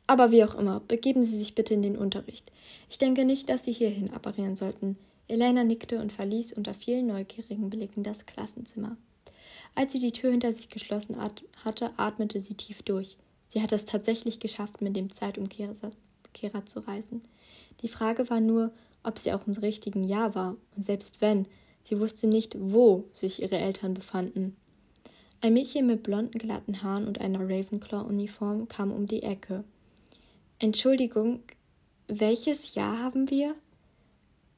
Aber wie auch immer, begeben Sie sich bitte in den Unterricht. Ich denke nicht, dass Sie hierhin apparieren sollten. Elena nickte und verließ unter vielen neugierigen Blicken das Klassenzimmer. Als sie die Tür hinter sich geschlossen hatte, atmete sie tief durch. Sie hatte es tatsächlich geschafft, mit dem Zeitumkehrer zu reisen. Die Frage war nur, ob sie auch im richtigen Jahr war, und selbst wenn, sie wusste nicht, wo sich ihre Eltern befanden. Ein Mädchen mit blonden, glatten Haaren und einer Ravenclaw-Uniform kam um die Ecke. Entschuldigung, welches Jahr haben wir?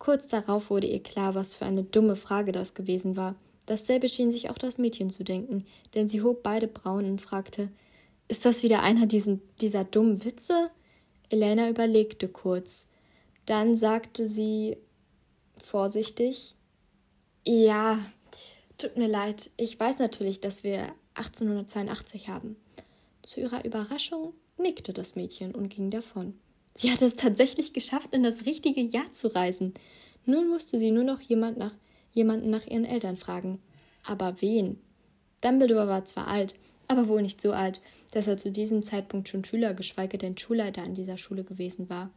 Kurz darauf wurde ihr klar, was für eine dumme Frage das gewesen war. Dasselbe schien sich auch das Mädchen zu denken, denn sie hob beide Brauen und fragte: Ist das wieder einer diesen, dieser dummen Witze? Elena überlegte kurz. Dann sagte sie vorsichtig: Ja, tut mir leid, ich weiß natürlich, dass wir 1882 haben. Zu ihrer Überraschung nickte das Mädchen und ging davon. Sie hatte es tatsächlich geschafft, in das richtige Jahr zu reisen. Nun musste sie nur noch jemand nach, jemanden nach ihren Eltern fragen. Aber wen? Dumbledore war zwar alt, aber wohl nicht so alt, dass er zu diesem Zeitpunkt schon Schüler, geschweige denn Schulleiter an dieser Schule gewesen war.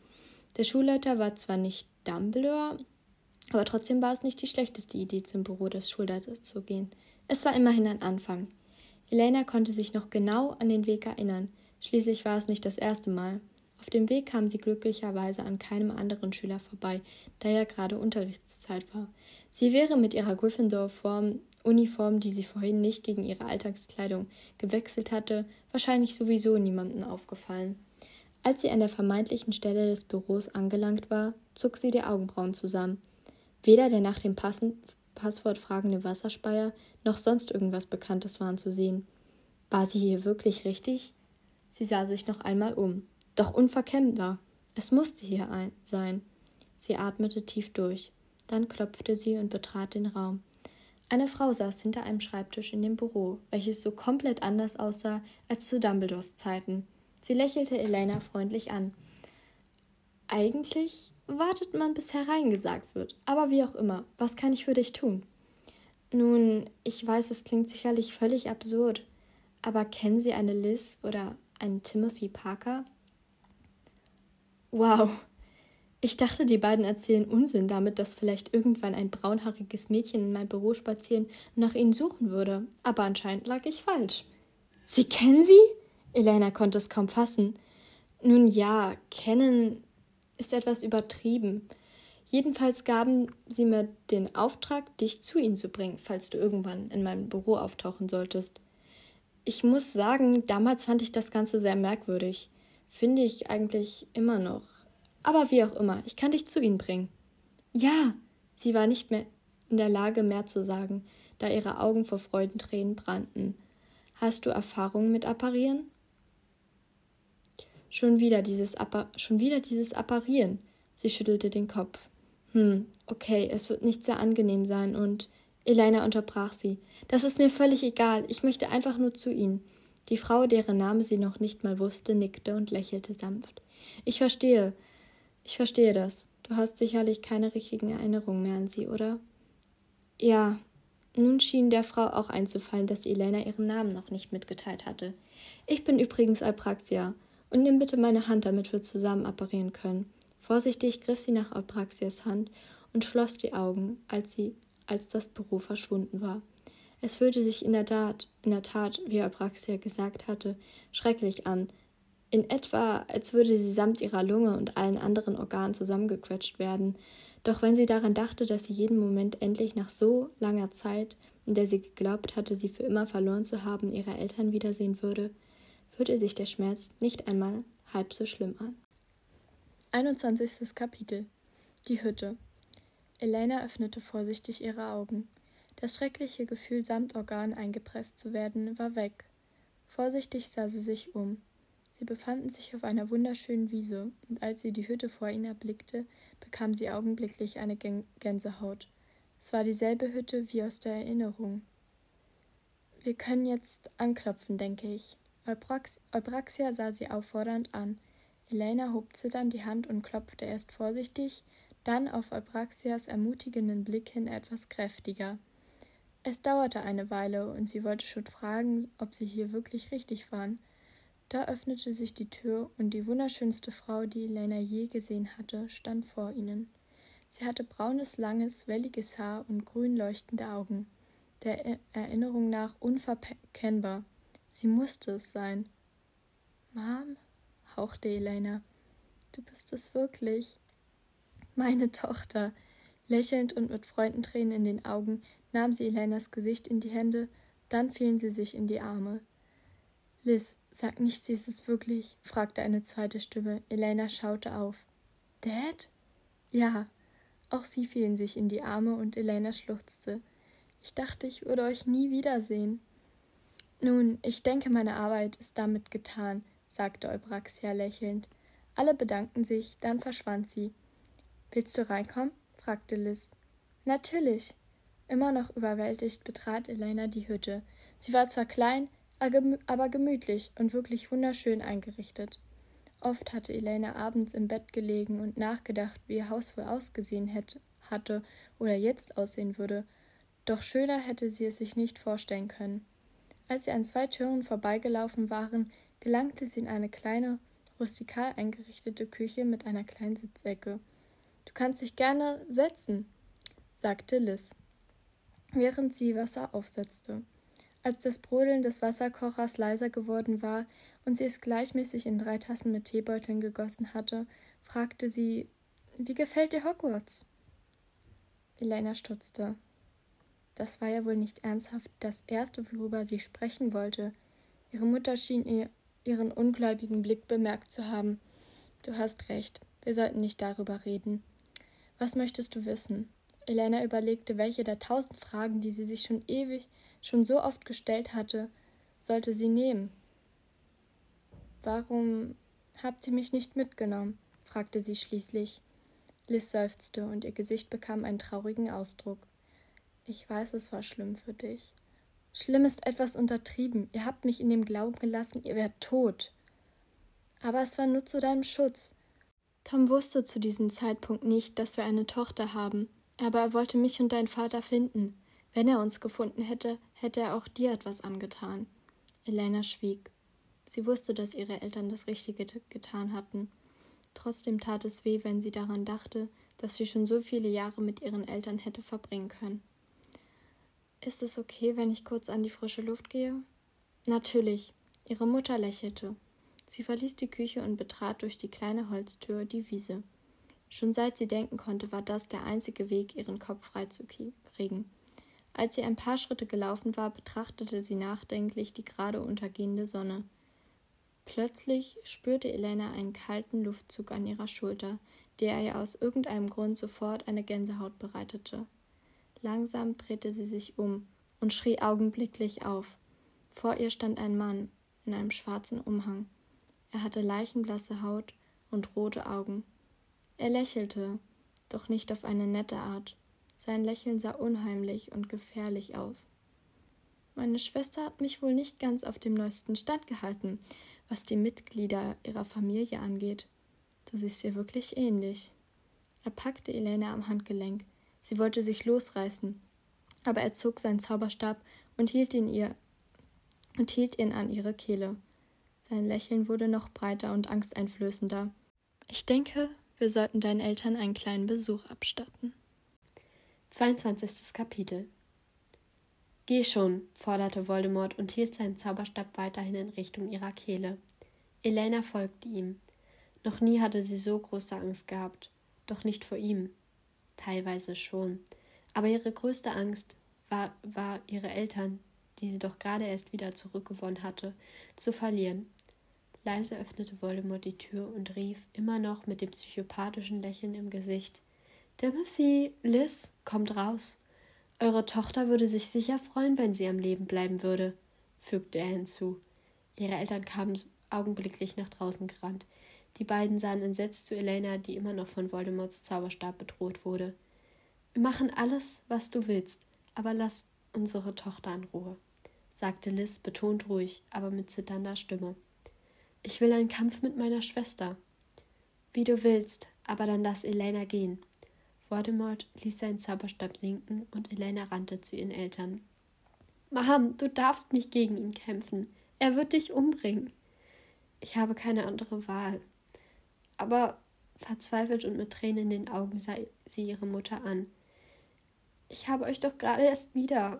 Der Schulleiter war zwar nicht Dumbledore, aber trotzdem war es nicht die schlechteste Idee, zum Büro des Schulleiters zu gehen. Es war immerhin ein Anfang. Elena konnte sich noch genau an den Weg erinnern. Schließlich war es nicht das erste Mal. Auf dem Weg kam sie glücklicherweise an keinem anderen Schüler vorbei, da ja gerade Unterrichtszeit war. Sie wäre mit ihrer Gryffindor-Uniform, die sie vorhin nicht gegen ihre Alltagskleidung gewechselt hatte, wahrscheinlich sowieso niemandem aufgefallen. Als sie an der vermeintlichen Stelle des Büros angelangt war, zog sie die Augenbrauen zusammen. Weder der nach dem Passen Passwort fragende Wasserspeier noch sonst irgendwas Bekanntes waren zu sehen. War sie hier wirklich richtig? Sie sah sich noch einmal um. Doch unverkennbar. Es musste hier ein sein. Sie atmete tief durch. Dann klopfte sie und betrat den Raum. Eine Frau saß hinter einem Schreibtisch in dem Büro, welches so komplett anders aussah als zu Dumbledores Zeiten. Sie lächelte Elena freundlich an. Eigentlich wartet man, bis hereingesagt wird. Aber wie auch immer, was kann ich für dich tun? Nun, ich weiß, es klingt sicherlich völlig absurd, aber kennen Sie eine Liz oder einen Timothy Parker? Wow. Ich dachte, die beiden erzählen Unsinn damit, dass vielleicht irgendwann ein braunhaariges Mädchen in mein Büro spazieren und nach ihnen suchen würde. Aber anscheinend lag ich falsch. Sie kennen sie? Elena konnte es kaum fassen. Nun ja, kennen ist etwas übertrieben. Jedenfalls gaben sie mir den Auftrag, dich zu ihnen zu bringen, falls du irgendwann in meinem Büro auftauchen solltest. Ich muss sagen, damals fand ich das Ganze sehr merkwürdig. Finde ich eigentlich immer noch. Aber wie auch immer, ich kann dich zu ihnen bringen. Ja, sie war nicht mehr in der Lage, mehr zu sagen, da ihre Augen vor Freudentränen brannten. Hast du Erfahrungen mit Apparieren? Schon wieder dieses Appa schon wieder dieses Apparieren. Sie schüttelte den Kopf. Hm, okay, es wird nicht sehr angenehm sein und Elena unterbrach sie. Das ist mir völlig egal. Ich möchte einfach nur zu Ihnen. Die Frau, deren Name sie noch nicht mal wusste, nickte und lächelte sanft. Ich verstehe. Ich verstehe das. Du hast sicherlich keine richtigen Erinnerungen mehr an sie, oder? Ja. Nun schien der Frau auch einzufallen, dass Elena ihren Namen noch nicht mitgeteilt hatte. Ich bin übrigens Alpraxia. Und nimm bitte meine Hand, damit wir zusammen apparieren können. Vorsichtig griff sie nach Alpraxias Hand und schloss die Augen, als sie, als das Büro verschwunden war. Es fühlte sich in der Tat, in der Tat, wie Alpraxia gesagt hatte, schrecklich an, in etwa, als würde sie samt ihrer Lunge und allen anderen Organen zusammengequetscht werden. Doch wenn sie daran dachte, dass sie jeden Moment endlich nach so langer Zeit, in der sie geglaubt hatte, sie für immer verloren zu haben, ihre Eltern wiedersehen würde, fühlte sich der Schmerz nicht einmal halb so schlimm an. 21. Kapitel Die Hütte Elena öffnete vorsichtig ihre Augen. Das schreckliche Gefühl, samt Organ eingepresst zu werden, war weg. Vorsichtig sah sie sich um. Sie befanden sich auf einer wunderschönen Wiese, und als sie die Hütte vor ihnen erblickte, bekam sie augenblicklich eine Gänsehaut. Es war dieselbe Hütte wie aus der Erinnerung. Wir können jetzt anklopfen, denke ich. Euprax Eupraxia sah sie auffordernd an. Elena hob zitternd die Hand und klopfte erst vorsichtig, dann auf Eupraxias ermutigenden Blick hin etwas kräftiger. Es dauerte eine Weile, und sie wollte schon fragen, ob sie hier wirklich richtig waren. Da öffnete sich die Tür und die wunderschönste Frau, die Elena je gesehen hatte, stand vor ihnen. Sie hatte braunes, langes, welliges Haar und grün leuchtende Augen, der Erinnerung nach unverkennbar. Sie musste es sein. Mom, hauchte Elena, du bist es wirklich. Meine Tochter. Lächelnd und mit Freudentränen in den Augen nahm sie Elenas Gesicht in die Hände, dann fielen sie sich in die Arme. Liz, sag nicht, sie ist es wirklich, fragte eine zweite Stimme. Elena schaute auf. Dad? Ja. Auch sie fielen sich in die Arme und Elena schluchzte. Ich dachte, ich würde euch nie wiedersehen. Nun, ich denke, meine Arbeit ist damit getan, sagte Eupraxia lächelnd. Alle bedankten sich, dann verschwand sie. Willst du reinkommen? fragte Liz. Natürlich. Immer noch überwältigt betrat Elena die Hütte. Sie war zwar klein, aber gemütlich und wirklich wunderschön eingerichtet. Oft hatte Elena abends im Bett gelegen und nachgedacht, wie ihr Haus wohl ausgesehen hätte, hatte oder jetzt aussehen würde, doch schöner hätte sie es sich nicht vorstellen können. Als sie an zwei Türen vorbeigelaufen waren, gelangte sie in eine kleine, rustikal eingerichtete Küche mit einer kleinen Sitzecke. Du kannst dich gerne setzen, sagte Liz, während sie Wasser aufsetzte. Als das Brodeln des Wasserkochers leiser geworden war und sie es gleichmäßig in drei Tassen mit Teebeuteln gegossen hatte, fragte sie Wie gefällt dir Hogwarts? Elena stutzte. Das war ja wohl nicht ernsthaft das Erste, worüber sie sprechen wollte. Ihre Mutter schien ihr ihren ungläubigen Blick bemerkt zu haben. Du hast recht, wir sollten nicht darüber reden. Was möchtest du wissen? Elena überlegte, welche der tausend Fragen, die sie sich schon ewig schon so oft gestellt hatte, sollte sie nehmen. Warum habt ihr mich nicht mitgenommen? fragte sie schließlich. Liz seufzte und ihr Gesicht bekam einen traurigen Ausdruck. Ich weiß, es war schlimm für dich. Schlimm ist etwas untertrieben. Ihr habt mich in dem Glauben gelassen, ihr wärt tot. Aber es war nur zu deinem Schutz. Tom wusste zu diesem Zeitpunkt nicht, dass wir eine Tochter haben, aber er wollte mich und deinen Vater finden. Wenn er uns gefunden hätte, hätte er auch dir etwas angetan. Elena schwieg. Sie wusste, dass ihre Eltern das Richtige getan hatten. Trotzdem tat es weh, wenn sie daran dachte, dass sie schon so viele Jahre mit ihren Eltern hätte verbringen können. Ist es okay, wenn ich kurz an die frische Luft gehe? Natürlich. Ihre Mutter lächelte. Sie verließ die Küche und betrat durch die kleine Holztür die Wiese. Schon seit sie denken konnte, war das der einzige Weg, ihren Kopf frei zu kriegen. Als sie ein paar Schritte gelaufen war, betrachtete sie nachdenklich die gerade untergehende Sonne. Plötzlich spürte Elena einen kalten Luftzug an ihrer Schulter, der ihr aus irgendeinem Grund sofort eine Gänsehaut bereitete. Langsam drehte sie sich um und schrie augenblicklich auf. Vor ihr stand ein Mann in einem schwarzen Umhang. Er hatte leichenblasse Haut und rote Augen. Er lächelte, doch nicht auf eine nette Art. Sein Lächeln sah unheimlich und gefährlich aus. Meine Schwester hat mich wohl nicht ganz auf dem neuesten Stand gehalten, was die Mitglieder ihrer Familie angeht. Du siehst ihr wirklich ähnlich. Er packte Elena am Handgelenk. Sie wollte sich losreißen, aber er zog seinen Zauberstab und hielt ihn ihr und hielt ihn an ihre Kehle. Sein Lächeln wurde noch breiter und angsteinflößender. Ich denke, wir sollten deinen Eltern einen kleinen Besuch abstatten. 22. Kapitel Geh schon, forderte Voldemort und hielt seinen Zauberstab weiterhin in Richtung ihrer Kehle. Elena folgte ihm. Noch nie hatte sie so große Angst gehabt. Doch nicht vor ihm. Teilweise schon. Aber ihre größte Angst war, war ihre Eltern, die sie doch gerade erst wieder zurückgewonnen hatte, zu verlieren. Leise öffnete Voldemort die Tür und rief, immer noch mit dem psychopathischen Lächeln im Gesicht Timothy, Liz, kommt raus. Eure Tochter würde sich sicher freuen, wenn sie am Leben bleiben würde, fügte er hinzu. Ihre Eltern kamen augenblicklich nach draußen gerannt. Die beiden sahen entsetzt zu Elena, die immer noch von Voldemorts Zauberstab bedroht wurde. Wir machen alles, was du willst, aber lass unsere Tochter in Ruhe, sagte Liz betont ruhig, aber mit zitternder Stimme. Ich will einen Kampf mit meiner Schwester. Wie du willst, aber dann lass Elena gehen. Voldemort ließ seinen Zauberstab sinken und Elena rannte zu ihren Eltern. Mom, du darfst nicht gegen ihn kämpfen. Er wird dich umbringen. Ich habe keine andere Wahl. Aber verzweifelt und mit Tränen in den Augen sah sie ihre Mutter an. Ich habe euch doch gerade erst wieder.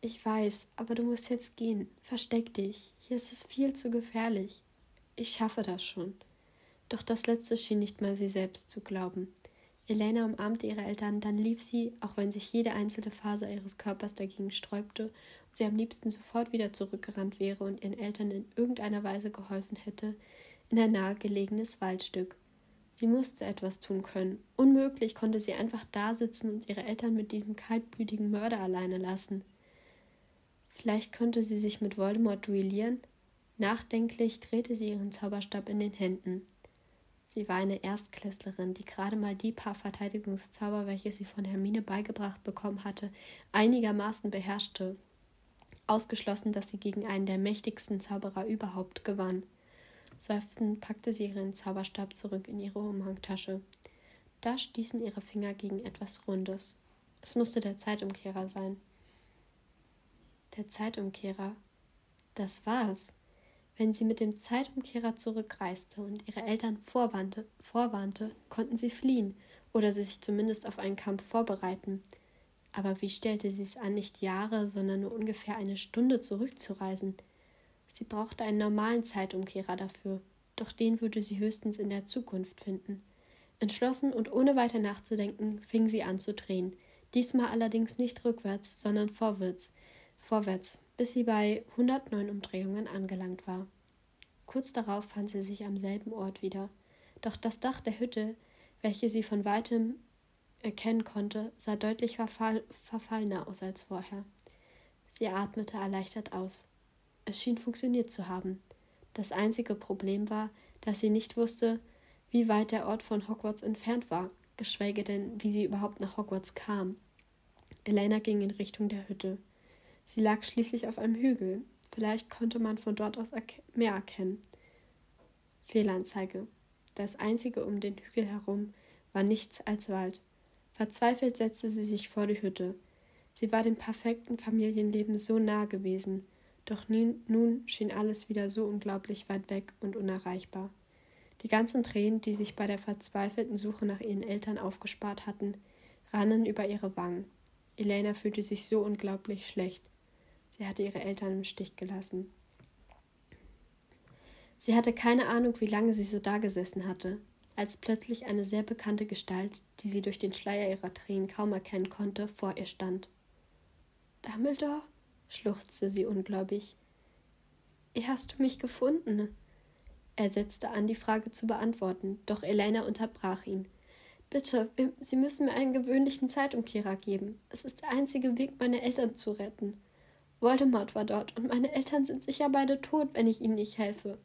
Ich weiß, aber du musst jetzt gehen. Versteck dich. Hier ist es viel zu gefährlich. Ich schaffe das schon. Doch das Letzte schien nicht mal sie selbst zu glauben. Elena umarmte ihre Eltern, dann lief sie, auch wenn sich jede einzelne Faser ihres Körpers dagegen sträubte und sie am liebsten sofort wieder zurückgerannt wäre und ihren Eltern in irgendeiner Weise geholfen hätte, in ein nahegelegenes Waldstück. Sie musste etwas tun können. Unmöglich konnte sie einfach da sitzen und ihre Eltern mit diesem kaltblütigen Mörder alleine lassen. Vielleicht konnte sie sich mit Voldemort duellieren? Nachdenklich drehte sie ihren Zauberstab in den Händen. Sie war eine Erstklässlerin, die gerade mal die paar Verteidigungszauber, welche sie von Hermine beigebracht bekommen hatte, einigermaßen beherrschte. Ausgeschlossen, dass sie gegen einen der mächtigsten Zauberer überhaupt gewann. Seufzend packte sie ihren Zauberstab zurück in ihre Umhangtasche. Da stießen ihre Finger gegen etwas Rundes. Es musste der Zeitumkehrer sein. Der Zeitumkehrer. Das war's. Wenn sie mit dem Zeitumkehrer zurückreiste und ihre Eltern vorwarnte, vorwarnte, konnten sie fliehen oder sich zumindest auf einen Kampf vorbereiten. Aber wie stellte sie es an, nicht Jahre, sondern nur ungefähr eine Stunde zurückzureisen? Sie brauchte einen normalen Zeitumkehrer dafür, doch den würde sie höchstens in der Zukunft finden. Entschlossen und ohne weiter nachzudenken, fing sie an zu drehen, diesmal allerdings nicht rückwärts, sondern vorwärts, vorwärts, bis sie bei 109 Umdrehungen angelangt war. Kurz darauf fand sie sich am selben Ort wieder, doch das Dach der Hütte, welche sie von weitem erkennen konnte, sah deutlich verfall verfallener aus als vorher. Sie atmete erleichtert aus. Es schien funktioniert zu haben. Das einzige Problem war, dass sie nicht wusste, wie weit der Ort von Hogwarts entfernt war, geschweige denn, wie sie überhaupt nach Hogwarts kam. Elena ging in Richtung der Hütte. Sie lag schließlich auf einem Hügel. Vielleicht konnte man von dort aus mehr erkennen. Fehlanzeige. Das einzige um den Hügel herum war nichts als Wald. Verzweifelt setzte sie sich vor die Hütte. Sie war dem perfekten Familienleben so nah gewesen, doch nun schien alles wieder so unglaublich weit weg und unerreichbar. Die ganzen Tränen, die sich bei der verzweifelten Suche nach ihren Eltern aufgespart hatten, rannen über ihre Wangen. Elena fühlte sich so unglaublich schlecht. Sie hatte ihre Eltern im Stich gelassen. Sie hatte keine Ahnung, wie lange sie so dagesessen hatte, als plötzlich eine sehr bekannte Gestalt, die sie durch den Schleier ihrer Tränen kaum erkennen konnte, vor ihr stand. Dumbledore? schluchzte sie ungläubig. Wie hast du mich gefunden? Er setzte an, die Frage zu beantworten, doch Elena unterbrach ihn. Bitte, Sie müssen mir einen gewöhnlichen Zeitumkehrer geben. Es ist der einzige Weg, meine Eltern zu retten. Voldemort war dort, und meine Eltern sind sicher beide tot, wenn ich ihnen nicht helfe.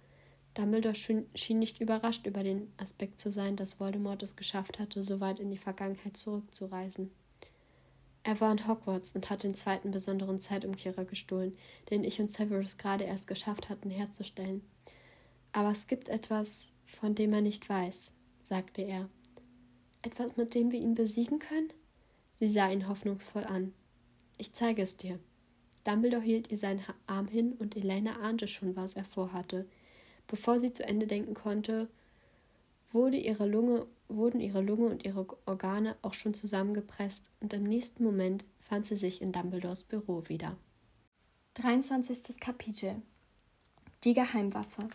Dumbledore schien nicht überrascht über den Aspekt zu sein, dass Voldemort es geschafft hatte, so weit in die Vergangenheit zurückzureisen. Er war in Hogwarts und hatte den zweiten besonderen Zeitumkehrer gestohlen, den ich und Severus gerade erst geschafft hatten herzustellen. Aber es gibt etwas, von dem er nicht weiß, sagte er. Etwas, mit dem wir ihn besiegen können? Sie sah ihn hoffnungsvoll an. Ich zeige es dir. Dumbledore hielt ihr seinen Arm hin und Elena ahnte schon, was er vorhatte. Bevor sie zu Ende denken konnte, wurde ihre Lunge wurden ihre Lunge und ihre Organe auch schon zusammengepresst und im nächsten Moment fand sie sich in Dumbledores Büro wieder. 23. Kapitel Die Geheimwaffe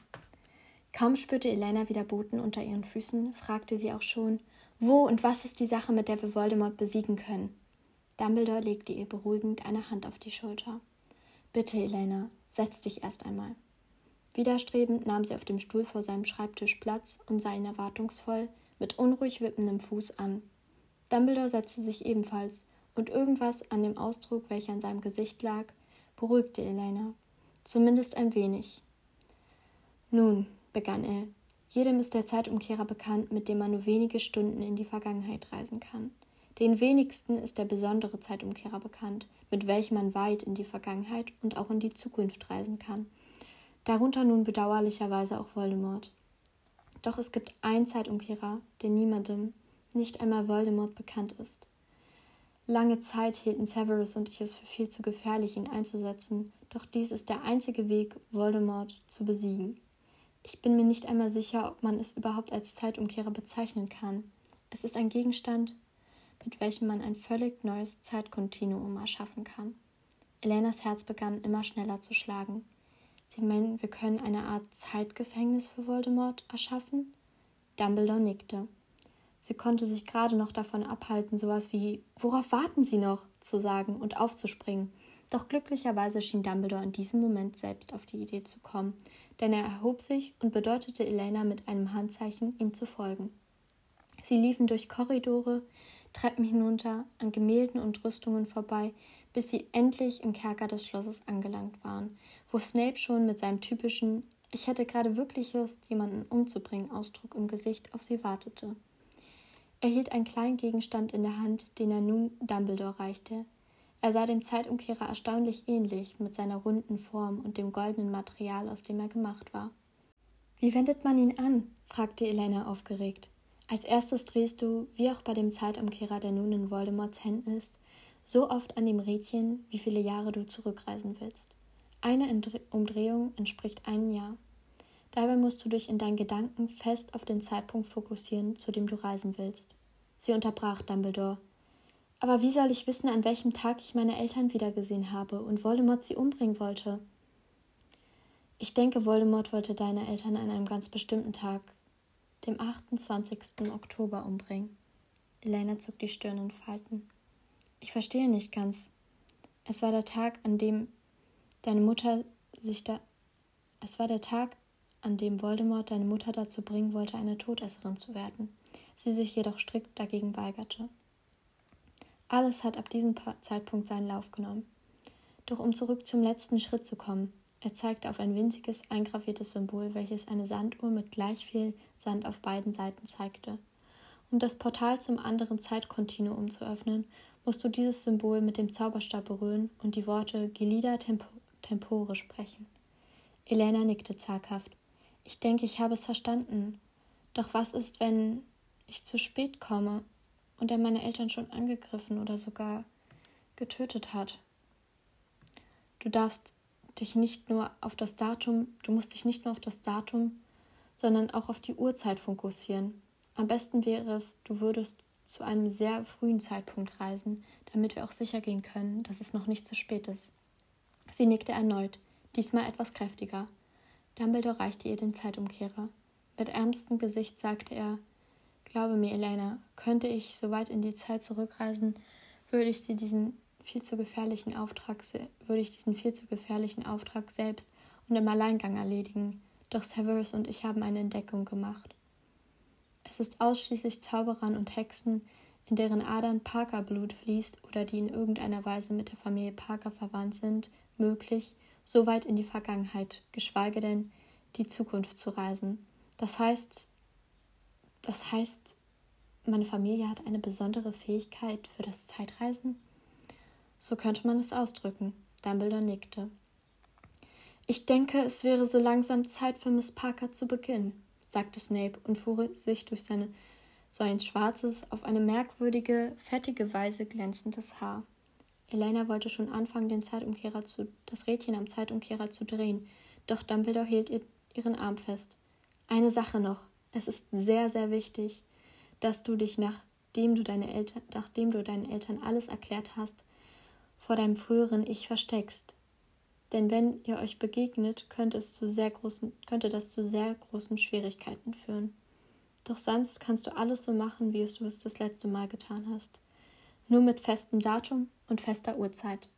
Kaum spürte Elena wieder Boten unter ihren Füßen, fragte sie auch schon, wo und was ist die Sache, mit der wir Voldemort besiegen können? Dumbledore legte ihr beruhigend eine Hand auf die Schulter. Bitte, Elena, setz dich erst einmal. Widerstrebend nahm sie auf dem Stuhl vor seinem Schreibtisch Platz und sah ihn erwartungsvoll, mit unruhig wippendem Fuß an. Dumbledore setzte sich ebenfalls, und irgendwas an dem Ausdruck, welcher an seinem Gesicht lag, beruhigte Elena. Zumindest ein wenig. Nun, begann er, jedem ist der Zeitumkehrer bekannt, mit dem man nur wenige Stunden in die Vergangenheit reisen kann. Den wenigsten ist der besondere Zeitumkehrer bekannt, mit welchem man weit in die Vergangenheit und auch in die Zukunft reisen kann. Darunter nun bedauerlicherweise auch Voldemort. Doch es gibt einen Zeitumkehrer, der niemandem, nicht einmal Voldemort, bekannt ist. Lange Zeit hielten Severus und ich es für viel zu gefährlich, ihn einzusetzen, doch dies ist der einzige Weg, Voldemort zu besiegen. Ich bin mir nicht einmal sicher, ob man es überhaupt als Zeitumkehrer bezeichnen kann. Es ist ein Gegenstand, mit welchem man ein völlig neues Zeitkontinuum erschaffen kann. Elenas Herz begann immer schneller zu schlagen. Sie meinen, wir können eine Art Zeitgefängnis für Voldemort erschaffen? Dumbledore nickte. Sie konnte sich gerade noch davon abhalten, sowas wie Worauf warten Sie noch? zu sagen und aufzuspringen. Doch glücklicherweise schien Dumbledore in diesem Moment selbst auf die Idee zu kommen, denn er erhob sich und bedeutete Elena mit einem Handzeichen, ihm zu folgen. Sie liefen durch Korridore, Treppen hinunter, an Gemälden und Rüstungen vorbei, bis sie endlich im Kerker des Schlosses angelangt waren, wo Snape schon mit seinem typischen Ich hätte gerade wirklich Lust, jemanden umzubringen Ausdruck im Gesicht auf sie wartete. Er hielt einen kleinen Gegenstand in der Hand, den er nun Dumbledore reichte. Er sah dem Zeitumkehrer erstaunlich ähnlich mit seiner runden Form und dem goldenen Material, aus dem er gemacht war. Wie wendet man ihn an? fragte Elena aufgeregt. Als erstes drehst du, wie auch bei dem Zeitumkehrer, der nun in Voldemorts Händen ist, so oft an dem Rädchen, wie viele Jahre du zurückreisen willst. Eine Umdrehung entspricht einem Jahr. Dabei musst du dich in deinen Gedanken fest auf den Zeitpunkt fokussieren, zu dem du reisen willst. Sie unterbrach Dumbledore. Aber wie soll ich wissen, an welchem Tag ich meine Eltern wiedergesehen habe und Voldemort sie umbringen wollte? Ich denke, Voldemort wollte deine Eltern an einem ganz bestimmten Tag, dem 28. Oktober, umbringen. Elena zog die Stirn in Falten. Ich verstehe nicht ganz. Es war der Tag, an dem deine Mutter sich da. Es war der Tag, an dem Voldemort deine Mutter dazu bringen wollte, eine Todesserin zu werden, sie sich jedoch strikt dagegen weigerte. Alles hat ab diesem Zeitpunkt seinen Lauf genommen. Doch um zurück zum letzten Schritt zu kommen, er zeigte auf ein winziges eingraviertes Symbol, welches eine Sanduhr mit gleich viel Sand auf beiden Seiten zeigte. Um das Portal zum anderen Zeitkontinuum zu öffnen, musst du dieses Symbol mit dem Zauberstab berühren und die Worte Gelida Tempo Tempore sprechen. Elena nickte zaghaft. Ich denke, ich habe es verstanden. Doch was ist, wenn ich zu spät komme und er meine Eltern schon angegriffen oder sogar getötet hat? Du darfst dich nicht nur auf das Datum, du musst dich nicht nur auf das Datum, sondern auch auf die Uhrzeit fokussieren. Am besten wäre es, du würdest zu einem sehr frühen Zeitpunkt reisen, damit wir auch sicher gehen können, dass es noch nicht zu spät ist. Sie nickte erneut, diesmal etwas kräftiger. Dumbledore reichte ihr den Zeitumkehrer. Mit ernstem Gesicht sagte er Glaube mir, Elena, könnte ich so weit in die Zeit zurückreisen, würde ich dir diesen viel zu gefährlichen Auftrag würde ich diesen viel zu gefährlichen Auftrag selbst und im Alleingang erledigen. Doch Severus und ich haben eine Entdeckung gemacht. Es ist ausschließlich Zauberern und Hexen, in deren Adern Parker-Blut fließt oder die in irgendeiner Weise mit der Familie Parker verwandt sind, möglich, so weit in die Vergangenheit, geschweige denn die Zukunft zu reisen. Das heißt, das heißt, meine Familie hat eine besondere Fähigkeit für das Zeitreisen? So könnte man es ausdrücken. Dumbledore nickte. Ich denke, es wäre so langsam Zeit für Miss Parker zu beginnen, sagte Snape und fuhr sich durch seine, so ein schwarzes, auf eine merkwürdige, fettige Weise glänzendes Haar. Elena wollte schon anfangen, den Zeitumkehrer zu, das Rädchen am Zeitumkehrer zu drehen, doch Dumbledore hielt ihr, ihren Arm fest. Eine Sache noch. Es ist sehr, sehr wichtig, dass du dich, nachdem du, deine Eltern, nachdem du deinen Eltern alles erklärt hast, vor deinem früheren Ich versteckst. Denn wenn ihr euch begegnet, könnte, es zu sehr großen, könnte das zu sehr großen Schwierigkeiten führen. Doch sonst kannst du alles so machen, wie du es das letzte Mal getan hast. Nur mit festem Datum und fester Uhrzeit.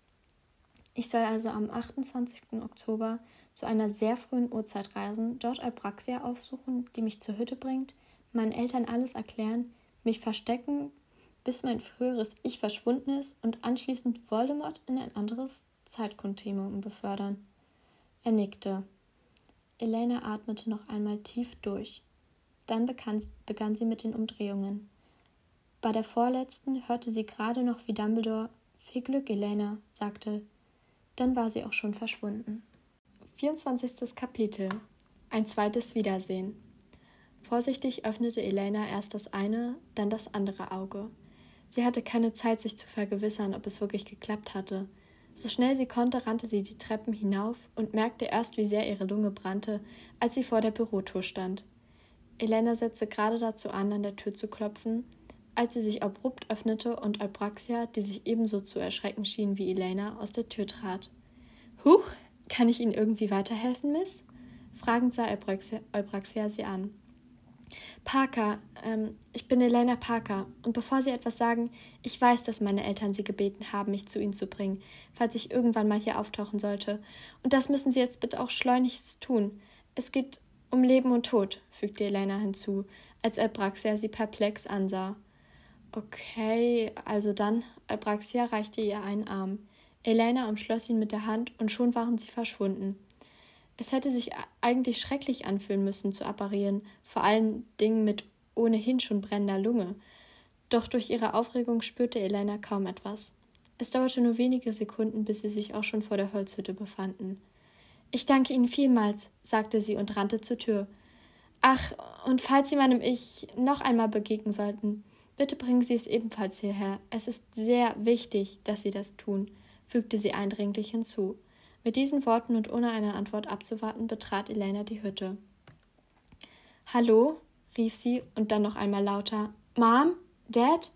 Ich soll also am 28. Oktober zu einer sehr frühen Uhrzeit reisen, dort Albraxia aufsuchen, die mich zur Hütte bringt, meinen Eltern alles erklären, mich verstecken, bis mein früheres Ich verschwunden ist und anschließend Voldemort in ein anderes Zeitkontinuum befördern. Er nickte. Elena atmete noch einmal tief durch. Dann begann, sie mit den Umdrehungen. Bei der vorletzten hörte sie gerade noch, wie Dumbledore Viel Glück, Elena, sagte. Dann war sie auch schon verschwunden. 24. Kapitel Ein zweites Wiedersehen. Vorsichtig öffnete Elena erst das eine, dann das andere Auge. Sie hatte keine Zeit, sich zu vergewissern, ob es wirklich geklappt hatte. So schnell sie konnte, rannte sie die Treppen hinauf und merkte erst, wie sehr ihre Lunge brannte, als sie vor der Bürotour stand. Elena setzte gerade dazu an, an der Tür zu klopfen, als sie sich abrupt öffnete und Albraxia, die sich ebenso zu erschrecken schien wie Elena, aus der Tür trat. Huch, kann ich Ihnen irgendwie weiterhelfen, Miss? Fragend sah Albraxia, sie an. Parker, ähm, ich bin Elena Parker. Und bevor Sie etwas sagen, ich weiß, dass meine Eltern Sie gebeten haben, mich zu Ihnen zu bringen, falls ich irgendwann mal hier auftauchen sollte. Und das müssen Sie jetzt bitte auch schleunigst tun. Es geht um Leben und Tod, fügte Elena hinzu, als Albraxia sie perplex ansah. Okay, also dann. Albraxia reichte ihr einen Arm. Elena umschloss ihn mit der Hand und schon waren sie verschwunden. Es hätte sich eigentlich schrecklich anfühlen müssen zu apparieren, vor allen Dingen mit ohnehin schon brennender Lunge. Doch durch ihre Aufregung spürte Elena kaum etwas. Es dauerte nur wenige Sekunden, bis sie sich auch schon vor der Holzhütte befanden. Ich danke Ihnen vielmals, sagte sie und rannte zur Tür. Ach, und falls Sie meinem Ich noch einmal begegnen sollten, bitte bringen Sie es ebenfalls hierher. Es ist sehr wichtig, dass Sie das tun, fügte sie eindringlich hinzu. Mit diesen Worten und ohne eine Antwort abzuwarten, betrat Elena die Hütte. Hallo? rief sie und dann noch einmal lauter. Mom? Dad?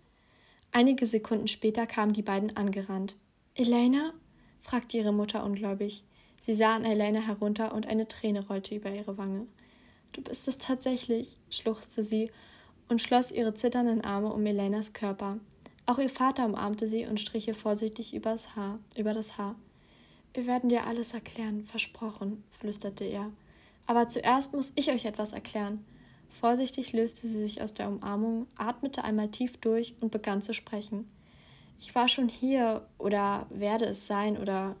Einige Sekunden später kamen die beiden angerannt. Elena? fragte ihre Mutter ungläubig. Sie sah an Elena herunter und eine Träne rollte über ihre Wange. Du bist es tatsächlich, schluchzte sie und schloss ihre zitternden Arme um Elenas Körper. Auch ihr Vater umarmte sie und strich ihr vorsichtig übers Haar, über das Haar. Wir werden dir alles erklären, versprochen, flüsterte er. Aber zuerst muss ich euch etwas erklären. Vorsichtig löste sie sich aus der Umarmung, atmete einmal tief durch und begann zu sprechen. Ich war schon hier oder werde es sein oder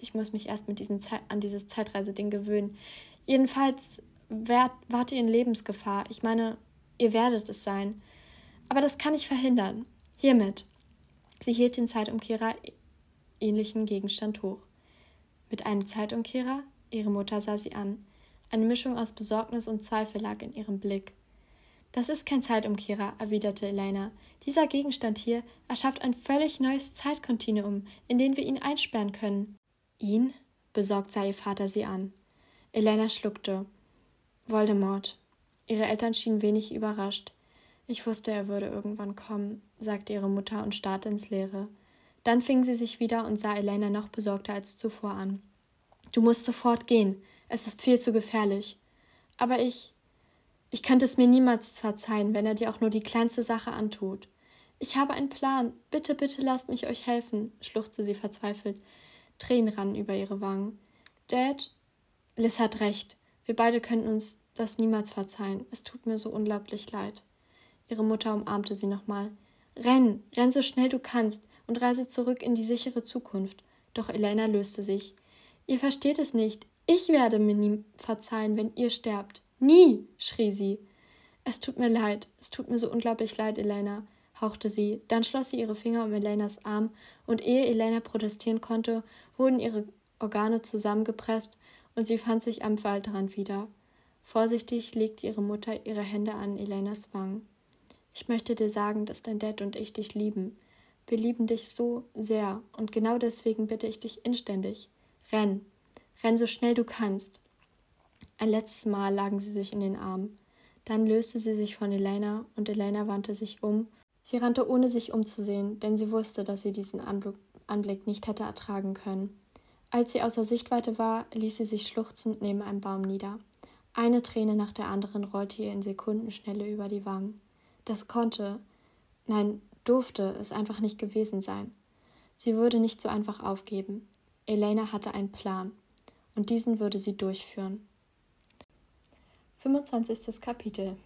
ich muss mich erst mit diesem Ze an dieses Zeitreiseding gewöhnen. Jedenfalls wart ihr in Lebensgefahr. Ich meine, ihr werdet es sein. Aber das kann ich verhindern. Hiermit. Sie hielt den Zeitumkehrer ähnlichen Gegenstand hoch. Mit einem Zeitumkehrer? Ihre Mutter sah sie an. Eine Mischung aus Besorgnis und Zweifel lag in ihrem Blick. Das ist kein Zeitumkehrer, erwiderte Elena. Dieser Gegenstand hier erschafft ein völlig neues Zeitkontinuum, in den wir ihn einsperren können. Ihn? besorgt sah ihr Vater sie an. Elena schluckte. Voldemort. Ihre Eltern schienen wenig überrascht. Ich wusste, er würde irgendwann kommen, sagte ihre Mutter und starrte ins Leere. Dann fing sie sich wieder und sah Elena noch besorgter als zuvor an. Du musst sofort gehen. Es ist viel zu gefährlich. Aber ich. Ich könnte es mir niemals verzeihen, wenn er dir auch nur die kleinste Sache antut. Ich habe einen Plan. Bitte, bitte lasst mich euch helfen, schluchzte sie verzweifelt. Tränen rannen über ihre Wangen. Dad, Liz hat recht. Wir beide könnten uns das niemals verzeihen. Es tut mir so unglaublich leid. Ihre Mutter umarmte sie nochmal. Renn, renn so schnell du kannst und reise zurück in die sichere Zukunft. Doch Elena löste sich. Ihr versteht es nicht. Ich werde mir nie verzeihen, wenn ihr sterbt. Nie, schrie sie. Es tut mir leid, es tut mir so unglaublich leid, Elena, hauchte sie. Dann schloss sie ihre Finger um Elenas Arm, und ehe Elena protestieren konnte, wurden ihre Organe zusammengepresst und sie fand sich am Waldrand wieder. Vorsichtig legte ihre Mutter ihre Hände an Elenas Wangen. Ich möchte dir sagen, dass dein Dad und ich dich lieben. Wir lieben dich so sehr, und genau deswegen bitte ich dich inständig. Renn. Renn so schnell du kannst. Ein letztes Mal lagen sie sich in den Armen. Dann löste sie sich von Elena, und Elena wandte sich um. Sie rannte ohne sich umzusehen, denn sie wusste, dass sie diesen Anblick nicht hätte ertragen können. Als sie außer Sichtweite war, ließ sie sich schluchzend neben einem Baum nieder. Eine Träne nach der anderen rollte ihr in Sekundenschnelle über die Wangen. Das konnte, nein, durfte es einfach nicht gewesen sein. Sie würde nicht so einfach aufgeben. Elena hatte einen Plan, und diesen würde sie durchführen. 25. Kapitel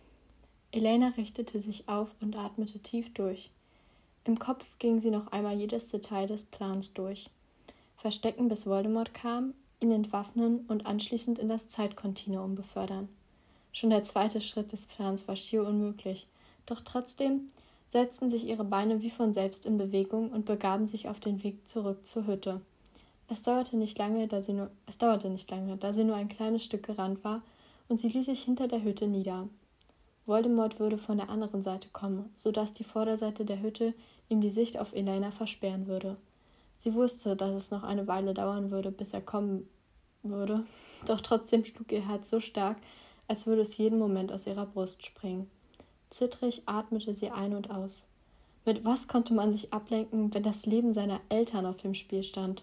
Elena richtete sich auf und atmete tief durch. Im Kopf ging sie noch einmal jedes Detail des Plans durch verstecken, bis Voldemort kam, ihn entwaffnen und anschließend in das Zeitkontinuum befördern. Schon der zweite Schritt des Plans war schier unmöglich, doch trotzdem setzten sich ihre Beine wie von selbst in Bewegung und begaben sich auf den Weg zurück zur Hütte. Es dauerte nicht lange, da sie nur, es dauerte nicht lange, da sie nur ein kleines Stück gerannt war, und sie ließ sich hinter der Hütte nieder. Voldemort würde von der anderen Seite kommen, so dass die Vorderseite der Hütte ihm die Sicht auf Elena versperren würde. Sie wusste, dass es noch eine Weile dauern würde, bis er kommen würde, (laughs) doch trotzdem schlug ihr Herz so stark, als würde es jeden Moment aus ihrer Brust springen. Zittrig atmete sie ein und aus. Mit was konnte man sich ablenken, wenn das Leben seiner Eltern auf dem Spiel stand?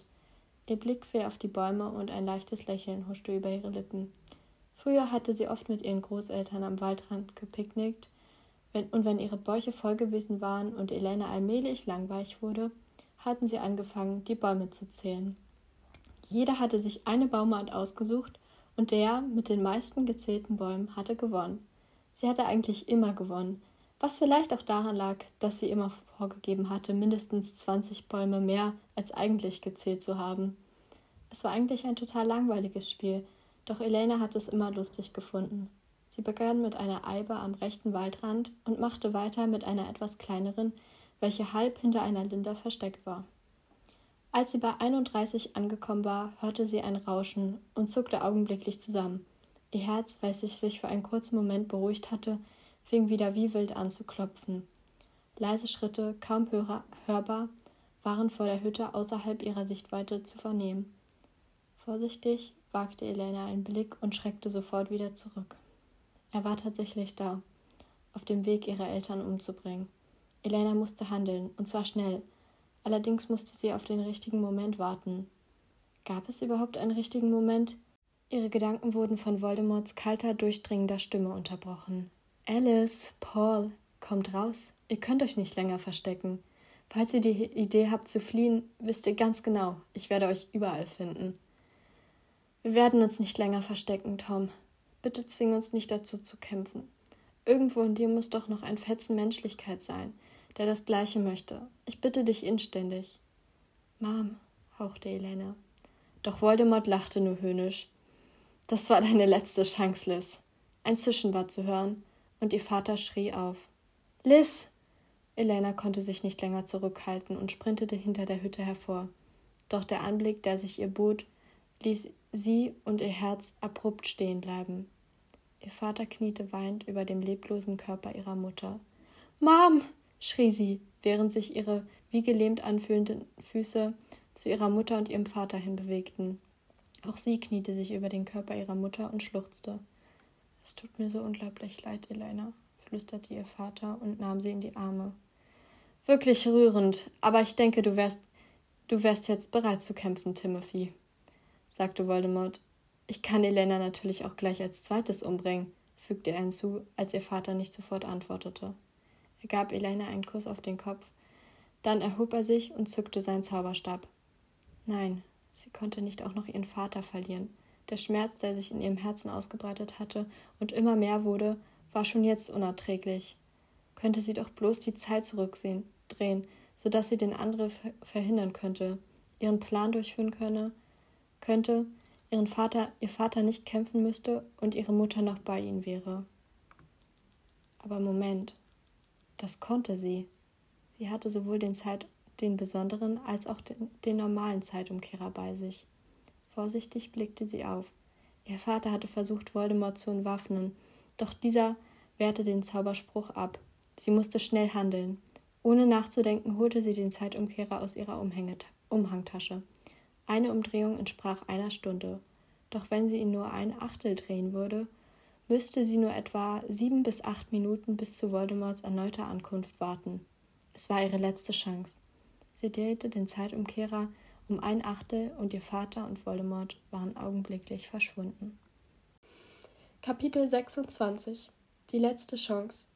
Ihr Blick fiel auf die Bäume und ein leichtes Lächeln huschte über ihre Lippen. Früher hatte sie oft mit ihren Großeltern am Waldrand gepicknickt, wenn, und wenn ihre Bäuche voll gewesen waren und Elena allmählich langweich wurde, hatten sie angefangen, die Bäume zu zählen. Jeder hatte sich eine Baumart ausgesucht und der mit den meisten gezählten Bäumen hatte gewonnen. Sie hatte eigentlich immer gewonnen, was vielleicht auch daran lag, dass sie immer vorgegeben hatte, mindestens 20 Bäume mehr als eigentlich gezählt zu haben. Es war eigentlich ein total langweiliges Spiel, doch Elena hat es immer lustig gefunden. Sie begann mit einer Eibe am rechten Waldrand und machte weiter mit einer etwas kleineren, welche halb hinter einer Linde versteckt war. Als sie bei 31 angekommen war, hörte sie ein Rauschen und zuckte augenblicklich zusammen. Ihr Herz, welches sich für einen kurzen Moment beruhigt hatte, fing wieder wie wild an zu klopfen. Leise Schritte, kaum hörbar, waren vor der Hütte außerhalb ihrer Sichtweite zu vernehmen. Vorsichtig wagte Elena einen Blick und schreckte sofort wieder zurück. Er war tatsächlich da, auf dem Weg, ihre Eltern umzubringen. Elena musste handeln, und zwar schnell. Allerdings musste sie auf den richtigen Moment warten. Gab es überhaupt einen richtigen Moment? Ihre Gedanken wurden von Voldemorts kalter, durchdringender Stimme unterbrochen. Alice, Paul, kommt raus. Ihr könnt euch nicht länger verstecken. Falls ihr die Idee habt zu fliehen, wisst ihr ganz genau, ich werde euch überall finden. Wir werden uns nicht länger verstecken, Tom. Bitte zwing uns nicht dazu zu kämpfen. Irgendwo in dir muss doch noch ein Fetzen Menschlichkeit sein der das Gleiche möchte. Ich bitte dich inständig. Mom, hauchte Elena. Doch Voldemort lachte nur höhnisch. Das war deine letzte Chance, Liz. Ein Zischen war zu hören, und ihr Vater schrie auf. Liz! Elena konnte sich nicht länger zurückhalten und sprintete hinter der Hütte hervor. Doch der Anblick, der sich ihr bot, ließ sie und ihr Herz abrupt stehen bleiben. Ihr Vater kniete weinend über dem leblosen Körper ihrer Mutter. Mom! schrie sie, während sich ihre wie gelähmt anfühlenden Füße zu ihrer Mutter und ihrem Vater hinbewegten. Auch sie kniete sich über den Körper ihrer Mutter und schluchzte. Es tut mir so unglaublich leid, Elena, flüsterte ihr Vater und nahm sie in die Arme. Wirklich rührend, aber ich denke, du wärst du wärst jetzt bereit zu kämpfen, Timothy, sagte Voldemort. Ich kann Elena natürlich auch gleich als zweites umbringen, fügte er hinzu, als ihr Vater nicht sofort antwortete. Er gab Elena einen Kuss auf den Kopf. Dann erhob er sich und zückte seinen Zauberstab. Nein, sie konnte nicht auch noch ihren Vater verlieren. Der Schmerz, der sich in ihrem Herzen ausgebreitet hatte und immer mehr wurde, war schon jetzt unerträglich. Könnte sie doch bloß die Zeit zurücksehen, drehen, so dass sie den Angriff verhindern könnte, ihren Plan durchführen könne, könnte, ihren Vater, ihr Vater nicht kämpfen müsste und ihre Mutter noch bei ihnen wäre. Aber Moment, das konnte sie. Sie hatte sowohl den Zeit, den besonderen als auch den, den normalen Zeitumkehrer bei sich. Vorsichtig blickte sie auf. Ihr Vater hatte versucht, Voldemort zu entwaffnen, doch dieser wehrte den Zauberspruch ab. Sie musste schnell handeln. Ohne nachzudenken holte sie den Zeitumkehrer aus ihrer Umhangtasche. Eine Umdrehung entsprach einer Stunde. Doch wenn sie ihn nur ein Achtel drehen würde, müsste sie nur etwa sieben bis acht Minuten bis zu Voldemorts erneuter Ankunft warten. Es war ihre letzte Chance. Sie drehte den Zeitumkehrer um ein Achtel und ihr Vater und Voldemort waren augenblicklich verschwunden. Kapitel 26 Die letzte Chance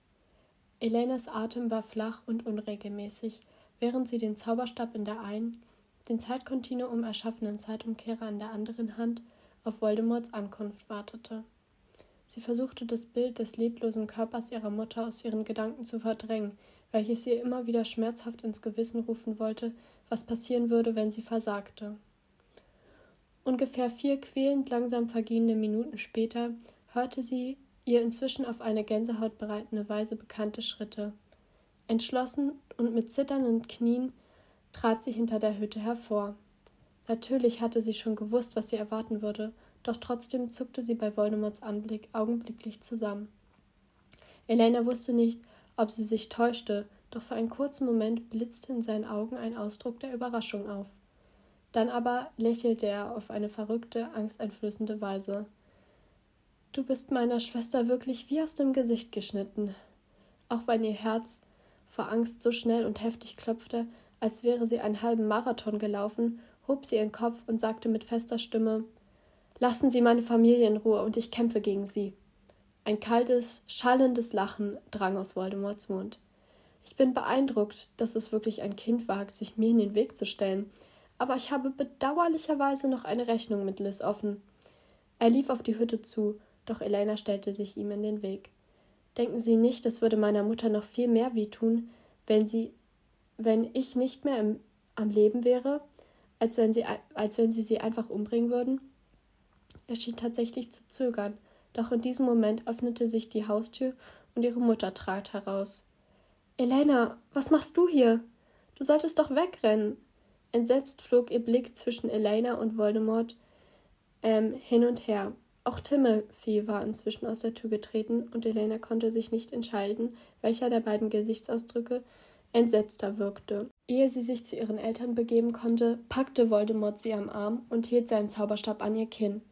Elenas Atem war flach und unregelmäßig, während sie den Zauberstab in der einen, den Zeitkontinuum erschaffenen Zeitumkehrer in der anderen Hand auf Voldemorts Ankunft wartete. Sie versuchte das Bild des leblosen Körpers ihrer Mutter aus ihren Gedanken zu verdrängen, welches ihr immer wieder schmerzhaft ins Gewissen rufen wollte, was passieren würde, wenn sie versagte. Ungefähr vier quälend langsam vergehende Minuten später hörte sie ihr inzwischen auf eine Gänsehaut bereitende Weise bekannte Schritte. Entschlossen und mit zitternden Knien trat sie hinter der Hütte hervor. Natürlich hatte sie schon gewusst, was sie erwarten würde, doch trotzdem zuckte sie bei Voldemorts Anblick augenblicklich zusammen. Elena wusste nicht, ob sie sich täuschte, doch für einen kurzen Moment blitzte in seinen Augen ein Ausdruck der Überraschung auf. Dann aber lächelte er auf eine verrückte, angsteinflößende Weise. Du bist meiner Schwester wirklich wie aus dem Gesicht geschnitten. Auch wenn ihr Herz vor Angst so schnell und heftig klopfte, als wäre sie einen halben Marathon gelaufen, hob sie ihren Kopf und sagte mit fester Stimme Lassen Sie meine Familie in Ruhe und ich kämpfe gegen Sie. Ein kaltes, schallendes Lachen drang aus Voldemorts Mund. Ich bin beeindruckt, dass es wirklich ein Kind wagt, sich mir in den Weg zu stellen, aber ich habe bedauerlicherweise noch eine Rechnung mit Liz offen. Er lief auf die Hütte zu, doch Elena stellte sich ihm in den Weg. Denken Sie nicht, es würde meiner Mutter noch viel mehr wehtun, wenn sie, wenn ich nicht mehr im, am Leben wäre, als wenn, sie, als wenn sie sie einfach umbringen würden? Er schien tatsächlich zu zögern, doch in diesem Moment öffnete sich die Haustür und ihre Mutter trat heraus. Elena, was machst du hier? Du solltest doch wegrennen. Entsetzt flog ihr Blick zwischen Elena und Voldemort ähm, hin und her. Auch Timothy war inzwischen aus der Tür getreten und Elena konnte sich nicht entscheiden, welcher der beiden Gesichtsausdrücke entsetzter wirkte. Ehe sie sich zu ihren Eltern begeben konnte, packte Voldemort sie am Arm und hielt seinen Zauberstab an ihr Kinn.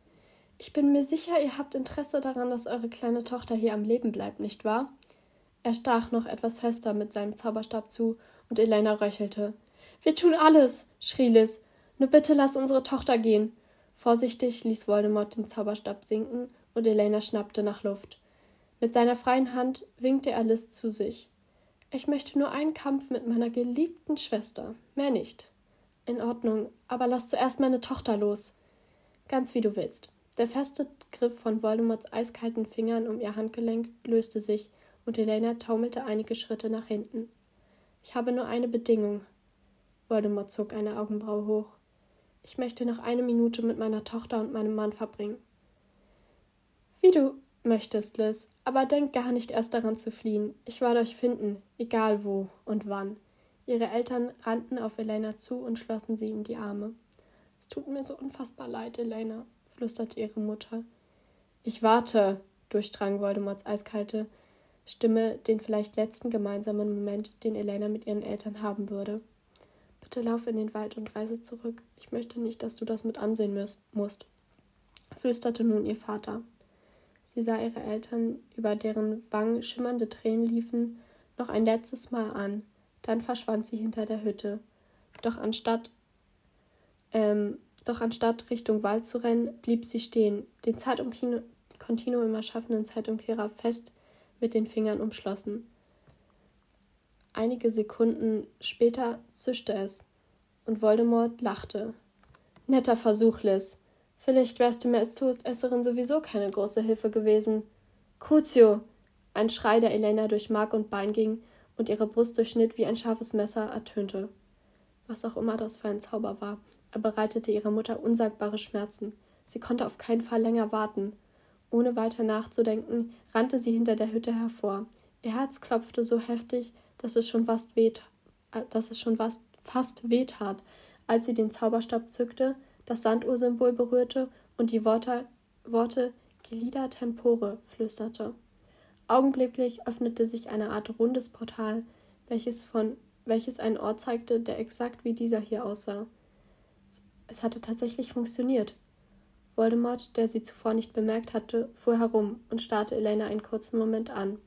Ich bin mir sicher, ihr habt Interesse daran, dass eure kleine Tochter hier am Leben bleibt, nicht wahr? Er stach noch etwas fester mit seinem Zauberstab zu, und Elena röchelte. Wir tun alles, schrie Liz. Nur bitte lass unsere Tochter gehen. Vorsichtig ließ Voldemort den Zauberstab sinken und Elena schnappte nach Luft. Mit seiner freien Hand winkte er Liz zu sich. Ich möchte nur einen Kampf mit meiner geliebten Schwester, mehr nicht. In Ordnung, aber lass zuerst meine Tochter los. Ganz wie du willst. Der feste Griff von Voldemorts eiskalten Fingern um ihr Handgelenk löste sich, und Elena taumelte einige Schritte nach hinten. Ich habe nur eine Bedingung. Voldemort zog eine Augenbraue hoch. Ich möchte noch eine Minute mit meiner Tochter und meinem Mann verbringen. Wie du möchtest, Liz, aber denk gar nicht erst daran zu fliehen. Ich werde euch finden, egal wo und wann. Ihre Eltern rannten auf Elena zu und schlossen sie in die Arme. Es tut mir so unfassbar leid, Elena, flüsterte ihre Mutter. Ich warte, durchdrang Voldemorts eiskalte Stimme den vielleicht letzten gemeinsamen Moment, den Elena mit ihren Eltern haben würde. Bitte lauf in den Wald und reise zurück. Ich möchte nicht, dass du das mit ansehen musst, flüsterte nun ihr Vater. Sie sah ihre Eltern, über deren Wangen schimmernde Tränen liefen, noch ein letztes Mal an, dann verschwand sie hinter der Hütte. Doch anstatt, ähm, doch anstatt Richtung Wald zu rennen, blieb sie stehen, den Zeitumkontinuum erschaffenen Zeitumkehrer fest mit den Fingern umschlossen. Einige Sekunden später zischte es, und Voldemort lachte. Netter Versuch, Liz. Vielleicht wärst du mir als Todesserin sowieso keine große Hilfe gewesen. Crucio! Ein Schrei, der Elena durch Mark und Bein ging und ihre Brust durchschnitt wie ein scharfes Messer, ertönte. Was auch immer das für ein Zauber war, er bereitete ihrer Mutter unsagbare Schmerzen. Sie konnte auf keinen Fall länger warten. Ohne weiter nachzudenken, rannte sie hinter der Hütte hervor. Ihr Herz klopfte so heftig, dass es schon fast weht, äh, dass es schon fast, fast wehtat, als sie den Zauberstab zückte, das Sanduhrsymbol berührte und die Worte, Worte Gelida Tempore flüsterte. Augenblicklich öffnete sich eine Art rundes Portal, welches, von, welches einen Ort zeigte, der exakt wie dieser hier aussah. Es hatte tatsächlich funktioniert. Voldemort, der sie zuvor nicht bemerkt hatte, fuhr herum und starrte Elena einen kurzen Moment an.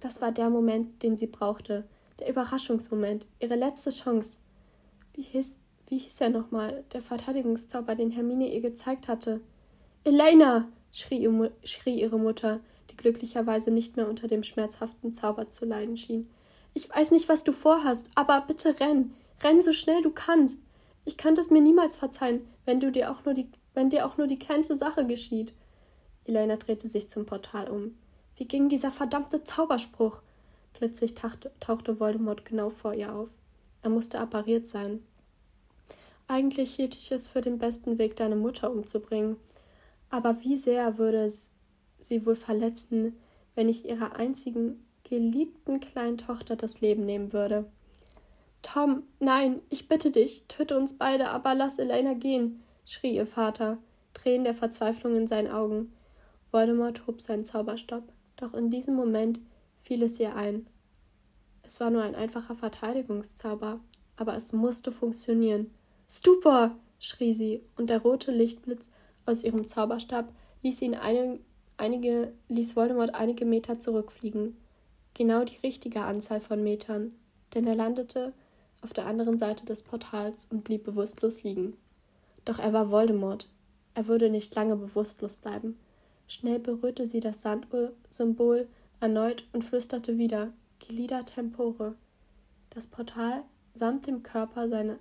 Das war der Moment, den sie brauchte, der Überraschungsmoment, ihre letzte Chance. Wie hieß, wie hieß er nochmal, der Verteidigungszauber, den Hermine ihr gezeigt hatte? Elena! Schrie, schrie ihre Mutter, die glücklicherweise nicht mehr unter dem schmerzhaften Zauber zu leiden schien. Ich weiß nicht, was du vorhast, aber bitte renn. Renn so schnell du kannst. Ich könnte es mir niemals verzeihen, wenn du dir auch nur die, wenn dir auch nur die kleinste Sache geschieht. Elena drehte sich zum Portal um. Wie ging dieser verdammte Zauberspruch? Plötzlich tauchte, tauchte Voldemort genau vor ihr auf. Er musste appariert sein. Eigentlich hielt ich es für den besten Weg, deine Mutter umzubringen. Aber wie sehr würde es sie wohl verletzen, wenn ich ihrer einzigen geliebten kleinen Tochter das Leben nehmen würde? Tom, nein, ich bitte dich, töte uns beide, aber lass Elena gehen, schrie ihr Vater, Tränen der Verzweiflung in seinen Augen. Voldemort hob seinen Zauberstab, doch in diesem Moment fiel es ihr ein. Es war nur ein einfacher Verteidigungszauber, aber es musste funktionieren. Stupor! schrie sie, und der rote Lichtblitz aus ihrem Zauberstab ließ ihn eine, einige, ließ Voldemort einige Meter zurückfliegen. Genau die richtige Anzahl von Metern, denn er landete auf der anderen Seite des Portals und blieb bewusstlos liegen. Doch er war Voldemort. Er würde nicht lange bewusstlos bleiben. Schnell berührte sie das Sanduhr-Symbol erneut und flüsterte wieder Gelida Tempore. Das Portal samt dem Körper seine,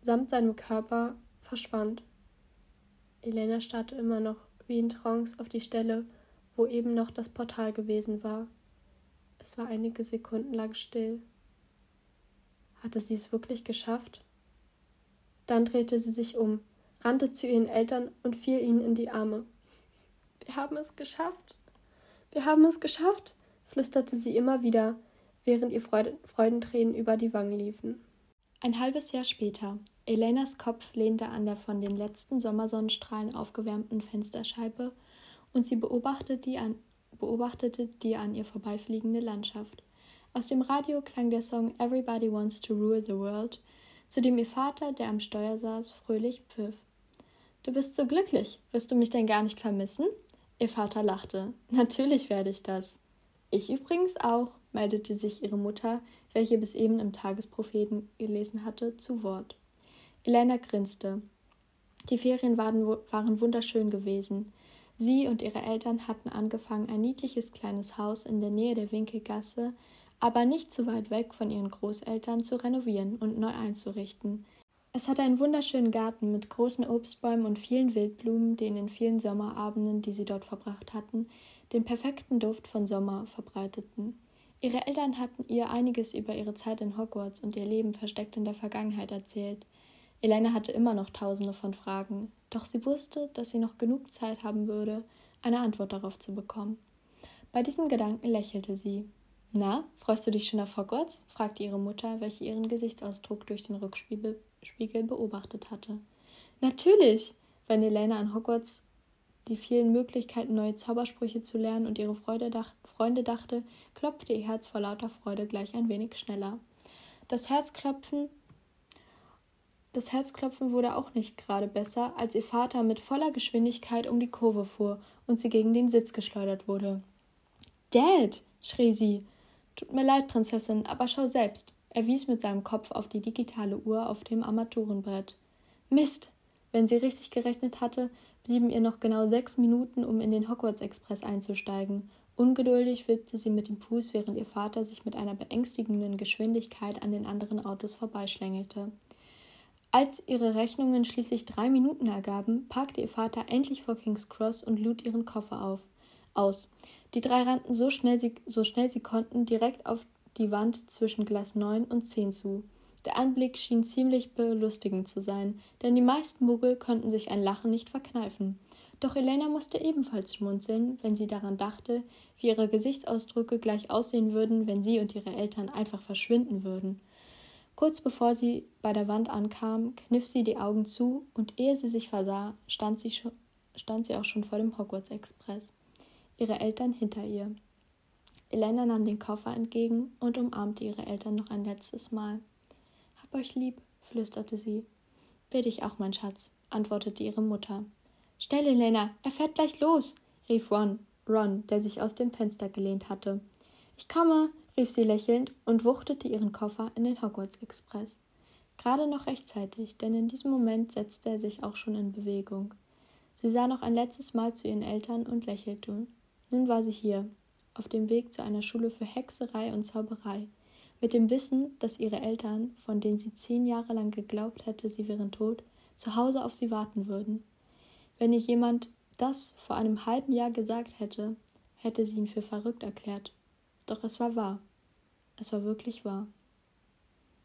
samt seinem Körper verschwand. Elena starrte immer noch wie in Trance auf die Stelle, wo eben noch das Portal gewesen war. Es war einige Sekunden lang still. Hatte sie es wirklich geschafft? Dann drehte sie sich um, rannte zu ihren Eltern und fiel ihnen in die Arme. Wir haben es geschafft. Wir haben es geschafft, flüsterte sie immer wieder, während ihr Freudentränen über die Wangen liefen. Ein halbes Jahr später. Elenas Kopf lehnte an der von den letzten Sommersonnenstrahlen aufgewärmten Fensterscheibe und sie beobachtete die an, beobachtete die an ihr vorbeifliegende Landschaft. Aus dem Radio klang der Song Everybody Wants to Rule the World, zu dem ihr Vater, der am Steuer saß, fröhlich pfiff. Du bist so glücklich. Wirst du mich denn gar nicht vermissen? Ihr Vater lachte. Natürlich werde ich das. Ich übrigens auch, meldete sich ihre Mutter, welche bis eben im Tagespropheten gelesen hatte, zu Wort. Elena grinste. Die Ferien waren, waren wunderschön gewesen. Sie und ihre Eltern hatten angefangen, ein niedliches kleines Haus in der Nähe der Winkelgasse, aber nicht zu weit weg von ihren Großeltern, zu renovieren und neu einzurichten. Es hatte einen wunderschönen Garten mit großen Obstbäumen und vielen Wildblumen, die in den vielen Sommerabenden, die sie dort verbracht hatten, den perfekten Duft von Sommer verbreiteten. Ihre Eltern hatten ihr einiges über ihre Zeit in Hogwarts und ihr Leben versteckt in der Vergangenheit erzählt. Elena hatte immer noch tausende von Fragen, doch sie wusste, dass sie noch genug Zeit haben würde, eine Antwort darauf zu bekommen. Bei diesem Gedanken lächelte sie. Na, freust du dich schon auf Hogwarts? fragte ihre Mutter, welche ihren Gesichtsausdruck durch den Rückspiegel Spiegel beobachtet hatte. Natürlich! Wenn Elena an Hogwarts die vielen Möglichkeiten, neue Zaubersprüche zu lernen und ihre Freude dach Freunde dachte, klopfte ihr Herz vor lauter Freude gleich ein wenig schneller. Das Herzklopfen das Herzklopfen wurde auch nicht gerade besser, als ihr Vater mit voller Geschwindigkeit um die Kurve fuhr und sie gegen den Sitz geschleudert wurde. Dad! schrie sie. Tut mir leid, Prinzessin, aber schau selbst. Er wies mit seinem Kopf auf die digitale Uhr auf dem Armaturenbrett. Mist! Wenn sie richtig gerechnet hatte, blieben ihr noch genau sechs Minuten, um in den Hogwarts Express einzusteigen. Ungeduldig wippte sie mit dem Fuß, während ihr Vater sich mit einer beängstigenden Geschwindigkeit an den anderen Autos vorbeischlängelte. Als ihre Rechnungen schließlich drei Minuten ergaben, parkte ihr Vater endlich vor King's Cross und lud ihren Koffer auf. Aus. Die drei rannten so schnell sie, so schnell sie konnten direkt auf die Wand zwischen Glas 9 und 10 zu. Der Anblick schien ziemlich belustigend zu sein, denn die meisten Muggel konnten sich ein Lachen nicht verkneifen. Doch Elena musste ebenfalls schmunzeln, wenn sie daran dachte, wie ihre Gesichtsausdrücke gleich aussehen würden, wenn sie und ihre Eltern einfach verschwinden würden. Kurz bevor sie bei der Wand ankam, kniff sie die Augen zu, und ehe sie sich versah, stand sie, schon, stand sie auch schon vor dem Hogwarts Express. Ihre Eltern hinter ihr. Elena nahm den Koffer entgegen und umarmte ihre Eltern noch ein letztes Mal. Hab euch lieb, flüsterte sie. Will dich auch, mein Schatz, antwortete ihre Mutter. Schnell, Elena, er fährt gleich los, rief Ron, Ron, der sich aus dem Fenster gelehnt hatte. Ich komme, rief sie lächelnd und wuchtete ihren Koffer in den Hogwarts Express. Gerade noch rechtzeitig, denn in diesem Moment setzte er sich auch schon in Bewegung. Sie sah noch ein letztes Mal zu ihren Eltern und lächelte. Nun war sie hier, auf dem Weg zu einer Schule für Hexerei und Zauberei, mit dem Wissen, dass ihre Eltern, von denen sie zehn Jahre lang geglaubt hätte, sie wären tot, zu Hause auf sie warten würden. Wenn ihr jemand das vor einem halben Jahr gesagt hätte, hätte sie ihn für verrückt erklärt. Doch es war wahr. Es war wirklich wahr.